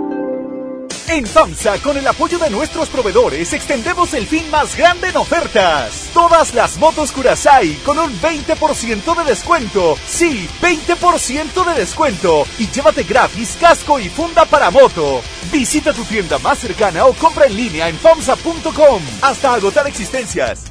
En FAMSA, con el apoyo de nuestros proveedores, extendemos el fin más grande en ofertas. Todas las motos Kurasai con un 20% de descuento. Sí, 20% de descuento. Y llévate gratis casco y funda para moto. Visita tu tienda más cercana o compra en línea en FAMSA.com. Hasta agotar existencias.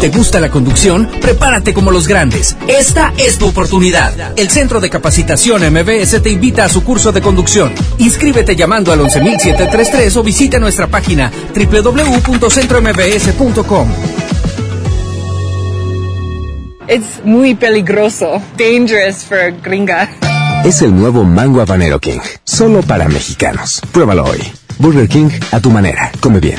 ¿Te gusta la conducción? Prepárate como los grandes. Esta es tu oportunidad. El Centro de Capacitación MBS te invita a su curso de conducción. Inscríbete llamando al 11733 o visita nuestra página www.centrombs.com. It's muy peligroso. Dangerous for gringa. Es el nuevo Mango Habanero King. Solo para mexicanos. Pruébalo hoy. Burger King a tu manera. Come bien.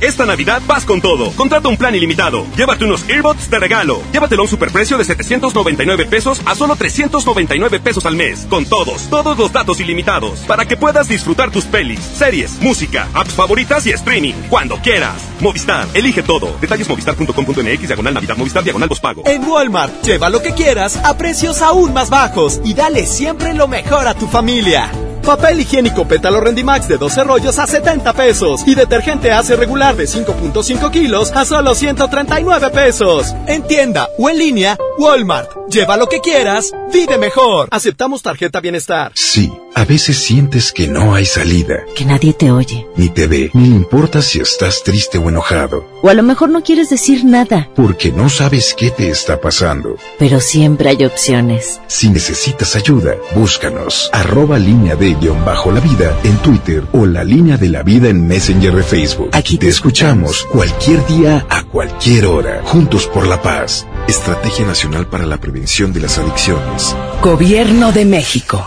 Esta Navidad vas con todo. Contrata un plan ilimitado. Llévate unos earbuds de regalo. Llévatelo a un superprecio de 799 pesos a solo 399 pesos al mes. Con todos, todos los datos ilimitados. Para que puedas disfrutar tus pelis, series, música, apps favoritas y streaming. Cuando quieras. Movistar, elige todo. Detalles movistar.com.mx, diagonal Navidad, Movistar, diagonal pago. En Walmart, lleva lo que quieras a precios aún más bajos y dale siempre lo mejor a tu familia. Papel higiénico pétalo Rendimax de 12 rollos a 70 pesos. Y detergente hace regular de 5.5 kilos a solo 139 pesos. En tienda o en línea, Walmart. Lleva lo que quieras, vive mejor. Aceptamos tarjeta bienestar. Sí, a veces sientes que no hay salida. Que nadie te oye. Ni te ve, ni le importa si estás triste o enojado. O a lo mejor no quieres decir nada. Porque no sabes qué te está pasando. Pero siempre hay opciones. Si necesitas ayuda, búscanos. Arroba línea de bajo la vida en Twitter o la línea de la vida en Messenger de Facebook. Aquí te escuchamos cualquier día a cualquier hora. Juntos por la paz. Estrategia Nacional para la Prevención de las Adicciones. Gobierno de México.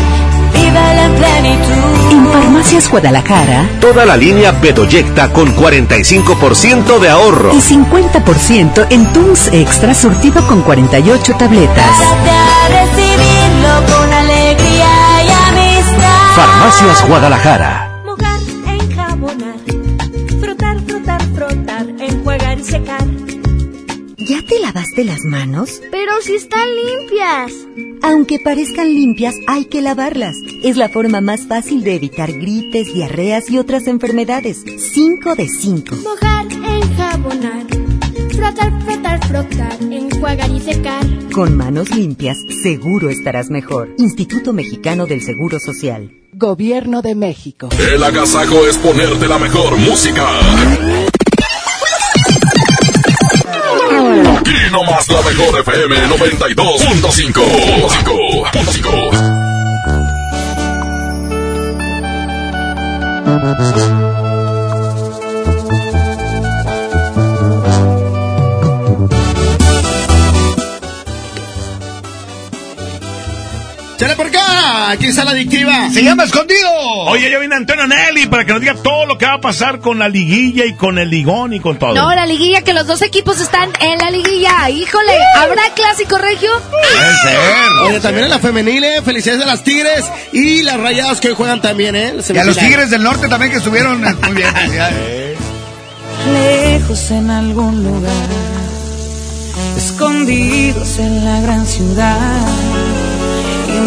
Plenitud. En Farmacias Guadalajara, toda la línea Bedoyecta con 45% de ahorro. Y 50% en Tums Extra surtido con 48 tabletas. a recibirlo con alegría y amistad. Farmacias Guadalajara. Las manos? Pero si están limpias. Aunque parezcan limpias, hay que lavarlas. Es la forma más fácil de evitar gripes, diarreas y otras enfermedades. 5 de 5. Mojar, enjabonar, frotar, frotar, frotar, enjuagar y secar. Con manos limpias, seguro estarás mejor. Instituto Mexicano del Seguro Social. Gobierno de México. El agasajo es ponerte la mejor música. Aquí nomás la mejor FM 92.5. Aquí está la adictiva. Se llama Escondido. Oye, ya viene Antonio Nelly para que nos diga todo lo que va a pasar con la liguilla y con el ligón y con todo. No, la liguilla, que los dos equipos están en la liguilla. Híjole, ¿habrá clásico regio? Puede ser. Oye, también en la femenil, ¿eh? Felicidades a las Tigres y las rayadas que hoy juegan también, ¿eh? Y a los Tigres del Norte también que estuvieron muy bien. Lejos en algún lugar, escondidos en la gran ciudad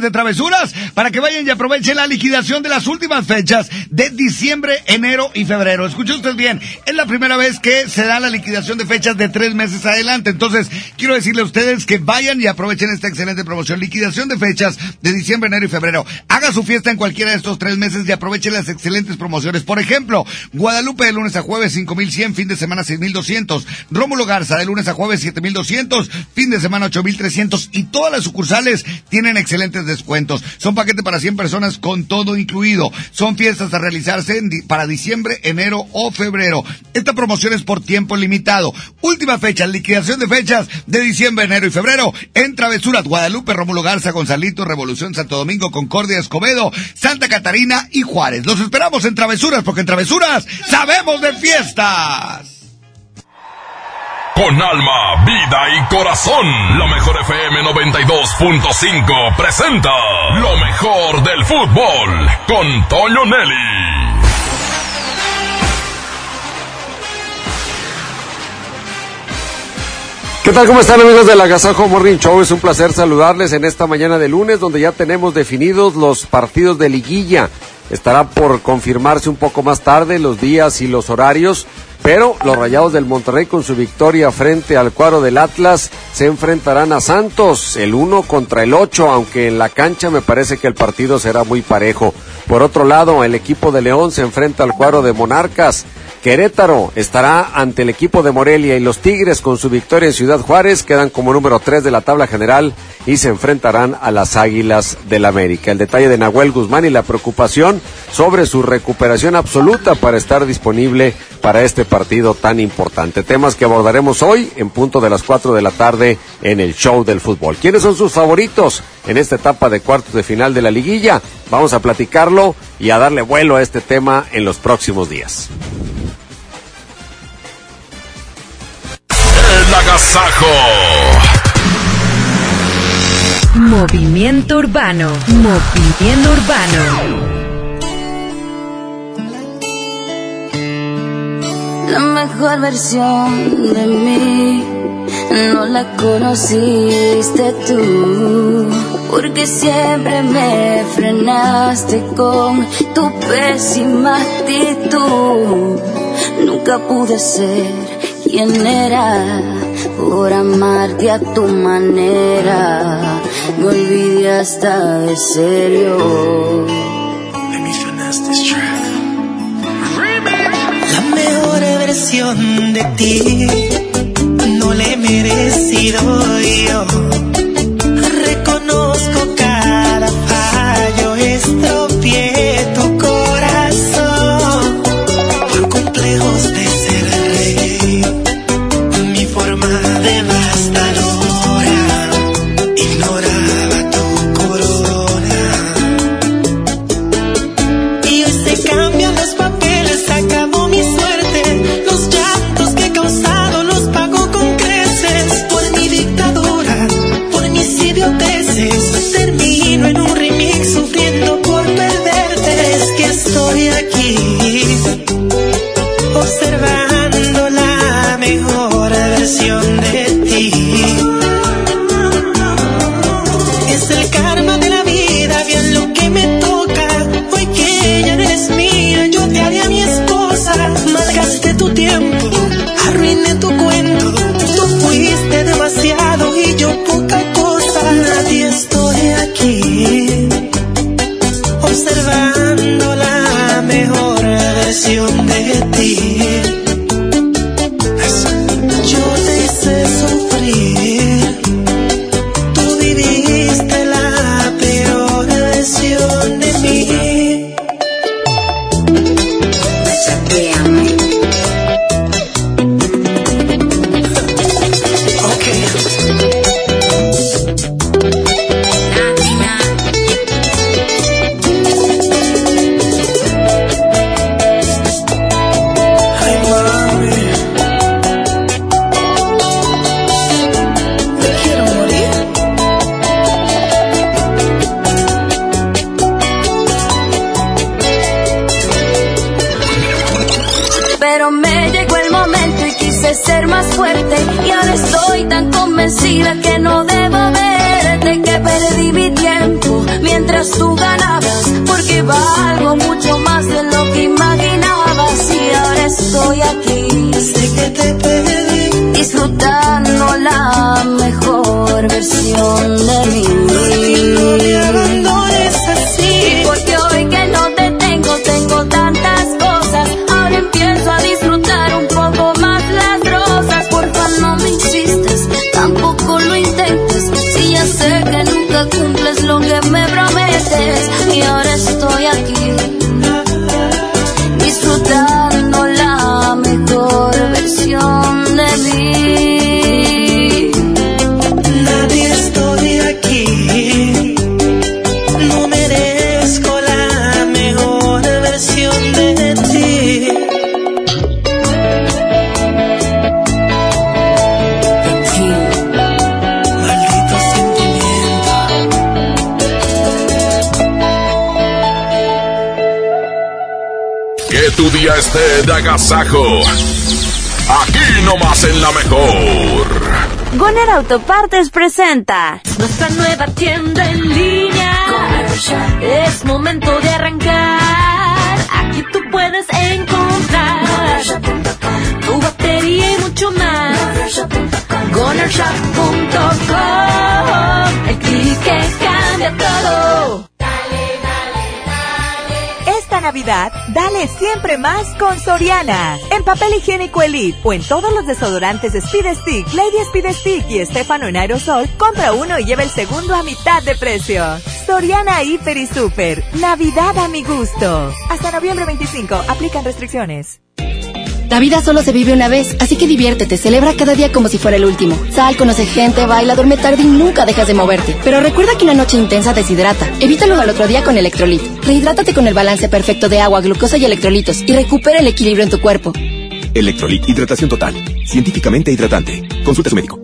De travesuras para que vayan y aprovechen la liquidación de las últimas fechas de diciembre, enero y febrero. Escuche usted bien, es la primera vez que se da la liquidación de fechas de tres meses adelante. Entonces, quiero decirle a ustedes que vayan y aprovechen esta excelente promoción. Liquidación de fechas de diciembre, enero y febrero. Haga su fiesta en cualquiera de estos tres meses y aproveche las excelentes promociones. Por ejemplo, Guadalupe de lunes a jueves 5100, fin de semana 6200. Rómulo Garza de lunes a jueves 7200, fin de semana 8300 y todas las sucursales tienen excelentes descuentos. Son paquetes para 100 personas con todo incluido. Son fiestas a realizarse en para diciembre, enero o febrero. Esta promoción es por tiempo limitado. Última fecha, liquidación de fechas de diciembre, enero y febrero en Travesuras Guadalupe, Rómulo Garza, Gonzalito, Revolución, Santo Domingo, Concordia, Escobedo, Santa Catarina y Juárez. Los esperamos en Travesuras porque en Travesuras sabemos de fiestas. Con alma, vida y corazón, la mejor FM 92.5 presenta lo mejor del fútbol con Toño Nelly. ¿Qué tal? ¿Cómo están amigos del Agasajo Morning Show? Es un placer saludarles en esta mañana de lunes donde ya tenemos definidos los partidos de liguilla. Estará por confirmarse un poco más tarde los días y los horarios, pero los Rayados del Monterrey con su victoria frente al cuadro del Atlas se enfrentarán a Santos, el 1 contra el 8, aunque en la cancha me parece que el partido será muy parejo. Por otro lado, el equipo de León se enfrenta al cuadro de Monarcas. Querétaro estará ante el equipo de Morelia y los Tigres con su victoria en Ciudad Juárez quedan como número 3 de la tabla general y se enfrentarán a las Águilas del América. El detalle de Nahuel Guzmán y la preocupación sobre su recuperación absoluta para estar disponible para este partido tan importante. Temas que abordaremos hoy en punto de las 4 de la tarde en el show del fútbol. ¿Quiénes son sus favoritos en esta etapa de cuartos de final de la liguilla? Vamos a platicarlo y a darle vuelo a este tema en los próximos días. Agasajo. Movimiento Urbano. Movimiento Urbano. La mejor versión de mí no la conociste tú, porque siempre me frenaste con tu pésima actitud. Nunca pude ser quien era por amarte a tu manera. Me olvidé hasta de serio. La mejor versión de ti no le he merecido yo. Estoy disfrutando la mejor versión de mí. Día esté de agasajo. Aquí nomás en la mejor. Goner Autopartes presenta. Nuestra nueva tienda en línea. Es momento de arrancar. Navidad, dale siempre más con Soriana. En papel higiénico Elite o en todos los desodorantes Speed Stick, Lady Speed Stick y Estefano en aerosol, compra uno y lleva el segundo a mitad de precio. Soriana Hiper y Super. Navidad a mi gusto. Hasta noviembre 25. Aplican restricciones. La vida solo se vive una vez, así que diviértete, celebra cada día como si fuera el último. Sal, conoce gente, baila, duerme tarde y nunca dejas de moverte. Pero recuerda que una noche intensa deshidrata. Evítalo al otro día con Electrolit. Rehidrátate con el balance perfecto de agua, glucosa y electrolitos y recupera el equilibrio en tu cuerpo. Electrolit Hidratación Total. Científicamente hidratante. Consulta a su médico.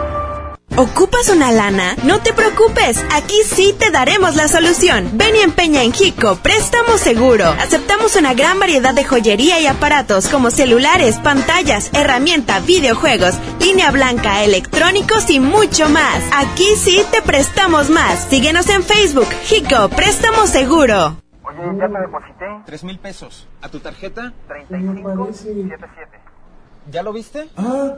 ¿Ocupas una lana? No te preocupes, aquí sí te daremos la solución. Ven y empeña en Hico, préstamo seguro. Aceptamos una gran variedad de joyería y aparatos como celulares, pantallas, herramienta, videojuegos, línea blanca, electrónicos y mucho más. Aquí sí te prestamos más. Síguenos en Facebook, Hico, préstamo seguro. Oye, ya te deposité. Tres mil pesos. ¿A tu tarjeta? 3577. ¿Ya lo viste? Ah,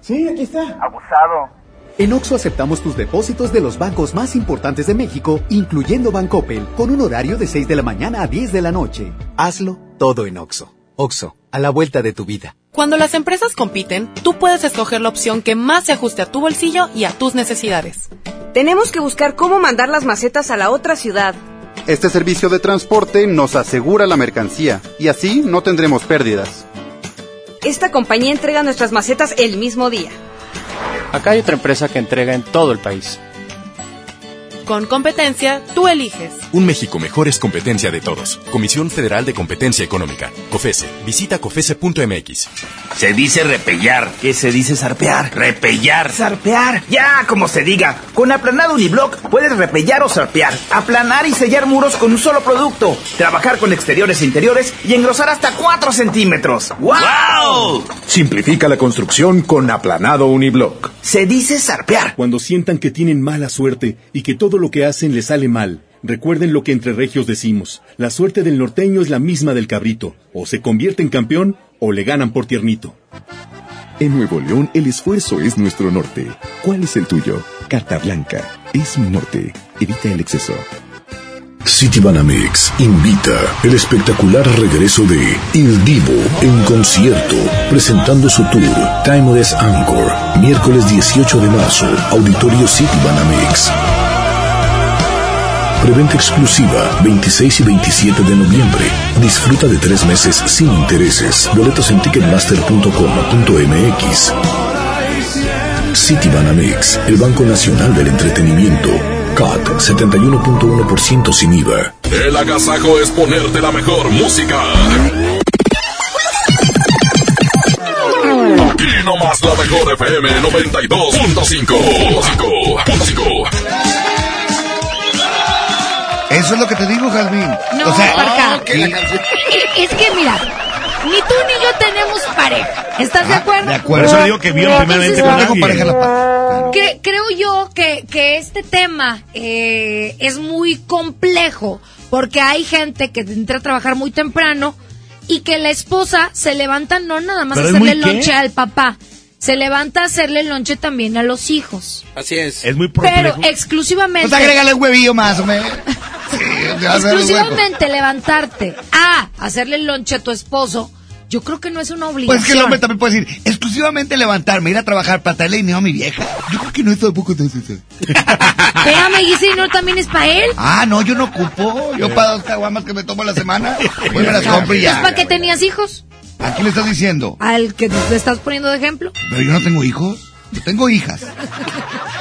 sí, aquí está. Abusado. En Oxo aceptamos tus depósitos de los bancos más importantes de México, incluyendo Bancoppel, con un horario de 6 de la mañana a 10 de la noche. Hazlo todo en Oxo. Oxo, a la vuelta de tu vida. Cuando las empresas compiten, tú puedes escoger la opción que más se ajuste a tu bolsillo y a tus necesidades. Tenemos que buscar cómo mandar las macetas a la otra ciudad. Este servicio de transporte nos asegura la mercancía y así no tendremos pérdidas. Esta compañía entrega nuestras macetas el mismo día. Acá hay otra empresa que entrega en todo el país. Con competencia, tú eliges. Un México mejor es competencia de todos. Comisión Federal de Competencia Económica. COFESE. Visita COFESE.mx. Se dice repellar. ¿Qué se dice zarpear? Repellar. Zarpear. Ya, como se diga. Con aplanado uniblock puedes repellar o zarpear. Aplanar y sellar muros con un solo producto. Trabajar con exteriores e interiores y engrosar hasta 4 centímetros. ¡Wow! Simplifica la construcción con aplanado uniblock. Se dice zarpear. Cuando sientan que tienen mala suerte y que todo lo que hacen les sale mal, recuerden lo que entre regios decimos. La suerte del norteño es la misma del cabrito. O se convierte en campeón o le ganan por tiernito. En Nuevo León el esfuerzo es nuestro norte. ¿Cuál es el tuyo? Carta Blanca. Es mi norte. Evita el exceso. Citibanamex invita el espectacular regreso de Il Divo en concierto, presentando su tour Timeless Anchor, miércoles 18 de marzo, Auditorio Citibanamex. Preventa exclusiva 26 y 27 de noviembre. Disfruta de tres meses sin intereses. Boletos en ticketmaster.com.mx. Citibanamex, el Banco Nacional del Entretenimiento. CAT 71.1% sin IVA. El agasajo es ponerte la mejor música. Aquí nomás la mejor FM 92.5. Eso es lo que te digo, Jazmín. No, o sea, Parca. Eh, Es que mira, ni tú ni yo tenemos pareja. ¿Estás de acuerdo? Ah, De acuerdo. Por eso digo que vieron primeramente con alguien. pareja la Cre- creo yo que, que este tema eh, es muy complejo porque hay gente que entra a trabajar muy temprano y que la esposa se levanta no nada más a ¿Pero es hacerle lonche al papá, se levanta a hacerle el lonche también a los hijos. Así es. Es muy Pero exclusivamente... Pues agrégale un huevillo más, hombre. Sí, exclusivamente levantarte a hacerle el lonche a tu esposo, yo creo que no es una obligación. Pues es que el hombre también puede decir, exclusivamente levantarme, ir a trabajar para traerle dinero a mi vieja. Yo creo que no es tampoco necesario. Espérame, ¿y ese dinero también es para él? Ah, no, yo no ocupo. Yo para dos caguamas que me tomo a la semana, pues me las compro y ¿Es ya. para qué tenías hijos? ¿A quién le estás diciendo? Al que te estás poniendo de ejemplo. Pero yo no tengo hijos. Yo tengo hijas.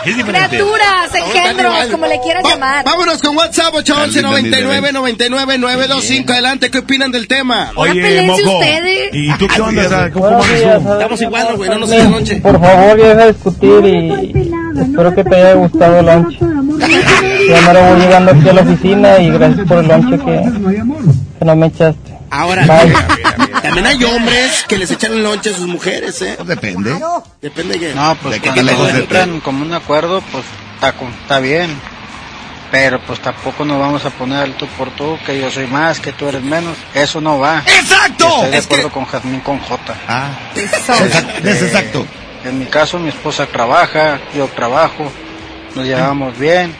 Es Criaturas, engendros, como le quieras llamar. Vámonos con WhatsApp 811 Entendí, 99 99 925. Adelante, ¿qué opinan del tema? Oye, moco. ustedes. ¿Y tú qué onda? Estamos igual, güey, no nos hagas lonche. Por favor, ya deja de discutir y espero que te haya gustado el lunch. Ya me voy llegando aquí a la oficina y gracias por el lunch que, que no me echaste. Ahora, Bye. mira, mira, mira. también hay hombres que les echan lonche a sus mujeres, ¿eh? Depende. Depende de. No, pues ¿De qué cuando lejos entran como un acuerdo, pues está, bien. Pero pues tampoco nos vamos a poner al tú por tú, que yo soy más, que tú eres menos. Eso no va. ¡Exacto! Estoy de Es que- acuerdo con Jazmín con J. Ah, Este, es exacto. En mi caso, mi esposa trabaja, yo trabajo, nos llevamos bien,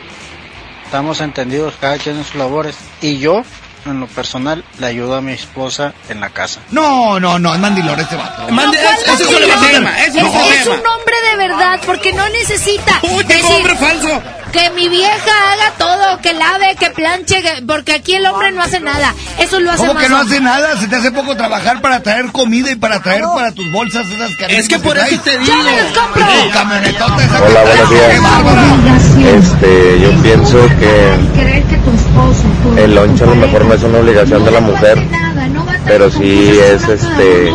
estamos entendidos cada quien en sus labores. Y yo, en lo personal, le ayudo a mi esposa en la casa. No, no, no, es mandilón este vato. Mande- ¿Cuál ese es un ese es un es tema. un hombre de verdad porque no necesita Uy, decir hombre falso. que mi vieja haga todo, que lave, que planche, que- porque aquí el hombre no hace nada. Eso lo hace ¿Cómo más que no hace nada? Se te hace poco trabajar para traer comida y para traer para tus bolsas esas Es que por eso te digo. ¡Yo me los compro! Camionetota esa Hola, que- buenos días. ¡Qué bárbara! Este, yo pienso que el lonche a lo mejor no es una obligación de la mujer, pero sí es este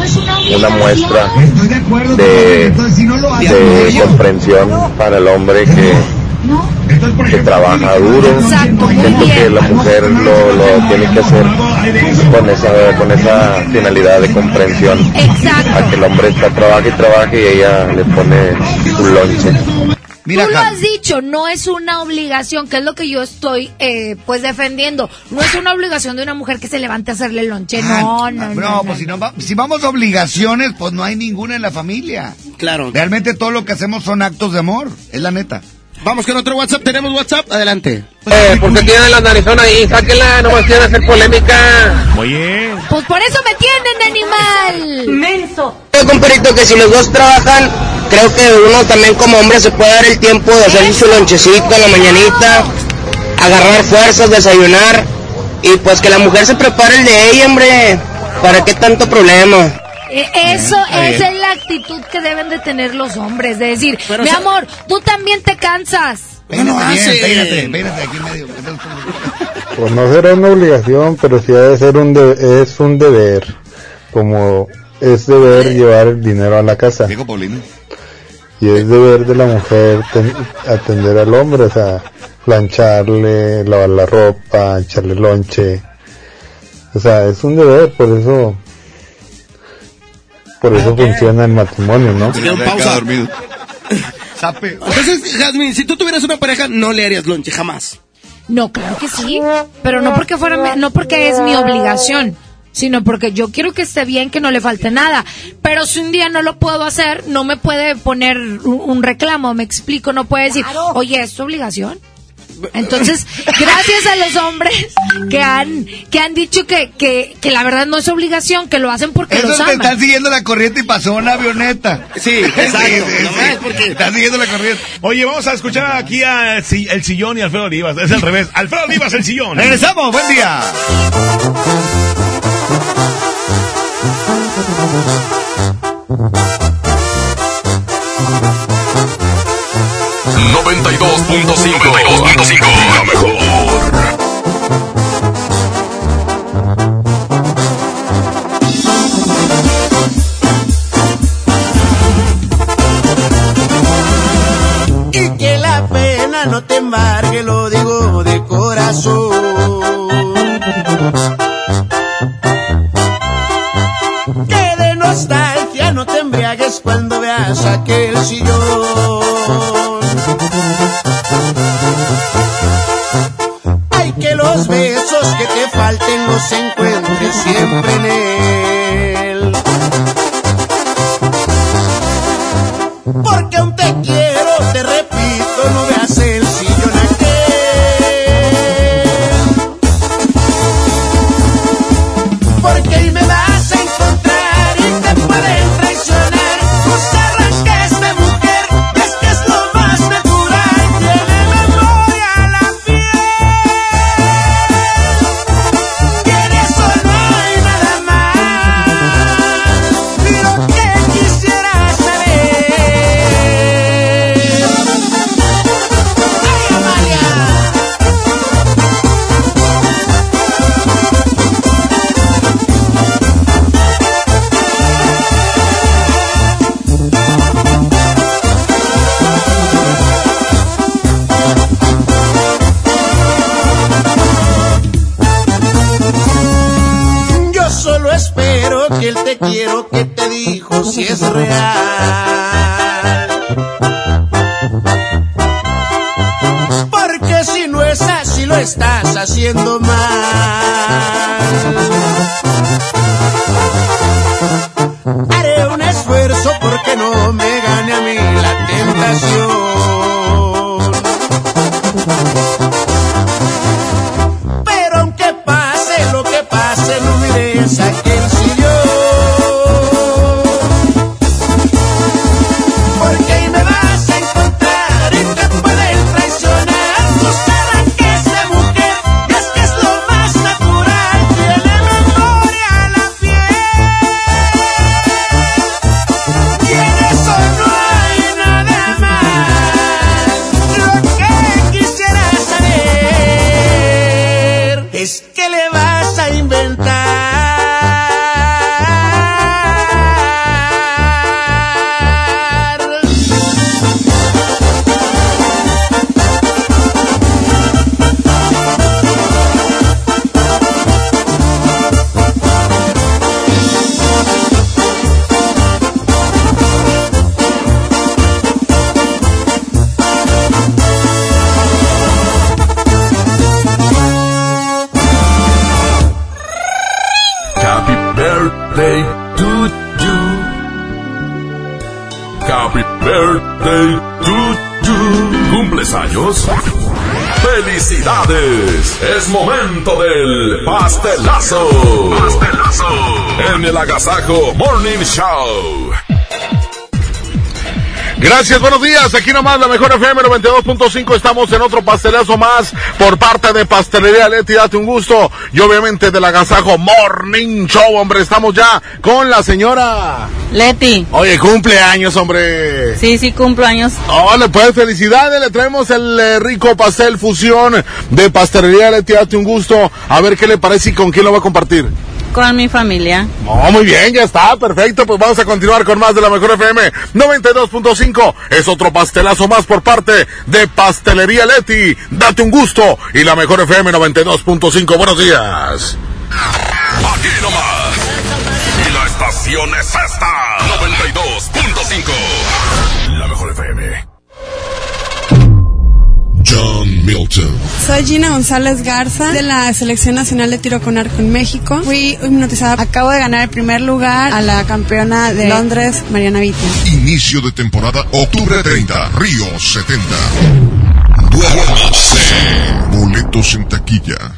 una muestra de, de comprensión para el hombre que, que trabaja duro. Siento que la mujer lo, lo tiene que hacer con esa, con esa finalidad de comprensión. A que el hombre está trabaja y trabaja y ella le pone su lonche. Mira, Tú lo has dicho, no es una obligación, que es lo que yo estoy eh, pues defendiendo. No es una obligación de una mujer que se levante a hacerle el lonche. No, no, no. No, pues si, no va- si vamos a obligaciones, pues no hay ninguna en la familia. Claro. Realmente todo lo que hacemos son actos de amor, es la neta. Vamos con otro WhatsApp. ¿Tenemos WhatsApp? Adelante. Eh, porque tiene la narizona ahí, sáquenla, no más quieren hacer polémica. Oye. Pues por eso me tienen, animal. Menso. Yo comparito que si los dos trabajan, creo que uno también como hombre se puede dar el tiempo de hacer su lonchecito en la mañanita, agarrar fuerzas, desayunar y pues que la mujer se prepare el de ella, hombre. ¿Para qué tanto problema? Eh, Eso, esa es la actitud que deben de tener los hombres, de decir, Pero mi amor, tú también te cansas. No bien, hace? aquí en medio. Pues no será una obligación, pero sí ha de ser un de- es un deber, como es deber llevar el dinero a la casa. Diego Paulino. Y es deber de la mujer ten- atender al hombre, o sea, plancharle, lavar la ropa, echarle lonche. O sea, es un deber, por eso por eso funciona el matrimonio, ¿no? Pausa. Sape. Entonces, Jasmine, si tú tuvieras una pareja, no le harías lonche, jamás. No, claro que sí, pero no porque fuera, no porque es mi obligación, sino porque yo quiero que esté bien, que no le falte nada. Pero si un día no lo puedo hacer, no me puede poner un, un reclamo, me explico, no puede decir, oye, ¿es tu obligación? Entonces, gracias a los hombres que han que han dicho que, que, que la verdad no es obligación, que lo hacen porque los Esos te aman. están siguiendo la corriente y pasó una avioneta. Sí, exacto. Nomás porque- Están siguiendo la corriente. Oye, vamos a escuchar aquí a el sillón y Alfredo Olivas. Es al revés. Alfredo Olivas, el sillón. Regresamos, buen día. Noventa y dos punto cinco. La mejor. Agasajo Morning Show. Gracias, buenos días. Aquí nomás la mejor FM 92.5. Estamos en otro pastelazo más por parte de Pastelería Leti. Date un gusto. Y obviamente del Agasajo Morning Show, hombre. Estamos ya con la señora Leti. Oye, cumpleaños, hombre. Sí, sí, cumplo años. Hola, pues felicidades. Le traemos el eh, rico pastel fusión de Pastelería Leti. Date un gusto. A ver qué le parece y con quién lo va a compartir. Con mi familia. Oh, muy bien, ya está, perfecto. Pues vamos a continuar con más de la mejor FM 92.5. Es otro pastelazo más por parte de Pastelería Leti. Date un gusto. Y la mejor FM 92.5. Buenos días. Aquí nomás. Soy Gina González Garza de la Selección Nacional de Tiro con Arco en México. Fui hipnotizada. Acabo de ganar el primer lugar a la campeona de Londres, Mariana Vita. Inicio de temporada octubre 30, Río 70. Duérmase. Boletos en taquilla.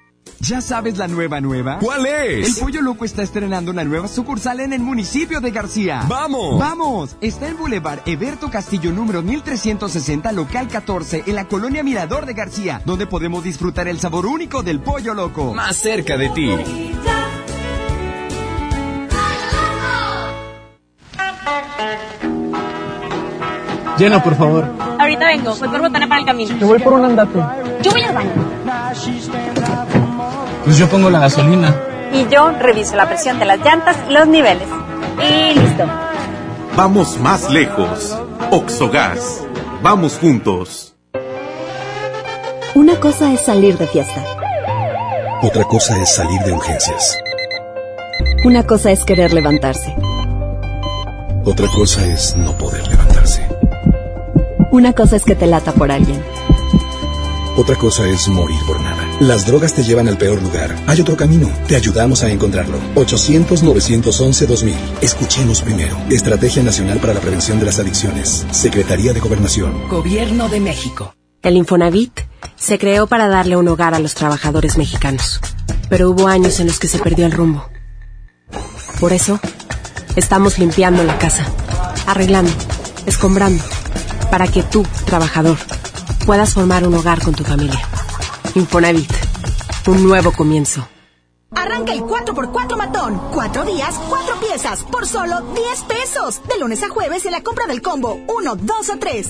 ¿Ya sabes la nueva nueva? ¿Cuál es? El Pollo Loco está estrenando una nueva sucursal en el municipio de García. ¡Vamos! ¡Vamos! Está en Boulevard Eberto Castillo número 1360, local 14, en la colonia Mirador de García, donde podemos disfrutar el sabor único del Pollo Loco. Más cerca de ti. Llena, por favor. Ahorita vengo, voy por botana para el camino. Yo voy por un andate. Yo voy al baño. Pues yo pongo la gasolina. Y yo reviso la presión de las llantas y los niveles. Y listo. Vamos más lejos. Oxogas. Vamos juntos. Una cosa es salir de fiesta. Otra cosa es salir de urgencias. Una cosa es querer levantarse. Otra cosa es no poder levantarse. Una cosa es que te lata por alguien. Otra cosa es morir por. Las drogas te llevan al peor lugar. Hay otro camino. Te ayudamos a encontrarlo. 800-911-2000. Escuchemos primero. Estrategia Nacional para la Prevención de las Adicciones. Secretaría de Gobernación. Gobierno de México. El Infonavit se creó para darle un hogar a los trabajadores mexicanos. Pero hubo años en los que se perdió el rumbo. Por eso, estamos limpiando la casa, arreglando, escombrando, para que tú, trabajador, puedas formar un hogar con tu familia. Infonavit, un nuevo comienzo. Arranca el 4x4 matón. Cuatro días, cuatro piezas, por solo 10 pesos. De lunes a jueves en la compra del combo 1, 2 o 3.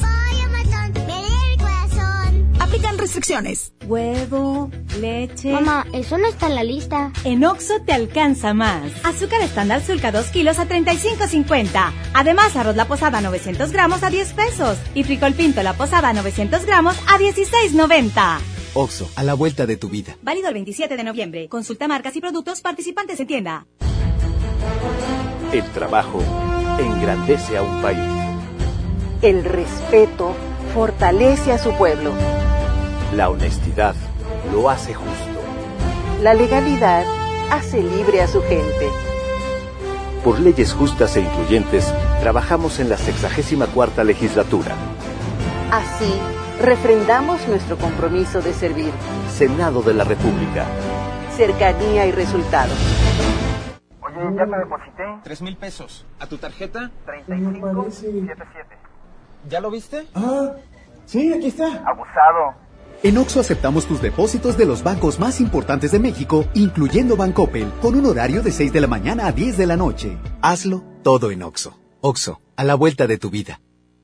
Aplican restricciones. Huevo, leche. Mamá, eso no está en la lista. En Oxo te alcanza más. Azúcar estándar sulca 2 kilos a 35.50. Además, arroz la posada 900 gramos a 10 pesos. Y frijol pinto la posada 900 gramos a 16.90. Oxo, a la vuelta de tu vida. Válido el 27 de noviembre. Consulta marcas y productos participantes en tienda. El trabajo engrandece a un país. El respeto fortalece a su pueblo. La honestidad lo hace justo. La legalidad hace libre a su gente. Por leyes justas e incluyentes, trabajamos en la 64 legislatura. Así, refrendamos nuestro compromiso de servir. Senado de la República. Cercanía y resultados. Oye, ya te deposité. Tres mil pesos. ¿A tu tarjeta? 3577. ¿Ya lo viste? Ah, sí, aquí está. Abusado. En Oxo aceptamos tus depósitos de los bancos más importantes de México, incluyendo Bancoppel, con un horario de 6 de la mañana a 10 de la noche. Hazlo todo en Oxo. Oxo, a la vuelta de tu vida.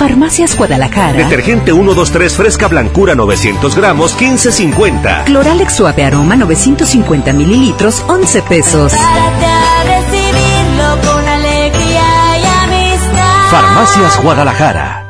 Farmacias Guadalajara. Detergente 123 fresca blancura 900 gramos 15.50. Cloralex suave aroma 950 mililitros 11 pesos. Párate a recibirlo con alegría y amistad. Farmacias Farmacias Guadalajara.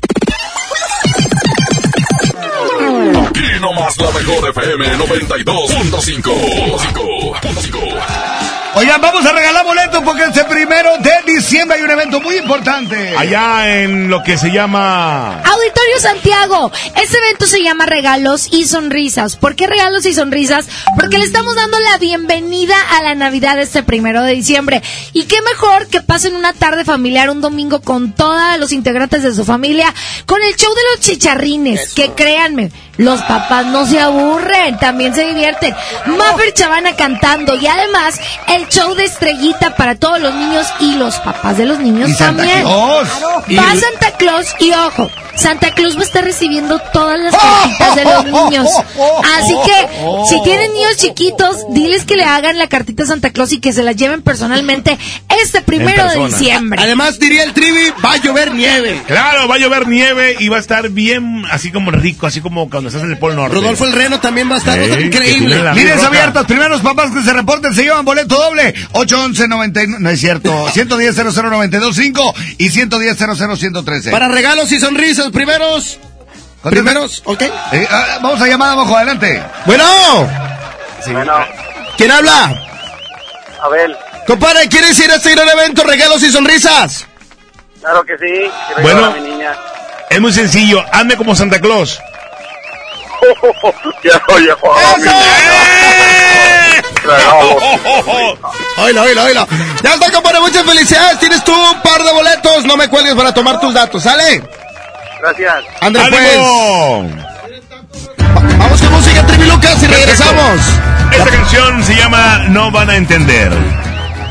Nomás la mejor FM 92.5. Oigan, vamos a regalar boletos porque este primero de diciembre hay un evento muy importante. Allá en lo que se llama... Auditorio Santiago. Este evento se llama Regalos y Sonrisas. ¿Por qué regalos y sonrisas? Porque le estamos dando la bienvenida a la Navidad este primero de diciembre. Y qué mejor que pasen una tarde familiar un domingo con todos los integrantes de su familia, con el show de los chicharrines. Que créanme, los papás no se aburren, también se divierten. Maffer Chavana cantando y además el show de estrellita para todos los niños y los papás de los niños Y Santa también. Claus. Y- Va Santa Claus y ojo, Santa Claus va a estar recibiendo todas las cartitas de los niños. Así que si tienen niños chiquitos, diles que le hagan la cartita a Santa Claus y que se la lleven personalmente este primero de diciembre. Además, diría el trivi, va a llover nieve. Claro, va a llover nieve y va a estar bien, así como rico, así como cuando estás en el Polo Norte. Rodolfo el Reno también va a estar increíble. Líneas abiertas, primeros papás que se reporten se llevan boleto doble. 811 99, no es cierto, 110 00925 y 110 00113. Para regalos y sonrisas, primeros. Primeros, ok. Eh, ah, vamos a llamar abajo, adelante. Bueno. Bueno, ¿Quién habla? Abel, Compadre, ¿quieres ir a este gran evento, regalos y sonrisas? claro que sí. Quiero Bueno. a mi niña. Es muy sencillo, ande como Santa Claus. Quiero llevar a mi niña. Regalos. Oílo, oílo, oílo. Ya está, compadre, muchas felicidades. Tienes tú un par de boletos. No me cuelgues para tomar tus datos, ¿sale? Gracias. André, pues. Vamos con música, Trivi Lucas, y regresamos. Esta canción se llama No van a entender.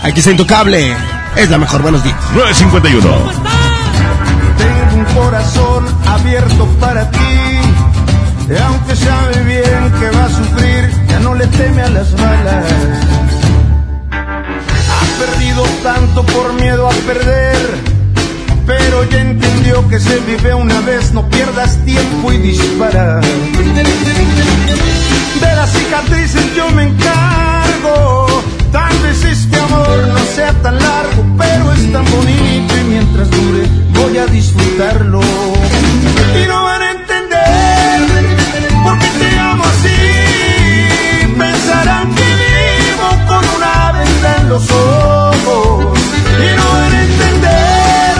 Aquí está Intocable. Es la mejor, buenos días. 951. Tengo un corazón abierto para ti. Aunque sabe bien que va a sufrir, ya no le teme a las balas. Ha perdido tanto por miedo a perder. Pero ya entendió que se vive una vez, no pierdas tiempo y dispara. De las cicatrices yo me encargo. Tal vez este amor no sea tan largo, pero es tan bonito y mientras dure voy a disfrutarlo. Y no por qué te amo así. Pensarán que vivo con una venda en los ojos. Y no van a entender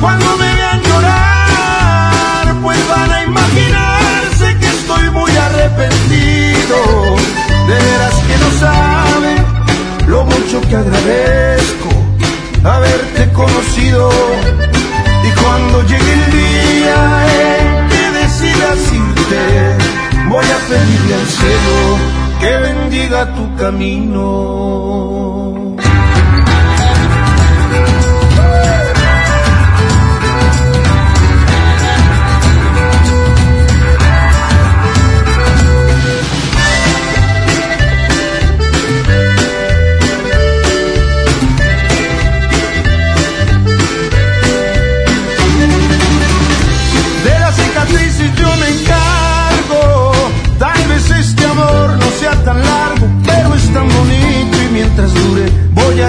cuando me vean llorar, pues van a imaginarse que estoy muy arrepentido. De veras que no saben lo mucho que agradezco haberte conocido. Y cuando llegue el día en decidas irte, voy a pedirle al cielo que bendiga tu camino.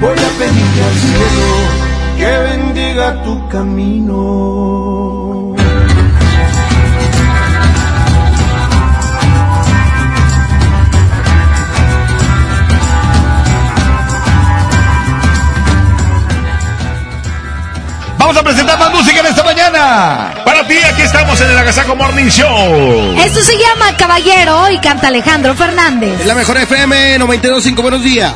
Voy a pedirle al cielo que bendiga tu camino. Vamos a presentar más música en esta mañana. Aquí estamos en el Agasaco Morning Show. Esto se llama Caballero y canta Alejandro Fernández. La mejor FM 92.5, buenos días.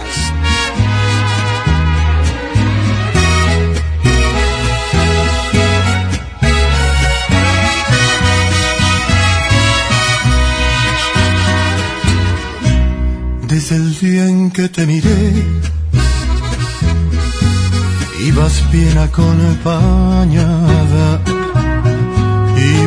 Desde el día en que te miré, ibas bien acompañada,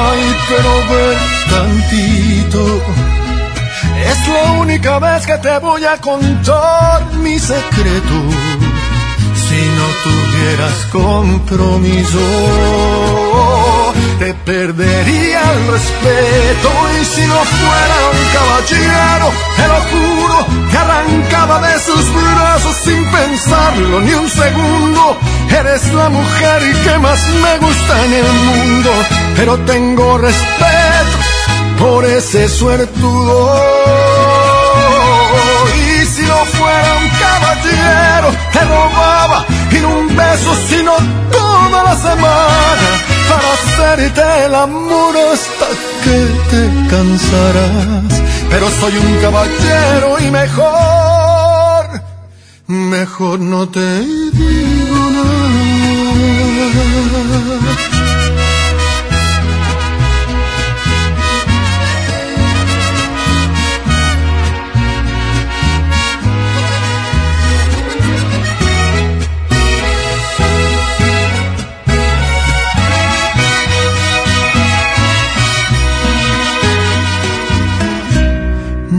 Ay, pero ver tantito. Es la única vez que te voy a contar mi secreto. Si no tuvieras compromiso, te perdería el respeto. Y si no fuera un caballero, te lo juro, te arrancaba de sus brazos sin pensarlo ni un segundo. Eres la mujer que más me gusta en el mundo, pero tengo respeto por ese suertudo. Y si no fuera un caballero, te robaba y no un beso, sino toda la semana para hacerte el amor hasta que te cansarás. Pero soy un caballero y mejor, mejor no te digo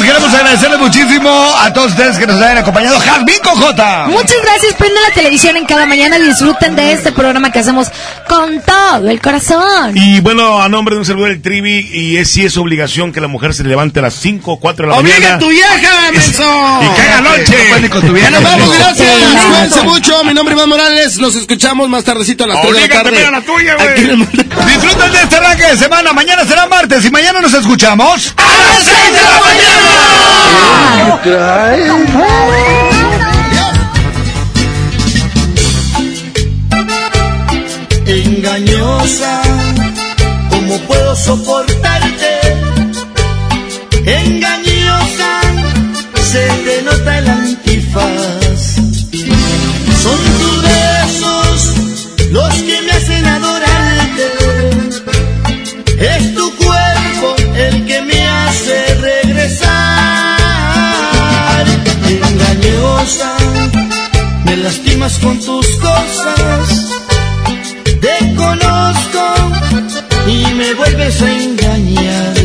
Queremos agradecerles muchísimo a todos ustedes que nos hayan acompañado. Jazmín Cojota. Muchas gracias, prenden la televisión en cada mañana y disfruten de este programa que hacemos con todo el corazón. Y bueno, a nombre de un servidor del Trivi, y es si es obligación que la mujer se levante a las 5 o 4 de la ¡Obliga mañana. a tu vieja, menso! Y que haga noche. Ya vieja. nos vamos, gracias. Sí. Cuídense mucho. Mi nombre es Iván Morales. Nos escuchamos más tardecito a las 3 de la Obliga tarde. a la tuya, güey. Disfruten de este arranque de semana. Mañana será martes y mañana nos escuchamos. ¡A las seis de la Engañosa, ¿cómo puedo soportarte? Engañosa, se te nota el antifaz. lastimas con tus cosas. Te conozco y me vuelves a engañar.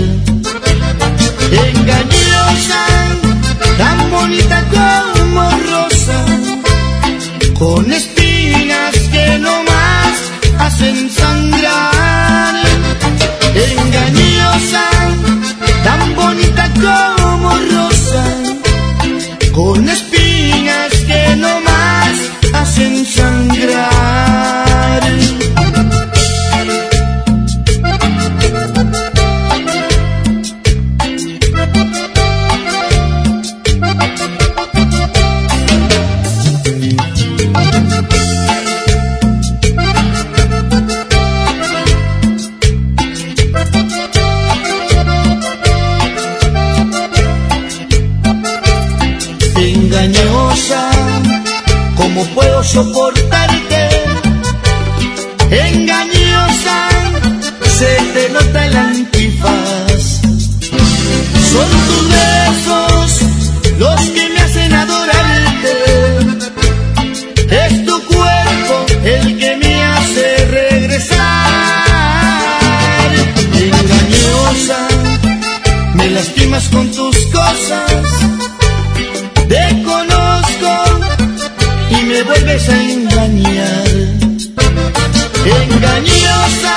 Engañosa, tan bonita como rosa, con espinas que no más hacen sangrar. Engañosa, tan bonita como rosa, con espinas soportarte. Engañosa, se te nota el antifaz. Son tus besos los que me hacen adorarte. Es tu cuerpo el que me hace regresar. Engañosa, me lastimas con tus cosas. Me vuelves a engañar. Engañosa,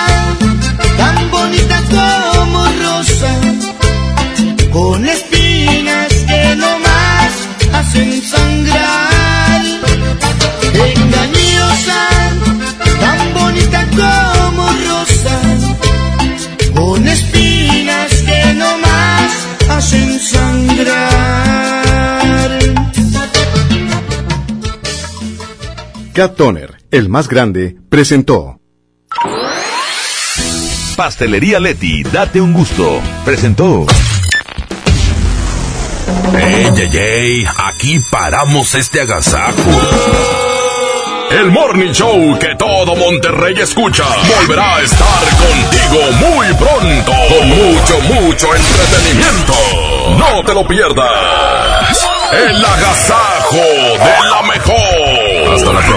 Toner, el más grande, presentó. Pastelería Leti, date un gusto. Presentó. ¡Ey, ey, ey! Aquí paramos este agasajo. El Morning Show que todo Monterrey escucha volverá a estar contigo muy pronto con mucho, mucho entretenimiento. No te lo pierdas. El agasajo de la mejor.